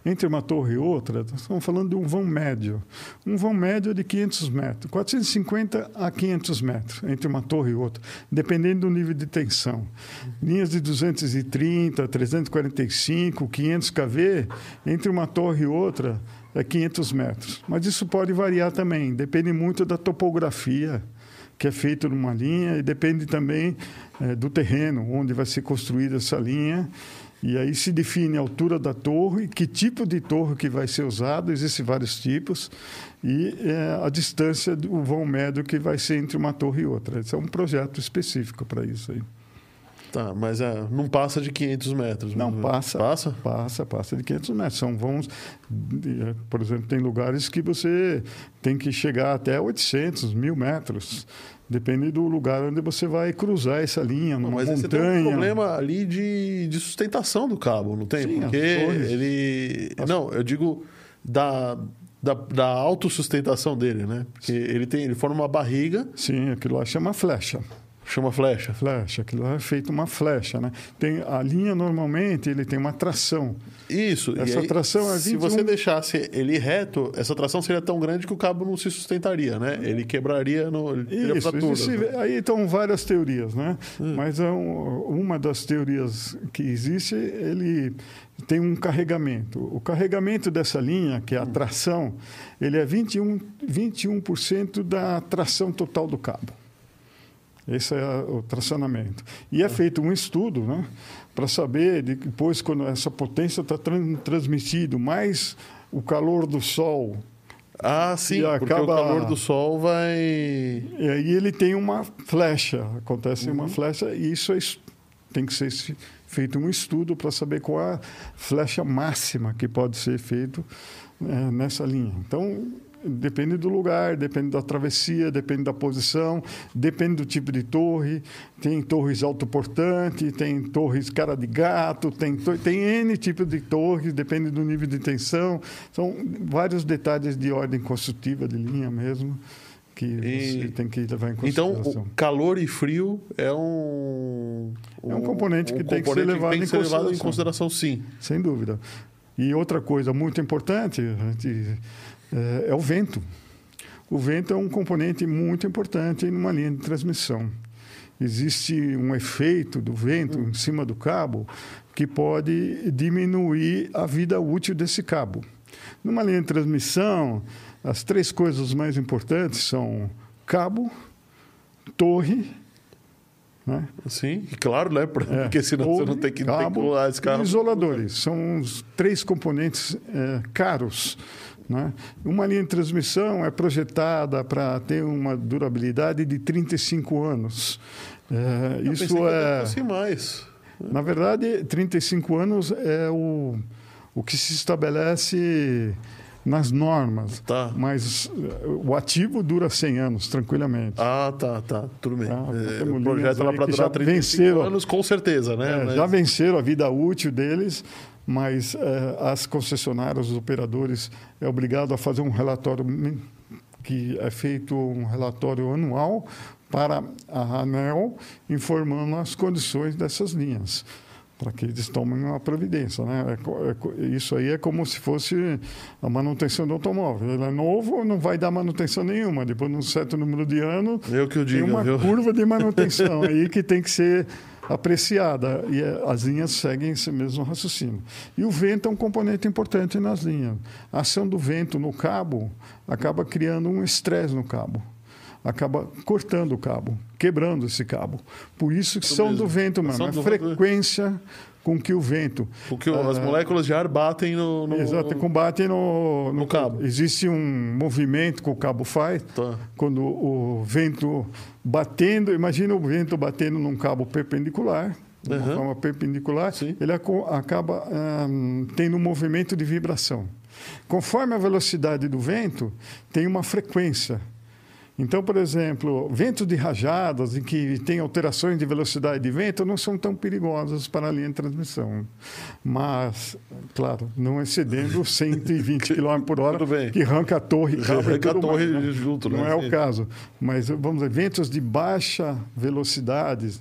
entre uma torre e outra, estamos falando de um vão médio. Um vão médio de 500 metros, 450 a 500 metros entre uma torre e outra, dependendo do nível de tensão. Linhas de 230, 345, 500 kV, entre uma torre e outra, é 500 metros. Mas isso pode variar também, depende muito da topografia que é feita numa linha e depende também é, do terreno onde vai ser construída essa linha. E aí se define a altura da torre, que tipo de torre que vai ser usado, existem vários tipos, e é, a distância do vão médio que vai ser entre uma torre e outra. Esse é um projeto específico para isso aí. Tá, mas é, não passa de 500 metros. Não, passa. Passa? Passa, passa de 500 metros. São vãos, por exemplo, tem lugares que você tem que chegar até 800, mil metros. Depende do lugar onde você vai cruzar essa linha, numa mas montanha. Mas você tem um problema ali de, de sustentação do cabo, não tem? Sim, Porque ele... As... Não, eu digo da, da, da autossustentação dele, né? Porque ele, tem, ele forma uma barriga... Sim, aquilo lá chama flecha. Chama flecha. Flecha, aquilo é feito uma flecha, né? Tem a linha normalmente ele tem uma tração. Isso. Essa aí, tração é 21... Se você deixasse ele reto, essa tração seria tão grande que o cabo não se sustentaria, né? Ele quebraria no ele Isso. Existe, né? Aí estão várias teorias, né? Hum. Mas é um, uma das teorias que existe, ele tem um carregamento. O carregamento dessa linha, que é a hum. tração, ele é 21 21% da tração total do cabo. Esse é o tracionamento. E é feito um estudo né, para saber, depois, quando essa potência está transmitido, mais o calor do Sol. Ah, sim, acaba... porque o calor do Sol vai... E aí ele tem uma flecha, acontece uhum. uma flecha, e isso é, tem que ser feito um estudo para saber qual a flecha máxima que pode ser feito é, nessa linha. Então, Depende do lugar, depende da travessia, depende da posição, depende do tipo de torre. Tem torres autoportantes, tem torres cara de gato, tem, tem N tipos de torres, depende do nível de tensão. São vários detalhes de ordem construtiva de linha mesmo que e... você tem que levar em consideração. Então, calor e frio é um... um é um componente um que tem que ser levado, que em, ser levado em consideração, sim. Sem dúvida. E outra coisa muito importante, a gente é, é o vento. O vento é um componente muito importante numa linha de transmissão. Existe um efeito do vento em cima do cabo que pode diminuir a vida útil desse cabo. Numa linha de transmissão, as três coisas mais importantes são cabo, torre né? Sim, claro, né? Porque é. senão você não tem que cabo, esse carro. Isoladores são os três componentes é, caros né? Uma linha de transmissão é projetada para ter uma durabilidade de 35 anos. É, isso é. mais. Na verdade, 35 anos é o, o que se estabelece nas normas. Tá. Mas eh, o ativo dura 100 anos, tranquilamente. Ah, tá, tá. Tudo bem. Ah, é, o projeto lá para durar 35 venceram, anos, com certeza, né? É, Mas... Já venceram a vida útil deles mas eh, as concessionárias, os operadores, é obrigado a fazer um relatório que é feito um relatório anual para a ANEL, informando as condições dessas linhas, para que eles tomem uma providência. Né? É, é, isso aí é como se fosse a manutenção do automóvel. Ele é novo, não vai dar manutenção nenhuma. Depois de um certo número de anos, Eu que eu digo, tem uma viu? curva de manutenção aí que tem que ser apreciada e é, as linhas seguem esse mesmo raciocínio. E o vento é um componente importante nas linhas. A ação do vento no cabo acaba criando um estresse no cabo, acaba cortando o cabo, quebrando esse cabo. Por isso que são do vento mesmo, a, a frequência com que o vento. Porque uh, as moléculas de ar batem no. no exato, combatem no, no, no cabo. cabo. Existe um movimento que o cabo faz tá. quando o vento batendo. Imagina o vento batendo num cabo perpendicular. De uma forma perpendicular, Sim. ele acaba tendo um movimento de vibração. Conforme a velocidade do vento, tem uma frequência então, por exemplo, ventos de rajadas em que tem alterações de velocidade de vento não são tão perigosos para a linha de transmissão. Mas, claro, não excedendo 120 km por hora, que arranca a torre. Arranca a torre mais, né? junto. Não né? é o caso. Mas, vamos dizer, ventos de baixa velocidade,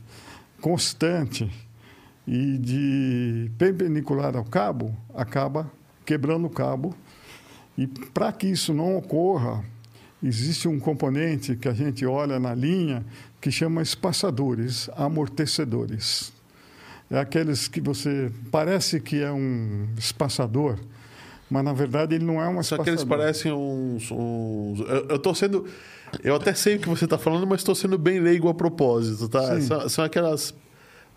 constante e de perpendicular ao cabo, acaba quebrando o cabo. E para que isso não ocorra, existe um componente que a gente olha na linha que chama espaçadores, amortecedores. É aqueles que você parece que é um espaçador, mas na verdade ele não é um Só espaçador. que eles parecem uns. uns... Eu, tô sendo. Eu até sei o que você está falando, mas estou sendo bem leigo a propósito, tá? São, são, aquelas.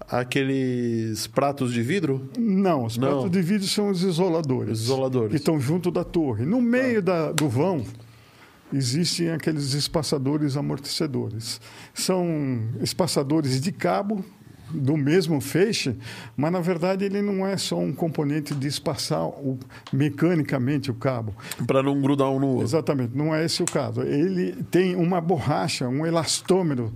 Aqueles pratos de vidro? Não, os Não. pratos de vidro são os isoladores. Os isoladores. Que estão junto da torre. No meio da, do vão, existem aqueles espaçadores amortecedores. São espaçadores de cabo do mesmo feixe, mas na verdade ele não é só um componente de espaçar o, mecanicamente o cabo. Para não grudar um no outro. Exatamente, não é esse o caso. Ele tem uma borracha, um elastômero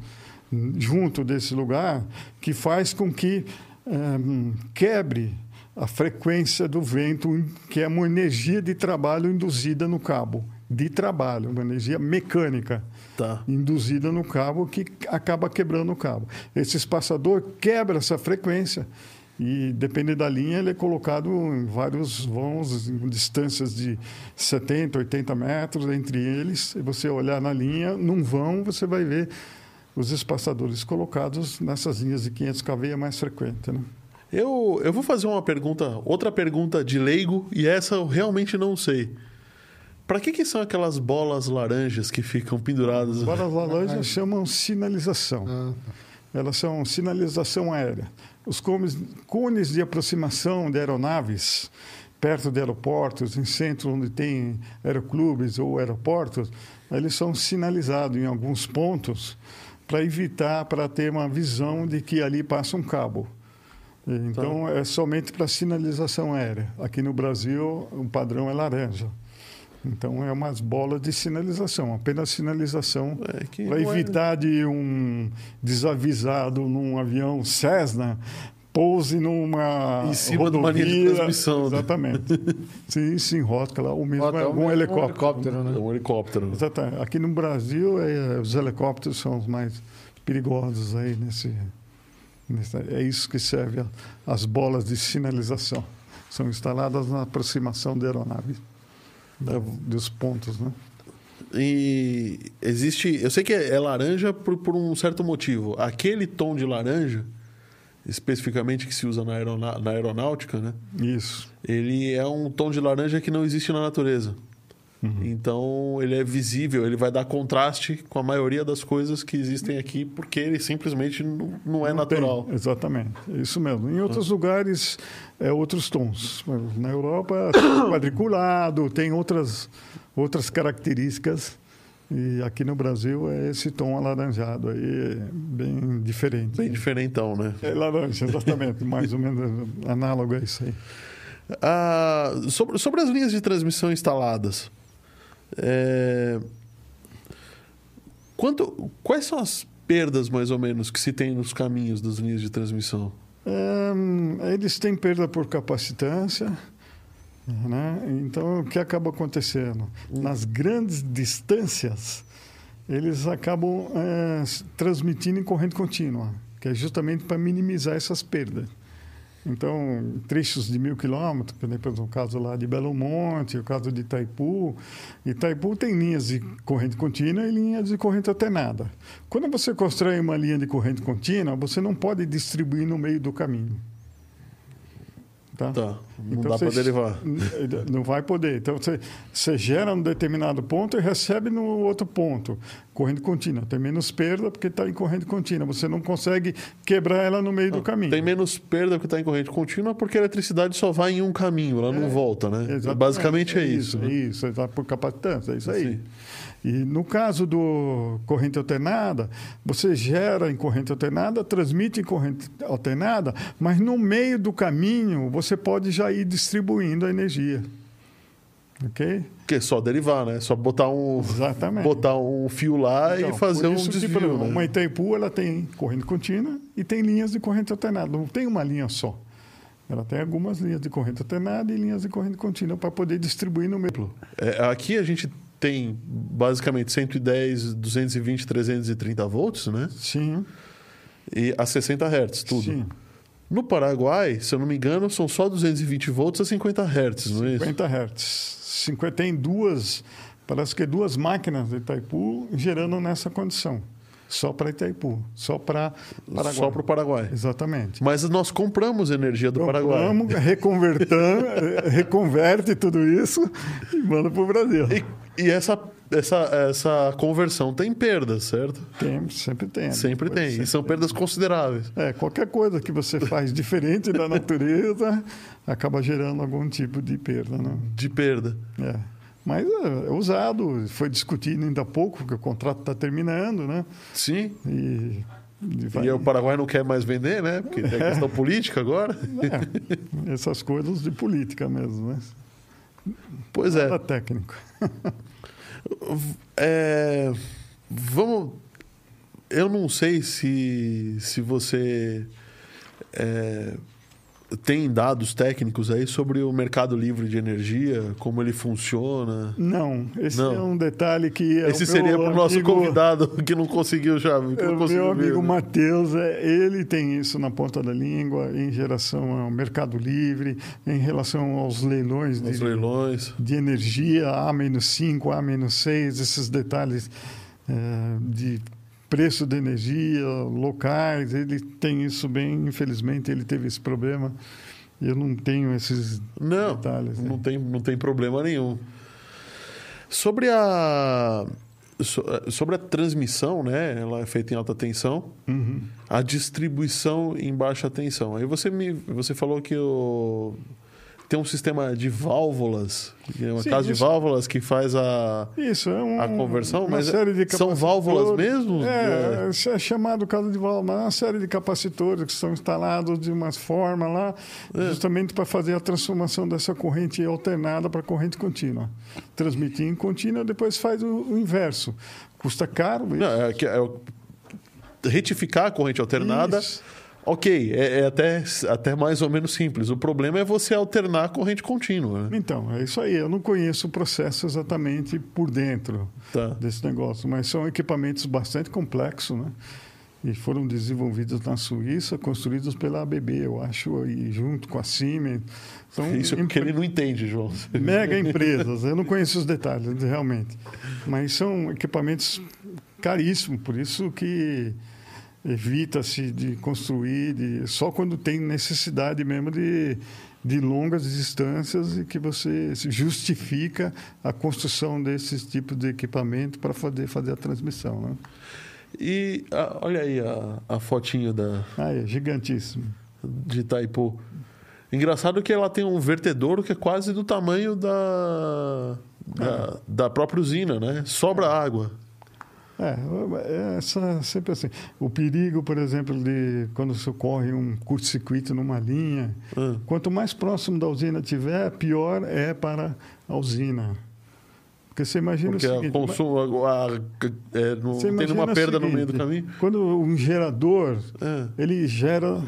junto desse lugar que faz com que um, quebre a frequência do vento, que é uma energia de trabalho induzida no cabo. De trabalho, uma energia mecânica tá. induzida no cabo que acaba quebrando o cabo. Esse espaçador quebra essa frequência e, dependendo da linha, ele é colocado em vários vãos, em distâncias de 70, 80 metros entre eles. Se você olhar na linha, num vão, você vai ver os espaçadores colocados nessas linhas de 500 kV é mais frequente. Né? Eu, eu vou fazer uma pergunta, outra pergunta de leigo, e essa eu realmente não sei. Para que, que são aquelas bolas laranjas que ficam penduradas? Bolas laranjas chamam sinalização. Ah. Elas são sinalização aérea. Os cones, cones de aproximação de aeronaves perto de aeroportos, em centros onde tem aeroclubes ou aeroportos, eles são sinalizados em alguns pontos para evitar, para ter uma visão de que ali passa um cabo. Então, tá. é somente para sinalização aérea. Aqui no Brasil, o padrão é laranja. Então, é umas bolas de sinalização, apenas sinalização é para evitar é... de um desavisado num avião Cessna pouse numa em cima rodovia, de uma linha de transmissão. Exatamente. Né? sim, se enrosca lá, ou mesmo Até um, um helicóptero. Um helicóptero, né? Um helicóptero. Exatamente. Aqui no Brasil, é, os helicópteros são os mais perigosos aí nesse, nesse é isso que serve a, as bolas de sinalização. São instaladas na aproximação da aeronave, da, dos pontos, né? E existe. Eu sei que é, é laranja por, por um certo motivo. Aquele tom de laranja especificamente que se usa na, aerona na aeronáutica, né? Isso. Ele é um tom de laranja que não existe na natureza. Uhum. Então ele é visível, ele vai dar contraste com a maioria das coisas que existem aqui, porque ele simplesmente não, não é não natural. Tem, exatamente, é isso mesmo. Em outros lugares é outros tons. Na Europa quadriculado, tem outras outras características e aqui no Brasil é esse tom alaranjado aí, bem diferente. Bem diferentão, né? É laranja, exatamente. mais ou menos análogo a isso aí. Ah, sobre, sobre as linhas de transmissão instaladas, é... Quanto, quais são as perdas, mais ou menos, que se tem nos caminhos das linhas de transmissão? É, eles têm perda por capacitância, né? Então, o que acaba acontecendo? Nas grandes distâncias, eles acabam é, transmitindo em corrente contínua, que é justamente para minimizar essas perdas. Então, trechos de mil quilômetros, por exemplo, no caso lá de Belo Monte, o caso de Itaipu. Itaipu tem linhas de corrente contínua e linhas de corrente alternada. Quando você constrói uma linha de corrente contínua, você não pode distribuir no meio do caminho. Tá? tá. Não então, dá para derivar. Não vai poder. Então, você, você gera um determinado ponto e recebe no outro ponto. Corrente contínua. Tem menos perda porque está em corrente contínua. Você não consegue quebrar ela no meio não, do caminho. Tem menos perda porque está em corrente contínua porque a eletricidade só vai em um caminho, ela é, não volta, né? Basicamente é, é isso. É isso, né? por capacitância, é isso aí. Sim. E no caso do corrente alternada, você gera em corrente alternada, transmite em corrente alternada, mas no meio do caminho você pode já ir distribuindo a energia. Ok? Que é só derivar, né? Só botar um, Exatamente. botar um fio lá então, e fazer um desvio. Que, né? Uma Itaipu ela tem corrente contínua e tem linhas de corrente alternada. Não tem uma linha só. Ela tem algumas linhas de corrente alternada e linhas de corrente contínua para poder distribuir no meio. É, aqui a gente tem basicamente 110, 220, 330 volts, né? Sim. E a 60 Hz, tudo. Sim. No Paraguai, se eu não me engano, são só 220 volts a 50 Hz, não é isso? 50 Hz. 50 tem duas, parece que duas máquinas de Itaipu gerando nessa condição. só para Itaipu, só para Paraguai. Só para o Paraguai. Exatamente. Mas nós compramos energia do compramos, Paraguai. Compramos, reconvertamos, reconverte tudo isso e manda para o Brasil. E, e essa essa, essa conversão tem perdas, certo? Tem, sempre tem. Né? Sempre tem. Sempre e são perdas consideráveis. É, qualquer coisa que você faz diferente da natureza acaba gerando algum tipo de perda, né? De perda. É. Mas é, é usado, foi discutido ainda há pouco, porque o contrato está terminando, né? Sim. E, e, vai... e, o Paraguai não quer mais vender, né? Porque tem a questão política agora. É, essas coisas de política mesmo, né? Pois é. Nada técnico. É, vamos. Eu não sei se, se você é, tem dados técnicos aí sobre o mercado livre de energia, como ele funciona? Não, esse não. é um detalhe que. É esse seria para o nosso convidado que não conseguiu já. Que não conseguiu meu amigo Matheus, é, ele tem isso na ponta da língua em relação ao mercado livre, em relação aos leilões, de, leilões. de energia, A-5, A-6, esses detalhes é, de preço de energia, locais, ele tem isso bem, infelizmente ele teve esse problema. Eu não tenho esses não, detalhes. Não, né? tem, não tem problema nenhum. Sobre a sobre a transmissão, né? Ela é feita em alta tensão. Uhum. A distribuição em baixa tensão. Aí você me você falou que o tem um sistema de válvulas, é uma Sim, casa isso, de válvulas que faz a, isso, é um, a conversão, mas são válvulas mesmo? É, é, é chamado casa de válvulas, mas é uma série de capacitores que são instalados de uma forma lá, é. justamente para fazer a transformação dessa corrente alternada para corrente contínua. Transmitir em contínua, depois faz o, o inverso. Custa caro. Não, é, é, retificar a corrente alternada. Isso Ok, é, é, até, até mais ou menos simples. O problema é você alternar a corrente contínua. Né? Então, é isso aí. Eu não conheço o processo exatamente por dentro tá. desse negócio, mas são equipamentos bastante complexos, né? E foram desenvolvidos na Suíça, construídos pela ABB, eu acho, e junto com a Siemens. São Isso é porque ele não entende, João. Mega empresas. Eu não conheço os detalhes, realmente. Mas são equipamentos caríssimos, por isso que evita-se de construir de, só quando tem necessidade mesmo de, de longas distâncias e que você justifica a construção desses tipos de equipamento para fazer, fazer a transmissão. Né? E a, olha aí a, a fotinho da. Ah, é gigantíssimo. De Itaipu. Engraçado que ela tem um vertedouro que é quase do tamanho da, da, é. da própria usina, né? Sobra é. água. É, é, essa, sempre assim. O perigo, por exemplo, de quando se ocorre um curto-circuito numa linha, ah. quanto mais próximo da usina tiver, pior é para a usina. Porque você imagina Porque o seguinte... Consumo, a, a, é, não tem nenhuma perda seguinte, no meio do caminho? Quando um gerador, é. ele gera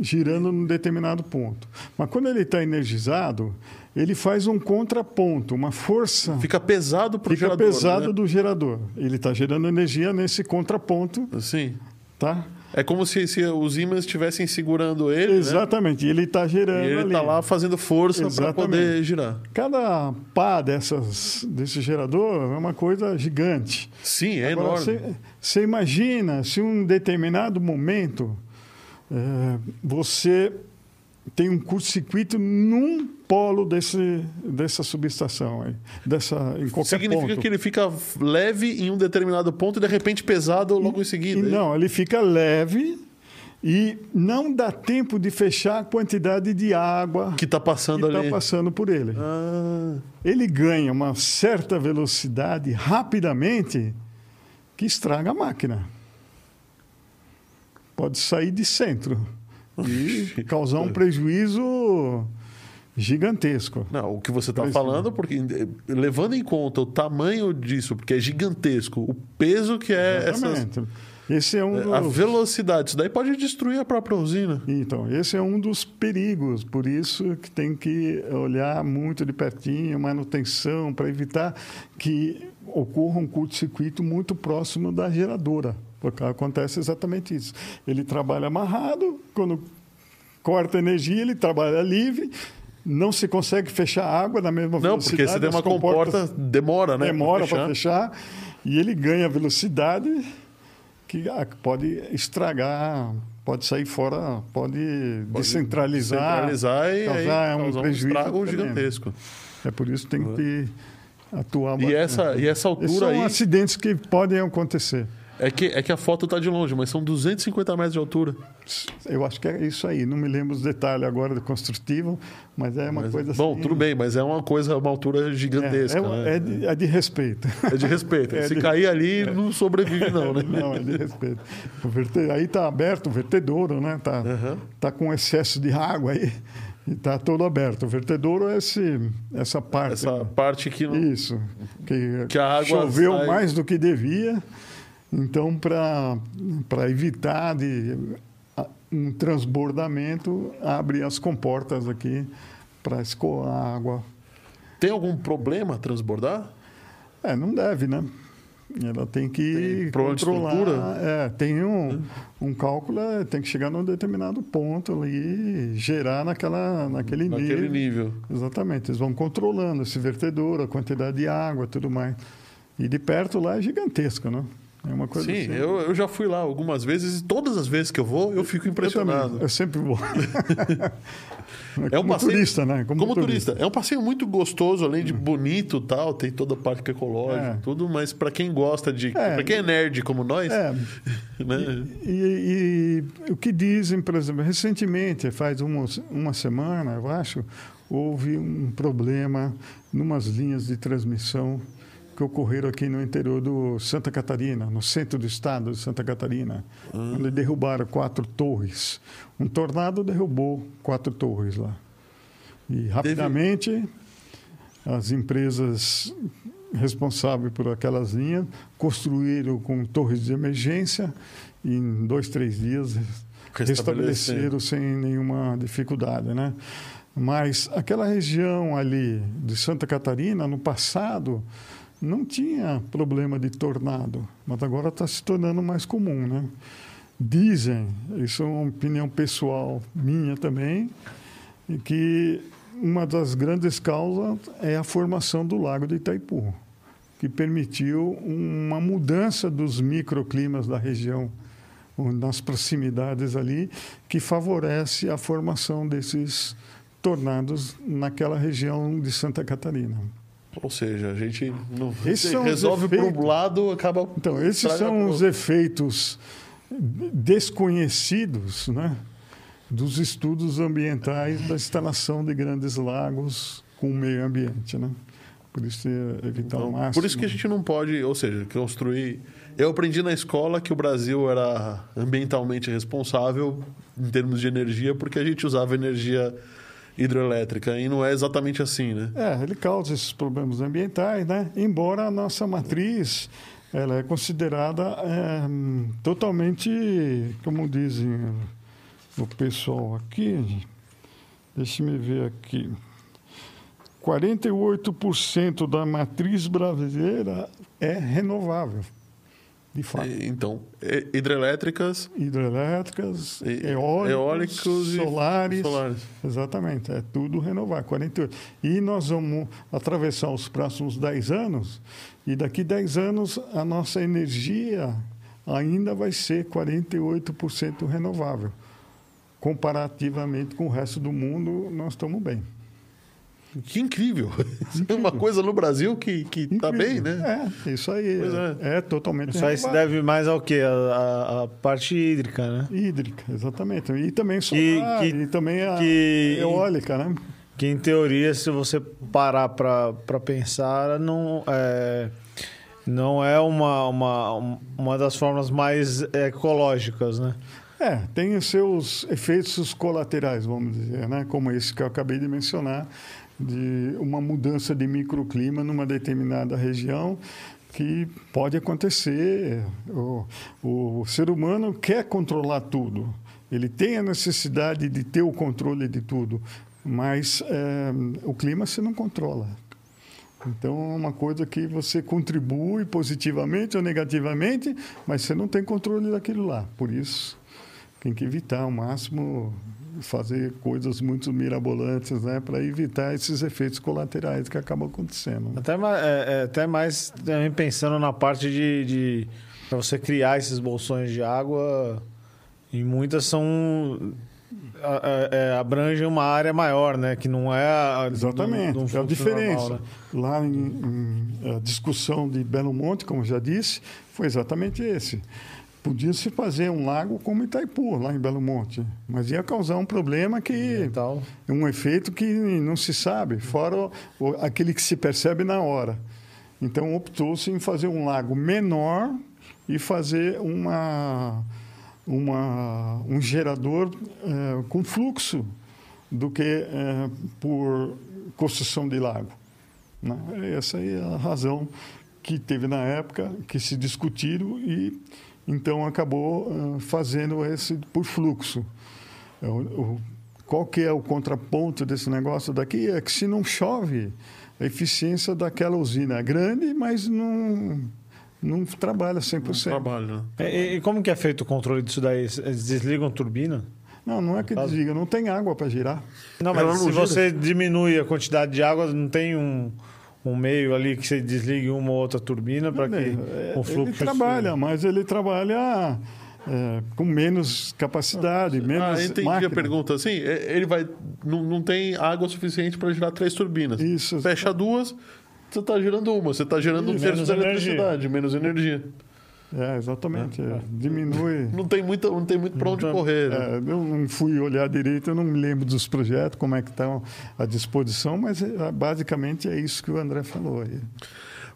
girando num determinado ponto. Mas quando ele está energizado, ele faz um contraponto, uma força. Fica pesado para o gerador. Fica pesado né? do gerador. Ele está gerando energia nesse contraponto. Sim. Tá? É como se, se os ímãs estivessem segurando ele. Né? Exatamente. Né? E ele está gerando. E ele está lá fazendo força para poder girar. Cada pá dessas, desse gerador é uma coisa gigante. Sim, é Agora, enorme. Você imagina se um determinado momento é, você tem um curto-circuito num polo desse, dessa subestação aí, dessa, em qualquer Significa ponto. que ele fica leve em um determinado ponto e de repente pesado logo em seguida. É não, ele fica leve e não dá tempo de fechar a quantidade de água que está passando que ali. Tá passando por ele. Ah. Ele ganha uma certa velocidade rapidamente que estraga a máquina. Pode sair de centro e causar um prejuízo gigantesco. Não, o que você está falando, porque levando em conta o tamanho disso, porque é gigantesco, o peso que é Exatamente. essas... Esse é um dos... A velocidade, isso daí pode destruir a própria usina. Então, esse é um dos perigos, por isso que tem que olhar muito de pertinho, manutenção, para evitar que ocorra um curto-circuito muito próximo da geradora. Porque acontece exatamente isso. Ele trabalha amarrado, quando corta energia, ele trabalha livre, não se consegue fechar a água na mesma não, velocidade. Não, porque se tem uma comporta, demora, né? Demora para fechar. fechar. E ele ganha velocidade que pode estragar, pode sair fora, pode, pode descentralizar, descentralizar e causar aí, um prejuízo um estrago gigantesco. É por isso que tem que ter, atuar e essa E essa altura são aí... São acidentes que podem acontecer. É que, é que a foto está de longe, mas são 250 metros de altura. Eu acho que é isso aí. Não me lembro os detalhes agora do construtivo, mas é uma mas, coisa bom, assim. Bom, tudo bem, mas é uma coisa, uma altura gigantesca. É, é, né? é, de, é de, respeito. É de respeito. É Se de... cair ali, não sobrevive, não, né? Não, é de respeito. Verte... Aí está aberto o vertedouro, né? Está uhum. tá com excesso de água aí. E está todo aberto. O vertedouro é esse, essa parte. Essa parte que não... Isso. Que, que a água choveu sai... mais do que devia. Então, para evitar de um transbordamento, abre as comportas aqui para escoar a água. Tem algum problema transbordar? É, não deve, né? Ela tem que tem controlar. É, tem um, um cálculo, é, tem que chegar num determinado ponto ali e gerar naquela, naquele, naquele nível. nível. Exatamente. Eles vão controlando esse vertedor, a quantidade de água, tudo mais. E de perto lá é gigantesco, né? É uma coisa Sim, assim. eu, eu já fui lá algumas vezes e todas as vezes que eu vou, eu fico impressionado. Eu, eu sempre vou. é um como passeio, turista, né? Como, como turista. turista. É um passeio muito gostoso, além de bonito tal, tem toda a parte ecológica, é. tudo, mas para quem gosta de. É. para quem é nerd como nós. É. né? E, e, e, o que dizem, por exemplo, recentemente, faz uma, uma semana, eu acho, houve um problema numas linhas de transmissão que ocorreram aqui no interior do Santa Catarina, no centro do estado de Santa Catarina, uhum. onde derrubaram quatro torres. Um tornado derrubou quatro torres lá. E rapidamente as empresas responsáveis por aquelas linhas construíram com torres de emergência e em dois, três dias restabeleceram sem nenhuma dificuldade, né? Mas aquela região ali de Santa Catarina, no passado, não tinha problema de tornado, mas agora está se tornando mais comum, né? Dizem, isso é uma opinião pessoal minha também, que uma das grandes causas é a formação do Lago de Itaipu, que permitiu uma mudança dos microclimas da região, nas proximidades ali, que favorece a formação desses tornados naquela região de Santa Catarina. Ou seja, a gente não resolve por um lado, acaba. Então, esses são os efeitos desconhecidos né, dos estudos ambientais da instalação de grandes lagos com o meio ambiente. Né? Por isso, evitar então, o máximo. Por isso que a gente não pode, ou seja, construir. Eu aprendi na escola que o Brasil era ambientalmente responsável em termos de energia, porque a gente usava energia hidrelétrica e não é exatamente assim, né? É, ele causa esses problemas ambientais, né? Embora a nossa matriz ela é considerada é, totalmente, como dizem o pessoal aqui, deixe-me ver aqui, 48% da matriz brasileira é renovável de fato. Então, hidrelétricas. Hidrelétricas, eólicos, eólicos solares, e solares. Exatamente, é tudo renovar, 48. E nós vamos atravessar os próximos 10 anos, e daqui 10 anos a nossa energia ainda vai ser 48% renovável. Comparativamente com o resto do mundo, nós estamos bem. Que incrível. incrível. Uma coisa no Brasil que, que tá bem, né? É, isso aí. É, é. é, totalmente Isso aí se deve mais ao quê? A, a, a, parte hídrica, né? Hídrica, exatamente. E também solar, que, que, e também a que, eólica, né? Que, em teoria, se você parar para pensar, não é, não é uma, uma, uma das formas mais ecológicas, né? É, tem os seus efeitos colaterais, vamos dizer, né? Como esse que eu acabei de mencionar, de uma mudança de microclima numa determinada região que pode acontecer. O, o ser humano quer controlar tudo. Ele tem a necessidade de ter o controle de tudo, mas é, o clima você não controla. Então, é uma coisa que você contribui positivamente ou negativamente, mas você não tem controle daquilo lá. Por isso, tem que evitar ao máximo fazer coisas muito mirabolantes, né, para evitar esses efeitos colaterais que acabam acontecendo. Até, é, é, até mais também pensando na parte de, de, para você criar esses bolsões de água, e muitas são é, abrangem uma área maior, né? Que não é a, exatamente é a diferença. Normal, né? Lá em, em, a discussão de Belo Monte, como já disse, foi exatamente esse. Podia-se fazer um lago como Itaipu, lá em Belo Monte, mas ia causar um problema que um efeito que não se sabe, fora o, aquele que se percebe na hora. Então optou-se em fazer um lago menor e fazer uma, uma um gerador é, com fluxo do que é, por construção de lago. Né? Essa é a razão que teve na época, que se discutiram e então acabou uh, fazendo esse por fluxo. É, o, qual que é o contraponto desse negócio daqui? É que se não chove, a eficiência daquela usina é grande, mas não, não trabalha 100%. Não trabalha. Né? E, e, como que é feito o controle disso daí? Eles desligam a turbina? Não, não é que desliga, não tem água para girar. Não, mas se você diminui a quantidade de água, não tem um um meio ali que você desligue uma ou outra turbina para que é, o fluxo... Ele trabalha, mas ele trabalha é, com menos capacidade, ah, menos Ah, entendi máquina. a pergunta. Sim, é, ele vai... Não, não tem água suficiente para girar três turbinas. Isso. Fecha duas, você está girando uma. Você está gerando Isso, um terço da eletricidade, menos energia. É, exatamente. É. É. Diminui. Não tem muito, não tem muito para onde então, correr. Né? É, eu não fui olhar direito, eu não me lembro dos projetos, como é que estão à disposição, mas é, basicamente é isso que o André falou aí.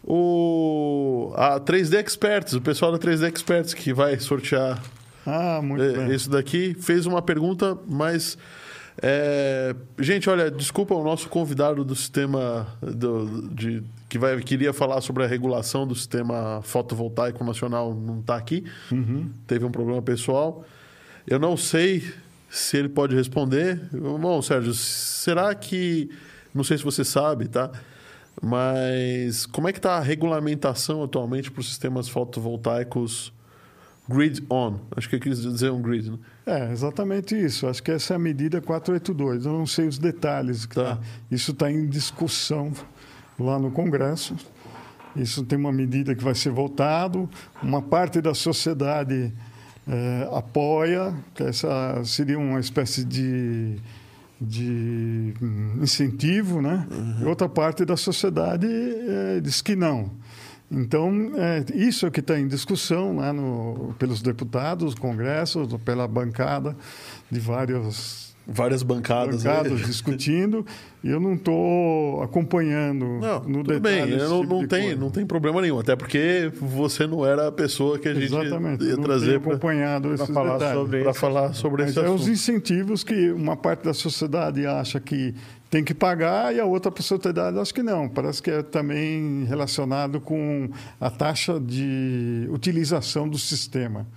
O, a 3D Experts, o pessoal da 3D Experts que vai sortear ah, muito é, bem. isso daqui, fez uma pergunta, mas. É, gente, olha, desculpa o nosso convidado do sistema do, de que vai, queria falar sobre a regulação do sistema fotovoltaico nacional não está aqui. Uhum. Teve um problema pessoal. Eu não sei se ele pode responder. Bom, Sérgio, será que. Não sei se você sabe, tá? Mas como é que está a regulamentação atualmente para os sistemas fotovoltaicos grid on? Acho que eu quis dizer um grid, né? É, exatamente isso. Acho que essa é a medida 482. Eu não sei os detalhes. Tá. Tá. Isso está em discussão lá no Congresso. Isso tem uma medida que vai ser votado. Uma parte da sociedade é, apoia, que essa seria uma espécie de, de incentivo, né? Uhum. Outra parte da sociedade é, diz que não. Então, é, isso é que está em discussão lá no, pelos deputados, Congresso, pela bancada de vários várias bancadas, bancadas discutindo e eu não estou acompanhando não, no tudo detalhe. Bem, não, tipo não tem, não tem problema nenhum, até porque você não era a pessoa que a gente Exatamente, ia trazer para falar detalhes. sobre para falar sobre Mas esse é assunto. os incentivos que uma parte da sociedade acha que tem que pagar e a outra sociedade acha que não. Parece que é também relacionado com a taxa de utilização do sistema.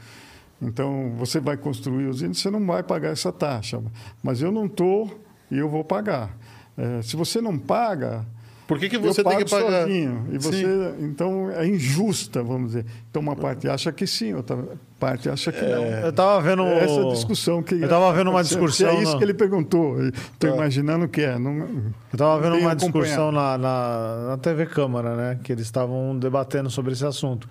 Então, você vai construir usina, você não vai pagar essa taxa. Mas eu não estou e eu vou pagar. É, se você não paga, por que, que você tem que pagar? Sozinho. E você, então, é injusta, vamos dizer. Então, uma parte acha que sim, outra parte acha que é, não. Eu estava vendo é essa discussão que eu estava vendo uma discussão. é isso que ele perguntou. Estou tá. imaginando que é. Não, eu estava vendo uma discussão na, na, na, TV Câmara, né? Que eles estavam debatendo sobre esse assunto.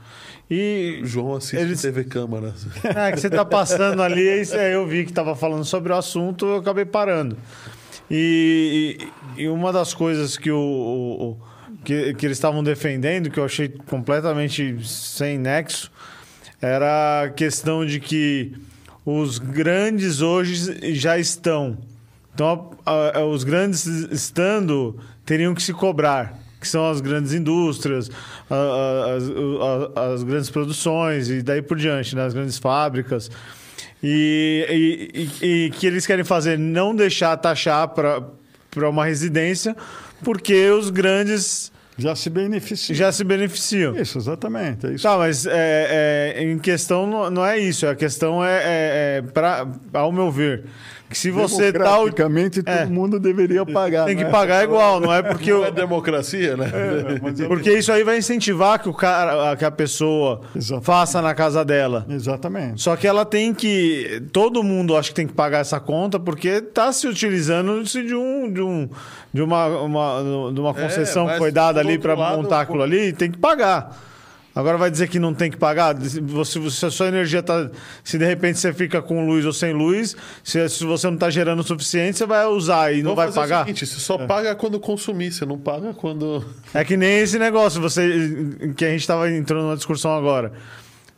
E João assiste eles... TV Câmara. É que você está passando ali, eu vi que estava falando sobre o assunto, eu acabei parando. E, e, uma das coisas que, o, o que, que, eles estavam defendendo, que eu achei completamente sem nexo, era a questão de que os grandes hoje já estão. Então, a, a, os grandes estando teriam que se cobrar, que são as grandes indústrias, as, as grandes produções e daí por diante, né? as grandes fábricas. E, e, e, que eles querem fazer não deixar taxar para uma residência, porque os grandes. Já se beneficiam. Já se beneficiam. Isso, exatamente. É isso. Tá, mas é, é, em questão não, não é isso. A questão é, é, é pra, ao meu ver, que se você tá. Praticamente todo é. mundo deveria pagar. Tem que né? pagar igual, não é porque. Não é democracia, né? É, porque isso aí vai incentivar que, o cara, que a pessoa Exatamente. faça na casa dela. Exatamente. Só que ela tem que. Todo mundo acho que tem que pagar essa conta, porque está se utilizando de um. De, um, de uma, uma, de uma é, concessão é, que foi dada ali para montar aquilo ali, tem que pagar. Agora vai dizer que não tem que pagar? Você, se a sua energia tá. Se de repente você fica com luz ou sem luz, se, se você não está gerando o suficiente, você vai usar e não vai pagar? O seguinte, você só é. paga quando consumir, você não paga quando. É que nem esse negócio, você que a gente estava entrando numa discussão agora.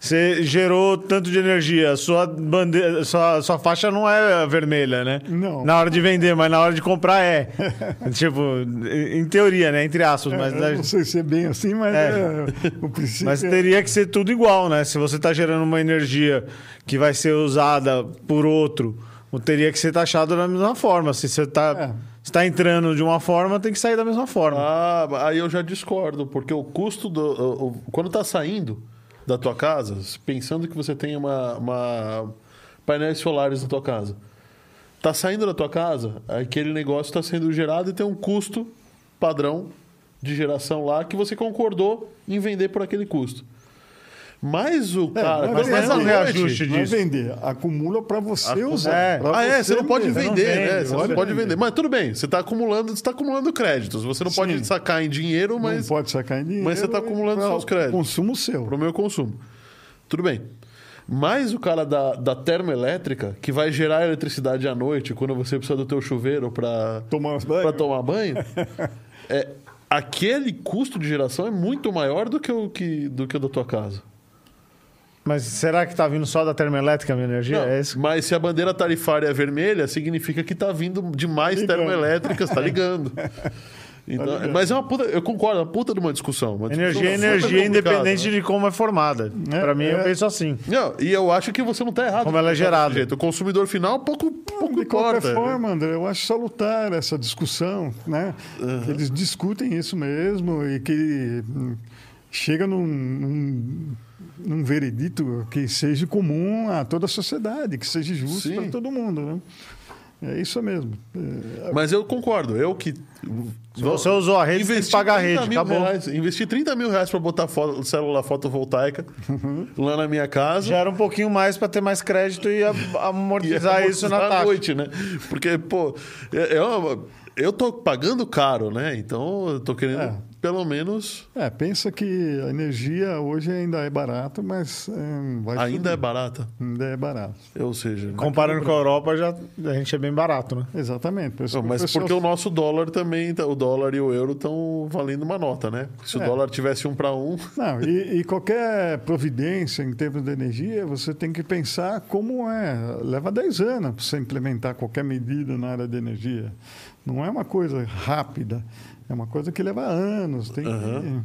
Você gerou tanto de energia, sua bandeira, sua, sua faixa não é vermelha, né? Não. Na hora de vender, mas na hora de comprar é. tipo, em teoria, né? Entre aspas. É, mas, não sei se é bem assim, mas é. É, o princípio. Mas teria que ser tudo igual, né? Se você está gerando uma energia que vai ser usada por outro, teria que ser taxado da mesma forma. Se você está está entrando de uma forma, tem que sair da mesma forma. Ah, aí eu já discordo, porque o custo do. O, o, quando está saindo da tua casa, pensando que você tem uma, uma painéis solares na tua casa. Tá saindo da tua casa, aquele negócio está sendo gerado e tem um custo padrão de geração lá que você concordou em vender por aquele custo. Mas o é, cara. Mas é um reajuste disso. Não é vender, acumula para você usar. É. Ah, é, você não pode vender, não vende, né? Você não pode vender. Mas tudo bem, você está acumulando, você tá acumulando créditos. Você não Sim. pode sacar em dinheiro, mas. Não pode sacar em dinheiro. Mas você está acumulando seus créditos. Consumo seu. Para o meu consumo. Tudo bem. Mas o cara da, da termoelétrica, que vai gerar eletricidade à noite, quando você precisa do teu chuveiro para tomar banho, tomar banho é, aquele custo de geração é muito maior do que o, que, do que o da tua casa. Mas será que está vindo só da termoelétrica a minha energia? Não, é mas se a bandeira tarifária é vermelha, significa que está vindo de mais ligando. termoelétricas, está ligando. Então, tá mas é uma puta, eu concordo, é uma puta de uma discussão. Uma energia é energia independente né? de como é formada. É, Para mim, é. eu penso assim. Não, e eu acho que você não está errado. Como ela é gerada. Jeito. O consumidor final pouco, pouco de importa. qualquer forma, André, eu acho salutar essa discussão. Né? Uhum. Eles discutem isso mesmo e que chega num, num um veredito que seja comum a toda a sociedade, que seja justo para todo mundo. Né? É isso mesmo. É... Mas eu concordo. Eu que. Você usou a rede, investi pagar a rede. Mil reais, investi 30 mil reais para botar foto, célula fotovoltaica uhum. lá na minha casa. Já era um pouquinho mais para ter mais crédito e amortizar, isso na taxa. noite, né? Porque, pô, é, é uma, eu tô pagando caro, né? Então eu tô querendo. É pelo menos. É, pensa que a energia hoje ainda é barata, mas. É, ainda subir. é barata? Ainda é barata. Ou seja. Comparando com a Europa, já, a gente é bem barato, né? Exatamente. Por Não, mas porque o nosso dólar também, tá, o dólar e o euro estão valendo uma nota, né? Se o é. dólar tivesse um para um. Não, e, e, qualquer providência em termos de energia, você tem que pensar como é. Leva 10 anos para você implementar qualquer medida na área de energia. Não é uma coisa rápida. É uma coisa que leva anos, tem uhum.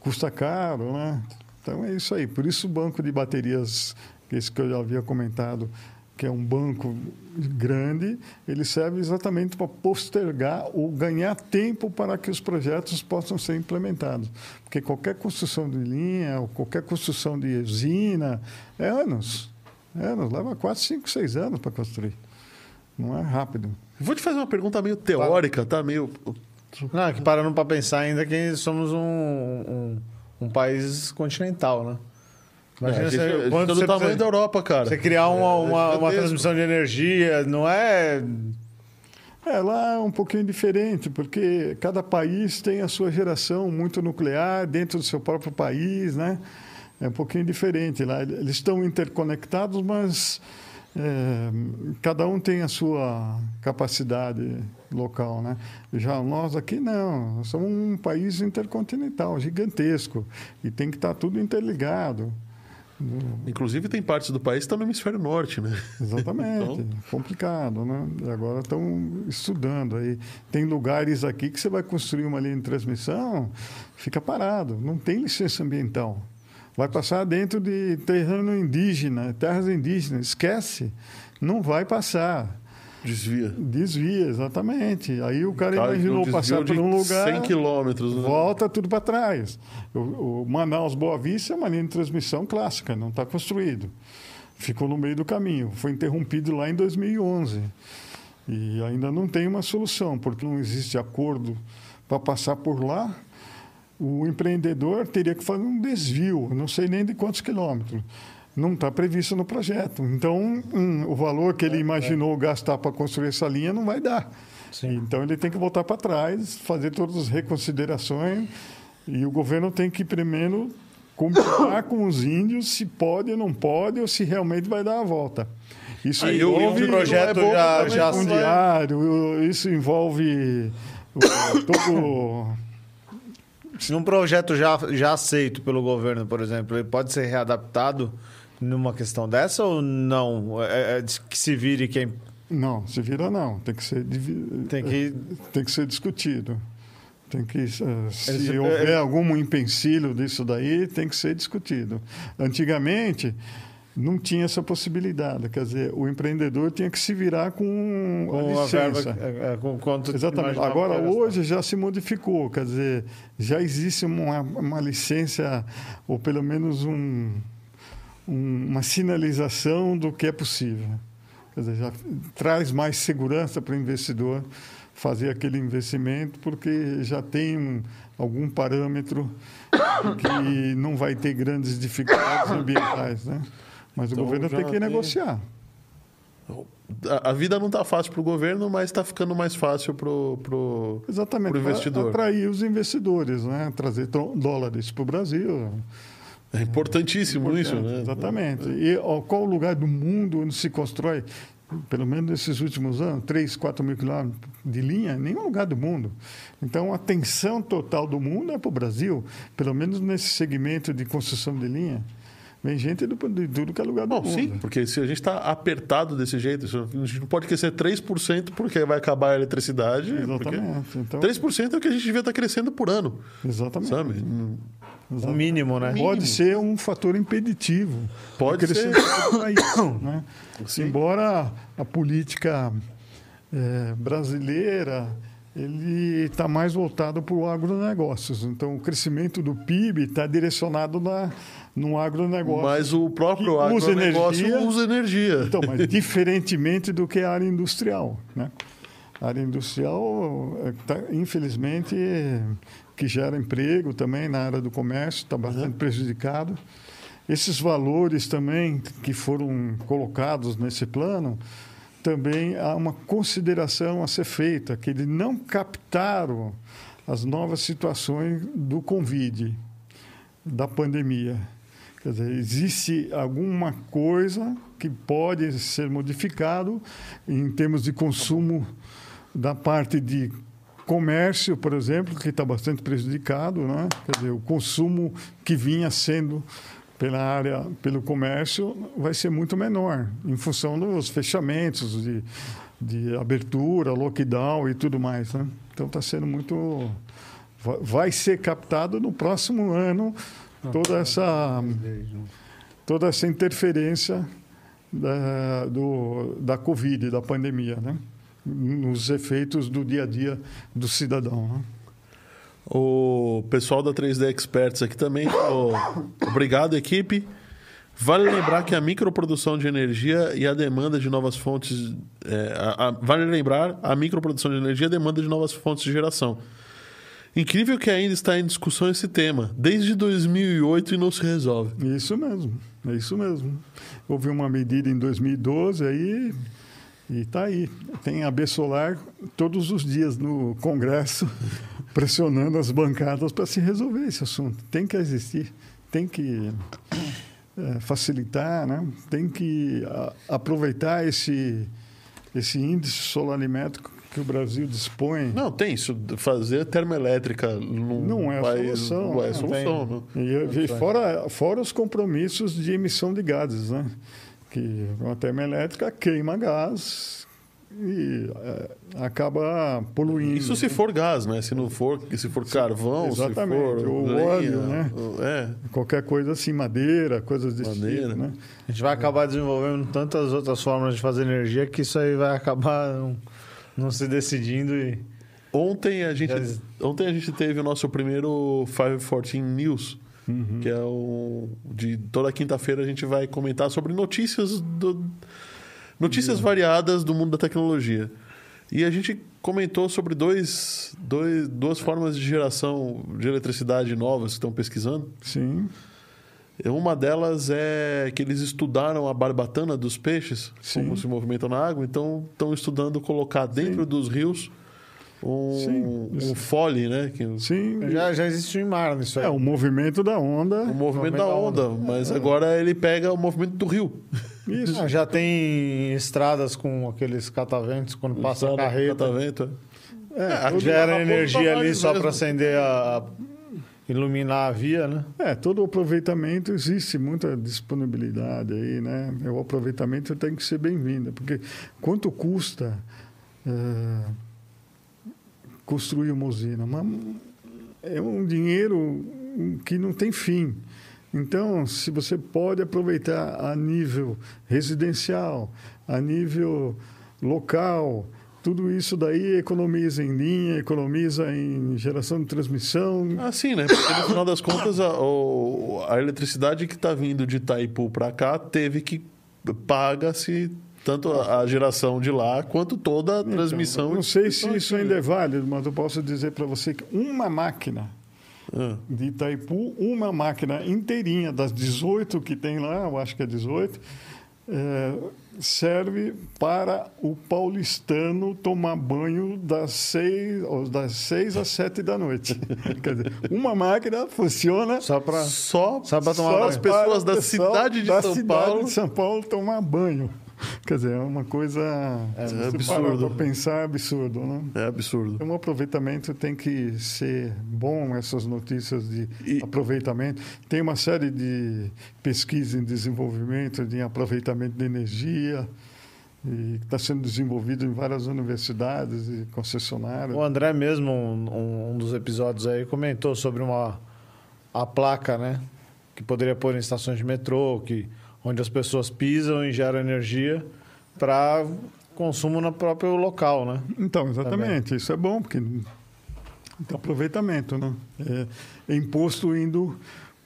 custa caro, né? Então é isso aí. Por isso o banco de baterias, esse que eu já havia comentado, que é um banco grande, ele serve exatamente para postergar ou ganhar tempo para que os projetos possam ser implementados. Porque qualquer construção de linha, ou qualquer construção de usina, é anos. É anos, leva 4, 5, 6 anos para construir. Não é rápido. Vou te fazer uma pergunta meio teórica, tá? Meio não, é que parando para pensar ainda que somos um, um, um país continental, né? Imagina é, você, gente, quanto do tamanho precisa, da Europa, cara. Você criar uma, é, uma, uma transmissão de energia, não é... É, lá é um pouquinho diferente, porque cada país tem a sua geração muito nuclear dentro do seu próprio país, né? É um pouquinho diferente lá. Eles estão interconectados, mas é, cada um tem a sua capacidade local, né? Já nós aqui não, nós somos um país intercontinental, gigantesco, e tem que estar tá tudo interligado. Inclusive tem partes do país que estão no hemisfério norte, né? Exatamente, então... complicado, né? Agora estão estudando aí. Tem lugares aqui que você vai construir uma linha de transmissão, fica parado, não tem licença ambiental. Vai passar dentro de terreno indígena, terras indígenas. Esquece. Não vai passar. Desvia. Desvia, exatamente. Aí o cara, cara imaginou passar por um lugar. 100 quilômetros. Né? Volta tudo para trás. O, o Manaus Boa Vista é uma linha de transmissão clássica, não está construído. Ficou no meio do caminho. Foi interrompido lá em 2011. E ainda não tem uma solução, porque não existe acordo para passar por lá o empreendedor teria que fazer um desvio, não sei nem de quantos quilômetros. Não está previsto no projeto. Então, um, o valor que ele é, imaginou é. gastar para construir essa linha não vai dar. Sim. Então, ele tem que voltar para trás, fazer todas as reconsiderações e o governo tem que primeiro combinar com os índios se pode ou não pode, ou se realmente vai dar a volta. Isso Aí envolve o projeto é já, já fundiário, isso envolve todo se um projeto já, já aceito pelo governo, por exemplo, ele pode ser readaptado numa questão dessa ou não? É, é que se vire quem. Não, se vira não. Tem que ser, tem que... Tem que ser discutido. Tem que, eh, se houver algum empecilho disso daí, tem que ser discutido. Antigamente, não tinha essa possibilidade. Quer dizer, o empreendedor tinha que se virar com, com a licença. Verba, é, é, com quanto Exatamente. Agora, hoje já se modificou. Quer dizer, já existe uma, uma licença, ou pelo menos um, um, uma sinalização do que é possível. Quer dizer, já traz mais segurança para o investidor fazer aquele investimento, porque já tem um, algum parâmetro que não vai ter grandes dificuldades ambientais, né? Mas então, o governo tem que tem... negociar. A, vida não está fácil para o governo, mas está ficando mais fácil para o Exatamente, investidor. atrair os investidores, né? trazer dólares para o Brasil. É importantíssimo é, isso, né? Exatamente. E ó, qual lugar do mundo onde se constrói, pelo menos nesses últimos anos, 3, 4 mil quilômetros de linha? Nenhum lugar do mundo. Então, a atenção total do mundo é para o Brasil, pelo menos nesse segmento de construção de linha. Vem gente do, de tudo que é lugar do Bom, mundo. Sim, porque se a gente está apertado desse jeito, a gente não pode crescer 3% porque vai acabar a eletricidade. Exatamente. Então... 3% é o que a gente devia estar tá crescendo por ano. Exatamente. Sabe? O mínimo, né? Pode ser um fator impeditivo. Pode ser. País, né? Embora a política é, brasileira ele está mais voltado para o agronegócios. Então, o crescimento do PIB está direcionado na, no agronegócio. Mas o próprio agronegócio usa energia, usa energia. Então, mas diferentemente do que a área industrial. Né? A área industrial, é, tá, infelizmente, que gera emprego também na área do comércio, está bastante uhum. prejudicado. Esses valores também que foram colocados nesse plano também há uma consideração a ser feita, que eles não captaram as novas situações do Covid, da pandemia. Quer dizer, existe alguma coisa que pode ser modificado em termos de consumo da parte de comércio, por exemplo, que está bastante prejudicado, né? Quer dizer, o consumo que vinha sendo pela área, pelo comércio, vai ser muito menor, em função dos fechamentos, de, de abertura, lockdown e tudo mais. Né? Então está sendo muito. Vai ser captado no próximo ano toda essa, toda essa interferência da, do, da Covid, da pandemia, né? nos efeitos do dia a dia do cidadão. Né? O pessoal da 3D Experts aqui também. Obrigado, equipe. Vale lembrar que a microprodução de energia e a demanda de novas fontes. É, a, a, vale lembrar a microprodução de energia e a demanda de novas fontes de geração. Incrível que ainda está em discussão esse tema, desde 2008 e não se resolve. Isso mesmo, é isso mesmo. Houve uma medida em 2012 aí e está aí. Tem a B Solar todos os dias no Congresso pressionando as bancadas para se resolver esse assunto. Tem que existir, tem que é, facilitar, né? tem que a, aproveitar esse, esse índice solarimétrico que o Brasil dispõe. Não, tem isso. Fazer termoelétrica num não é a solução. Não é a solução. Né? E, e fora, fora os compromissos de emissão de gases, né? que uma termoelétrica queima gás e é, acaba poluindo. Isso se for gás, né? Se não for, se for carvão, Exatamente. se for o lenha, óleo, né? É. Qualquer coisa assim, madeira, coisas desse madeira. tipo, né? A gente vai acabar desenvolvendo tantas outras formas de fazer energia que isso aí vai acabar não, não se decidindo e... Ontem a gente, ontem a gente teve o nosso primeiro 514 News, uhum. que é o de toda quinta-feira a gente vai comentar sobre notícias do notícias uhum. variadas do mundo da tecnologia. E a gente comentou sobre dois, dois, duas formas de geração de eletricidade novas que estão pesquisando. Sim. Uma delas é que eles estudaram a barbatana dos peixes, Sim. como se movimentam na água, então estão estudando colocar dentro Sim. dos rios um, um fole, né? Que, Sim. Já, já existe um mar nisso aí. É o movimento da onda. o movimento da onda, mas agora ele pega o movimento do rio. Isso. Ah, já tem estradas com aqueles cataventos quando passa a carreta. Catavento, é. É, aqui Gera energia ali só para acender a. iluminar a via, né? É, todo aproveitamento existe muita disponibilidade aí, né? O aproveitamento tem que ser bem-vindo, porque quanto custa eh, construir uma usina? Uma- é um dinheiro que não tem fim. Então, se você pode aproveitar a nível residencial, a nível local, tudo isso daí economiza em linha, economiza em geração de transmissão, Ah, sim, né? Porque no final das contas, a, a eletricidade que está vindo de Itaipu para cá teve que paga-se tanto a, geração de lá quanto toda a transmissão. Então, não sei se isso ainda é válido, mas eu posso dizer para você que uma máquina Ah, de Itaipu, uma máquina inteirinha das 18 que tem lá, eu acho que é 18, é, serve para o paulistano tomar banho das 6, das seis às 7 da noite. Quer dizer, uma máquina funciona Só para. Só, Só pra tomar só banho. as pessoas da cidade de da São cidade Paulo. de São Paulo tomar banho. Quer dizer, é uma coisa. É se absurdo. Para pensar, é absurdo, né? É absurdo. Então, o aproveitamento tem que ser bom, essas notícias de E- aproveitamento. Tem uma série de pesquisas em desenvolvimento de aproveitamento de energia, e que está sendo desenvolvido em várias universidades e concessionárias. O André mesmo, um, um dos episódios aí, comentou sobre uma a placa, né? Que poderia pôr em estações de metrô, que, onde as pessoas pisam e geram energia para consumo no próprio local, né? Então, exatamente, isso é bom, porque tem aproveitamento, né? É, é imposto indo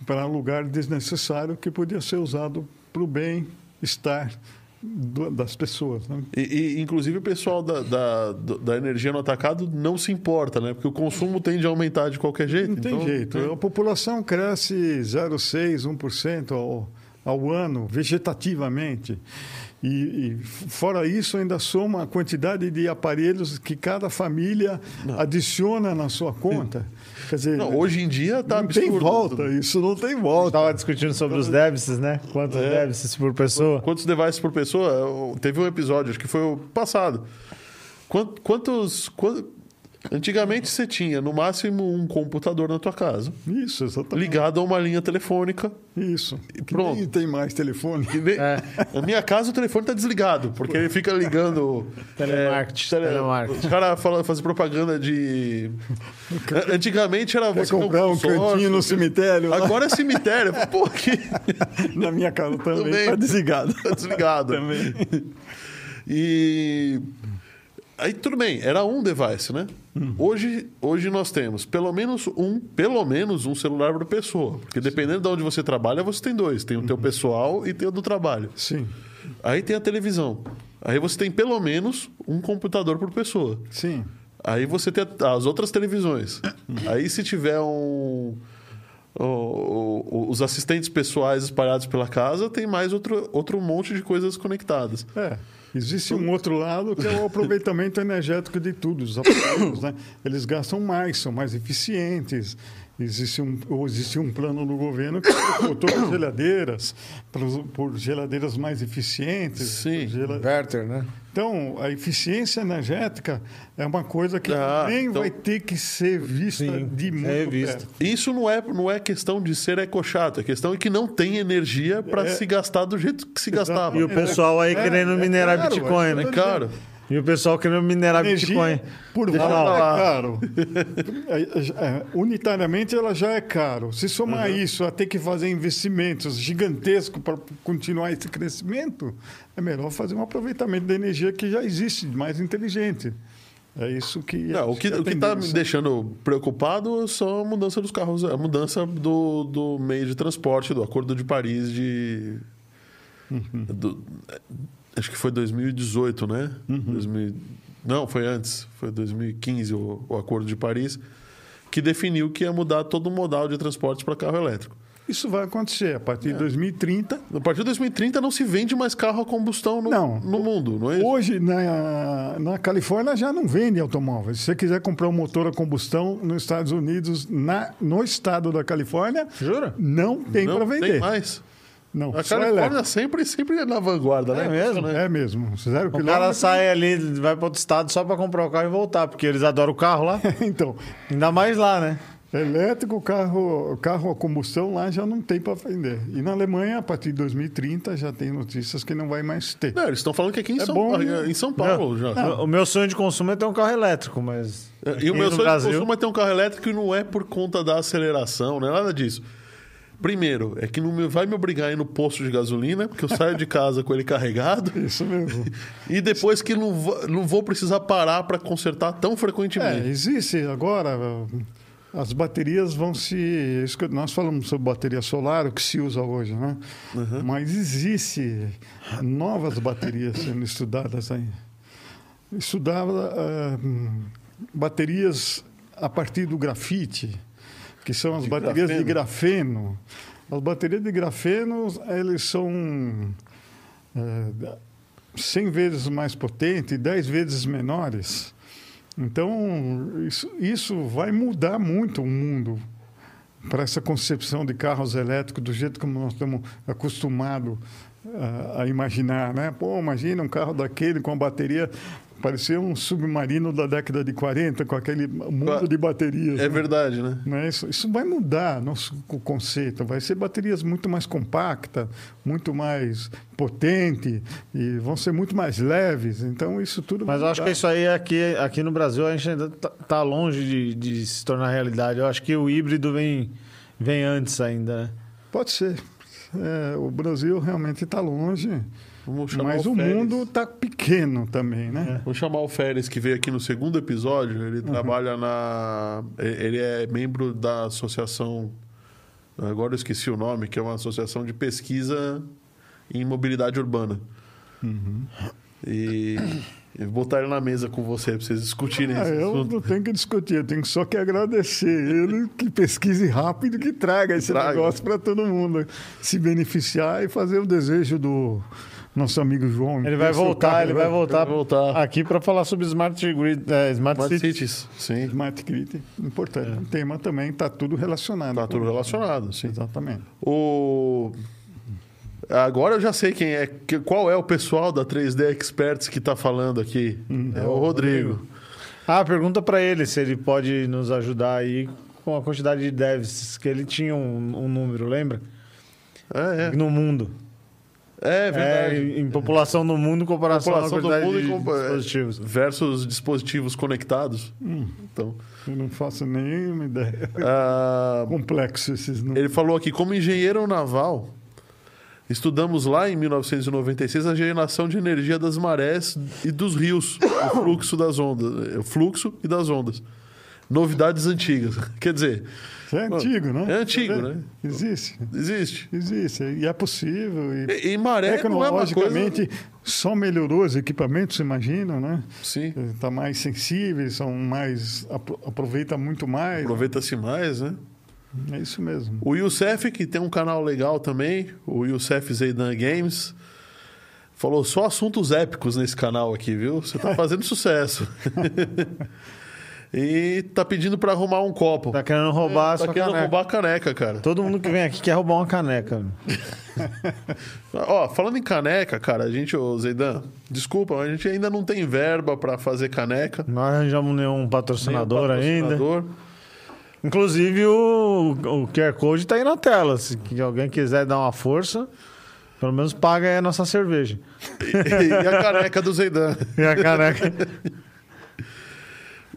para lugar desnecessário que podia ser usado para o bem-estar das pessoas, né? E, e, inclusive o pessoal da, da, da energia no atacado não se importa, né? Porque o consumo tende a aumentar de qualquer jeito. Não tem então, jeito. né? A população cresce 0,6%, 1% ao, ao ano, vegetativamente. E, e fora isso, ainda soma a quantidade de aparelhos que cada família adiciona na sua conta. Quer dizer, Não, hoje em dia tá não tem absurdo. volta, isso não tem volta. Estava discutindo sobre os débices, né? Quantos É. débices por pessoa? Quantos devices por pessoa? Teve um episódio, acho que foi o passado. Quant- Quantos. Antigamente você tinha no máximo um computador na tua casa, Isso, exatamente. ligado a uma linha telefônica. Isso. Que pronto. nem tem mais telefone. E ne- É. Na minha casa o telefone tá desligado, porque ele fica ligando. Telemarketing, tele- telemarketing. Os caras falam fazer propaganda de. Antigamente era Quer você comprar um consórcio, cantinho no cemitério? Agora é cemitério. Pô, que. Na minha casa também, Também. está desligado. Tá desligado. Também. E aí tudo bem, era um device, né? Hoje, hoje nós temos pelo menos um, pelo menos um celular por pessoa, porque dependendo de onde você trabalha, você tem dois, tem o teu pessoal e tem o do trabalho. Sim, Aí tem a televisão. Aí você tem pelo menos um computador por pessoa. sim. Aí você tem as outras televisões. Aí se tiver um o- o- os assistentes pessoais espalhados pela casa, tem mais outro, outro monte de coisas conectadas. É. Existe um outro lado que é o aproveitamento energético de tudo. Os aparelhos, né? Eles gastam mais, são mais eficientes. Existe um, ou existe um plano no governo que trocou todas as geladeiras por, por geladeiras mais eficientes. Sim. por gela- Inverter, né? Então, a eficiência energética é uma coisa que Ah, também então- vai ter que ser vista Sim, de muito é vista. perto. Isso não é, não é questão de ser ecochato, é questão é que não tem energia para É. se gastar do jeito que se gastava. E o pessoal aí É, querendo é minerar caro, Bitcoin, é né? É caro. E o pessoal querendo minerar Energia Bitcoin. por volta é caro. É, é, unitariamente ela já é caro. Se somar isso a ter que fazer investimentos gigantescos para continuar esse crescimento, é melhor fazer um aproveitamento da energia que já existe, mais inteligente. É isso que. Não, o que é a o que está me tendência. deixando preocupado são a mudança dos carros, a mudança do, do meio de transporte, do Acordo de Paris de. Uhum. do- acho que foi 2018, né? Uhum. 2000 não, foi antes. Foi 2015 o, o Acordo de Paris, que definiu que ia mudar todo o modal de transportes para carro elétrico. Isso vai acontecer a partir de 2030. A partir de 2030 não se vende mais carro a combustão no, Não. no mundo, não é isso? Hoje, na, na Califórnia, já não vende automóveis. Se você quiser comprar um motor a combustão nos Estados Unidos, na, no estado da Califórnia, Jura? não tem não para tem vender. mais. Não, A só Califórnia elétrico. sempre, sempre é na vanguarda, né? É mesmo? É mesmo. Zero O cara sai ali, vai para outro estado só para comprar o carro e voltar, porque eles adoram o carro lá. Então, Ainda mais lá, né? elétrico, carro, carro a combustão lá já não tem para vender. E na Alemanha, a partir de 2030, já tem notícias que não vai mais ter. Não, eles estão falando que aqui em, É São, bom, Paulo, né? em São Paulo já. O meu sonho de consumo é ter um carro elétrico, mas. E aqui o meu sonho Brasil, de consumo é ter um carro elétrico e não é por conta da aceleração, não é nada disso. Primeiro, é que não me- vai me obrigar a ir no posto de gasolina, porque eu saio de casa com ele carregado. Isso mesmo. E depois que não vou, não vou precisar parar para consertar tão É, frequentemente. existe agora. As baterias vão se. Que nós falamos sobre bateria solar, o que se usa hoje, né? Mas existe novas baterias sendo estudadas aí. Estudava hum, baterias a partir do grafite, que são as De baterias de grafeno. As baterias de grafeno, eles são eh, 100 vezes mais potentes, 10 vezes menores. Então, isso, isso vai mudar muito o mundo para essa concepção de carros elétricos do jeito como nós estamos acostumados a, a imaginar, né? Pô, imagina um carro daquele com a bateria parecia um submarino da década de 40 com aquele mundo de baterias. É né? verdade, né? Né? Isso, isso vai mudar nosso co- conceito. Vai ser baterias muito mais compactas, muito mais potentes e vão ser muito mais leves. Então, isso tudo Mas eu acho que isso aí aqui, aqui no Brasil a gente ainda tá, tá longe de, de se tornar realidade. Eu acho que o híbrido vem, vem antes ainda, né? Pode ser. É, o Brasil realmente está longe, mas o Férez. mundo está pequeno também, né? Vamos chamar o Férez, que veio aqui no segundo episódio. Ele trabalha na. Ele é membro da associação. Agora eu esqueci o nome, que é uma associação de pesquisa em mobilidade urbana. E. e vou botar ele na mesa com você para vocês discutirem Ah, eu assunto. não tenho que discutir, eu tenho só que agradecer ele que pesquise rápido, que traga esse Traga. negócio para todo mundo se beneficiar e fazer o desejo do nosso amigo João. Ele vai Ter seu voltar, carro ele vai voltar, voltar. aqui para falar sobre Smart Grid, é, Smart, Smart Cities. Cities, sim. Smart Grid, importante. O tema também está tudo relacionado. Tá com tudo relacionado, sim. Exatamente. O... Agora eu já sei quem é, que- qual é o pessoal da 3D Experts que está falando aqui. é o Rodrigo. Ah, pergunta para ele se ele pode nos ajudar aí com a quantidade de devs, que ele tinha um, um número, lembra? É, No mundo. É. É verdade. É, em população no mundo em comparação População à do mundo de e compa- dispositivos. versus dispositivos conectados. Então, Eu não faço nenhuma ideia. ah, Complexo esses números. ele falou aqui, como engenheiro naval, estudamos lá em 1996 a geração de energia das marés e dos rios, o fluxo das ondas, o fluxo e das ondas. Novidades antigas. Quer dizer, é antigo, né? É antigo, né? Existe. existe. Existe. E é possível. E E, e maré não é uma coisa... tecnologicamente só melhorou os equipamentos, imagina, né? Sim, Está mais sensíveis, são mais apro- aproveita muito mais. aproveita-se mais, né? É isso mesmo. O Youssef, que tem um canal legal também, o Youssef Zeidan Games, falou só assuntos épicos nesse canal aqui, viu? Você tá fazendo sucesso. e tá pedindo para arrumar um copo. Tá querendo roubar a tá sua querendo caneca. roubar a caneca, cara. Todo mundo que vem aqui quer roubar uma caneca. Ó, falando em caneca, cara, a gente, ô Zeidan, desculpa, mas a gente ainda não tem verba para fazer caneca. Não arranjamos nenhum patrocinador, Nem o ainda. patrocinador. Inclusive, o, o QR Code tá aí na tela. Se alguém quiser dar uma força, pelo menos paga aí a nossa cerveja. E, e a caneca do Zeidan. E a caneca.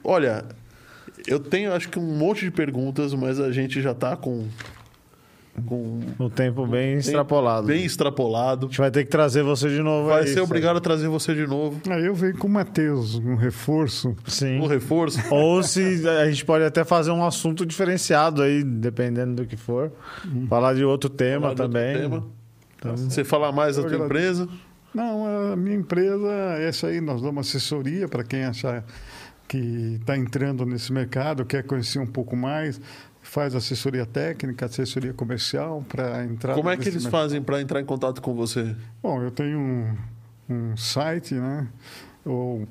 Olha, eu tenho acho que um monte de perguntas, mas a gente já tá com, com o tempo bem extrapolado. bem extrapolado. A gente vai ter que trazer você de novo Vai aí, ser obrigado a trazer você de novo. Aí eu venho com o Matheus, um reforço. Sim. Um reforço. Ou se a gente pode até fazer um assunto diferenciado aí, dependendo do que for. Falar de outro tema falar de outro também. tema. Você falar mais da tua empresa. Não, a minha empresa, essa aí, nós damos assessoria para quem achar que está entrando nesse mercado, quer conhecer um pouco mais. faz assessoria técnica, assessoria comercial para entrar. Como é que eles fazem para entrar em contato com você? Bom, eu tenho um, um site, né? Eu,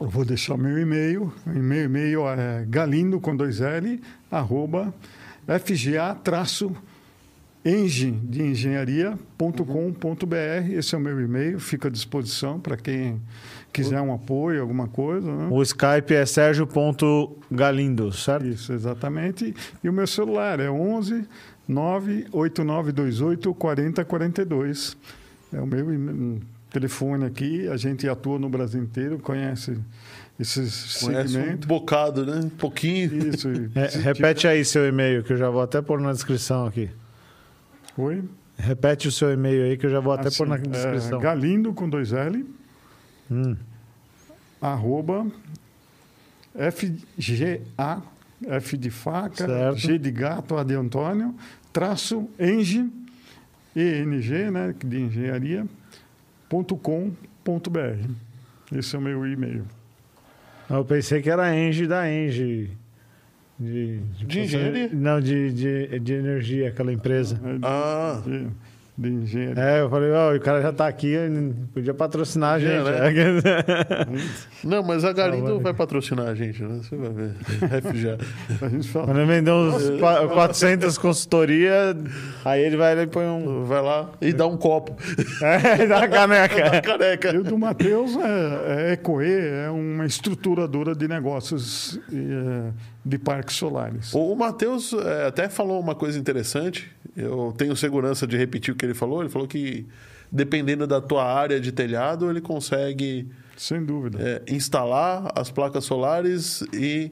eu vou deixar meu e-mail. Meu e-mail é galindo com dois L arroba fga traço enge de engenharia.com.br. Esse é o meu e-mail, fica à disposição para quem quiser um apoio, alguma coisa. Né? O Skype é sergio.galindo, certo? Isso, exatamente. E o meu celular é 11 98928 4042. É o meu telefone aqui. A gente atua no Brasil inteiro, conhece esses Conhece segmentos. um bocado, né? Um pouquinho. Isso. É, repete aí seu e-mail, que eu já vou até pôr na descrição aqui. Oi? Repete o seu e-mail aí, que eu já vou até Assim, pôr na é, descrição. galindo com dois L, Hum. arroba FGA, F de faca, Certo. G de gato, A de Antônio, traço eng, ENG, né, de engenharia, ponto com, ponto br. Esse é o meu e-mail. Eu pensei que era Engie da Engie. De, De engenharia? Não, de, de, de energia, aquela empresa. É de, Ah. de, de engenharia. É, eu falei, ó, o cara já tá aqui, podia patrocinar a gente. Podia, Não, mas a Galindo Tá bom. vai patrocinar a gente, né? Você vai ver. FGA. A gente fala, Quando ele vendeu uns qua- 400 consultoria, aí ele vai lá e põe um... Vai lá e dá um copo. É, dá uma caneca. Careca. E o do Matheus é, é Ecoe, é uma estruturadora de negócios é, de parques solares. O Matheus é, até falou uma coisa interessante. Eu tenho segurança de repetir o que ele falou. Ele falou que, dependendo da tua área de telhado, ele consegue Sem dúvida. é, instalar as placas solares e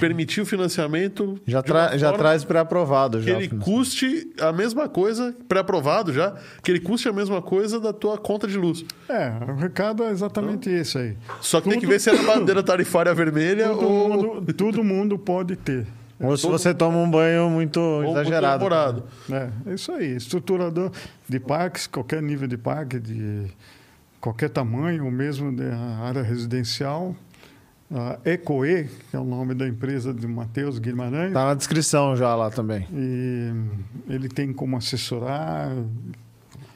permitir o financiamento. Já, tra já traz pré-aprovado. Que já. ele custe a mesma coisa, pré-aprovado já, que ele custe a mesma coisa da tua conta de luz. É, o recado é exatamente esse aí. Só que tem que Tudo- ver se é na bandeira tarifária vermelha Todo, ou, mundo, todo mundo pode ter. Ou se você toma um banho muito ou muito exagerado. elaborado. É, é isso aí. Estruturador de parques, qualquer nível de parque, de qualquer tamanho, ou mesmo da área residencial. A Ecoe, que é o nome da empresa de Matheus Guimarães, Tá na descrição já lá também. e ele tem como assessorar,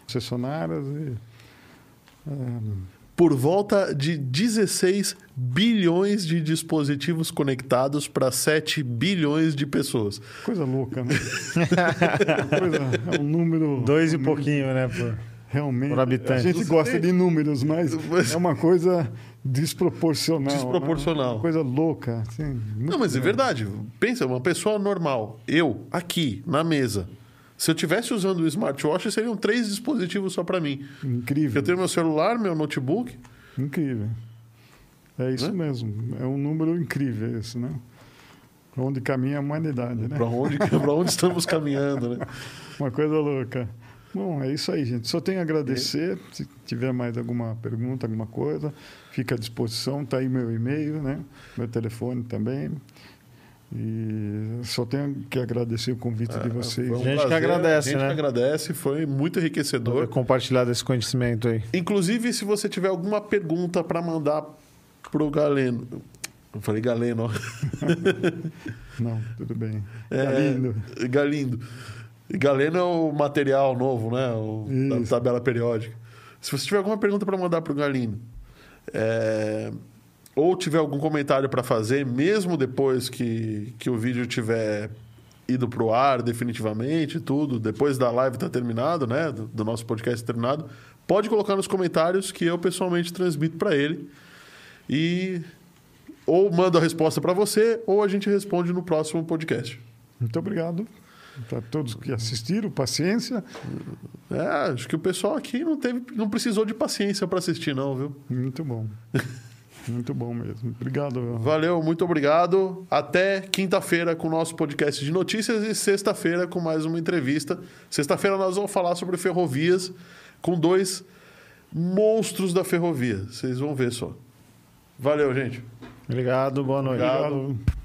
assessonárias. E, é, por volta de 16 bilhões de dispositivos conectados para 7 bilhões de pessoas. coisa louca, né? coisa, é um número. Dois e pouquinho, né? Por... Realmente. por habitante. A gente gosta de números, Mas- é uma coisa desproporcional. Desproporcional. né? Coisa louca. Assim, Não, mas é verdade. Pensa, uma pessoa normal, eu, aqui, na mesa, se eu tivesse usando o smartwatch, seriam três dispositivos só para mim. Incrível. Eu tenho meu celular, meu notebook. Incrível. É isso Né? mesmo. É um número incrível esse, né? Pra onde caminha a humanidade, né? Para onde, pra onde estamos caminhando, né? Uma coisa louca. Bom, é isso aí, gente. Só tenho a agradecer. Se tiver mais alguma pergunta, alguma coisa, fica à disposição. Está aí meu e-mail, né? Meu telefone também. E só tenho que agradecer o convite de vocês. Um Gente que agradece, a gente né? que agradece, foi muito enriquecedor. Compartilhar desse conhecimento aí. Inclusive, se você tiver alguma pergunta para mandar pro Galeno. Eu falei Galeno, ó. Não, tudo bem. É, Tá lindo. Galeno é o material novo, né? O, da tabela periódica. Se você tiver alguma pergunta para mandar pro Galindo, é, ou tiver algum comentário para fazer, mesmo depois que, que o vídeo tiver ido pro ar definitivamente, tudo, depois da live tá terminado, né? Do, do nosso podcast terminado, pode colocar nos comentários que eu pessoalmente transmito para ele. E ou mando a resposta para você, ou a gente responde no próximo podcast. Muito obrigado para todos que assistiram. Paciência. É, acho que o pessoal aqui não teve, não precisou de paciência para assistir, não, viu? Muito bom. Muito bom mesmo. Obrigado. Valeu, muito obrigado. Até quinta-feira com o nosso podcast de notícias e sexta-feira com mais uma entrevista. Sexta-feira nós vamos falar sobre ferrovias com dois monstros da ferrovia. Vocês vão ver só. Valeu, gente. Obrigado, boa noite. Obrigado. Obrigado.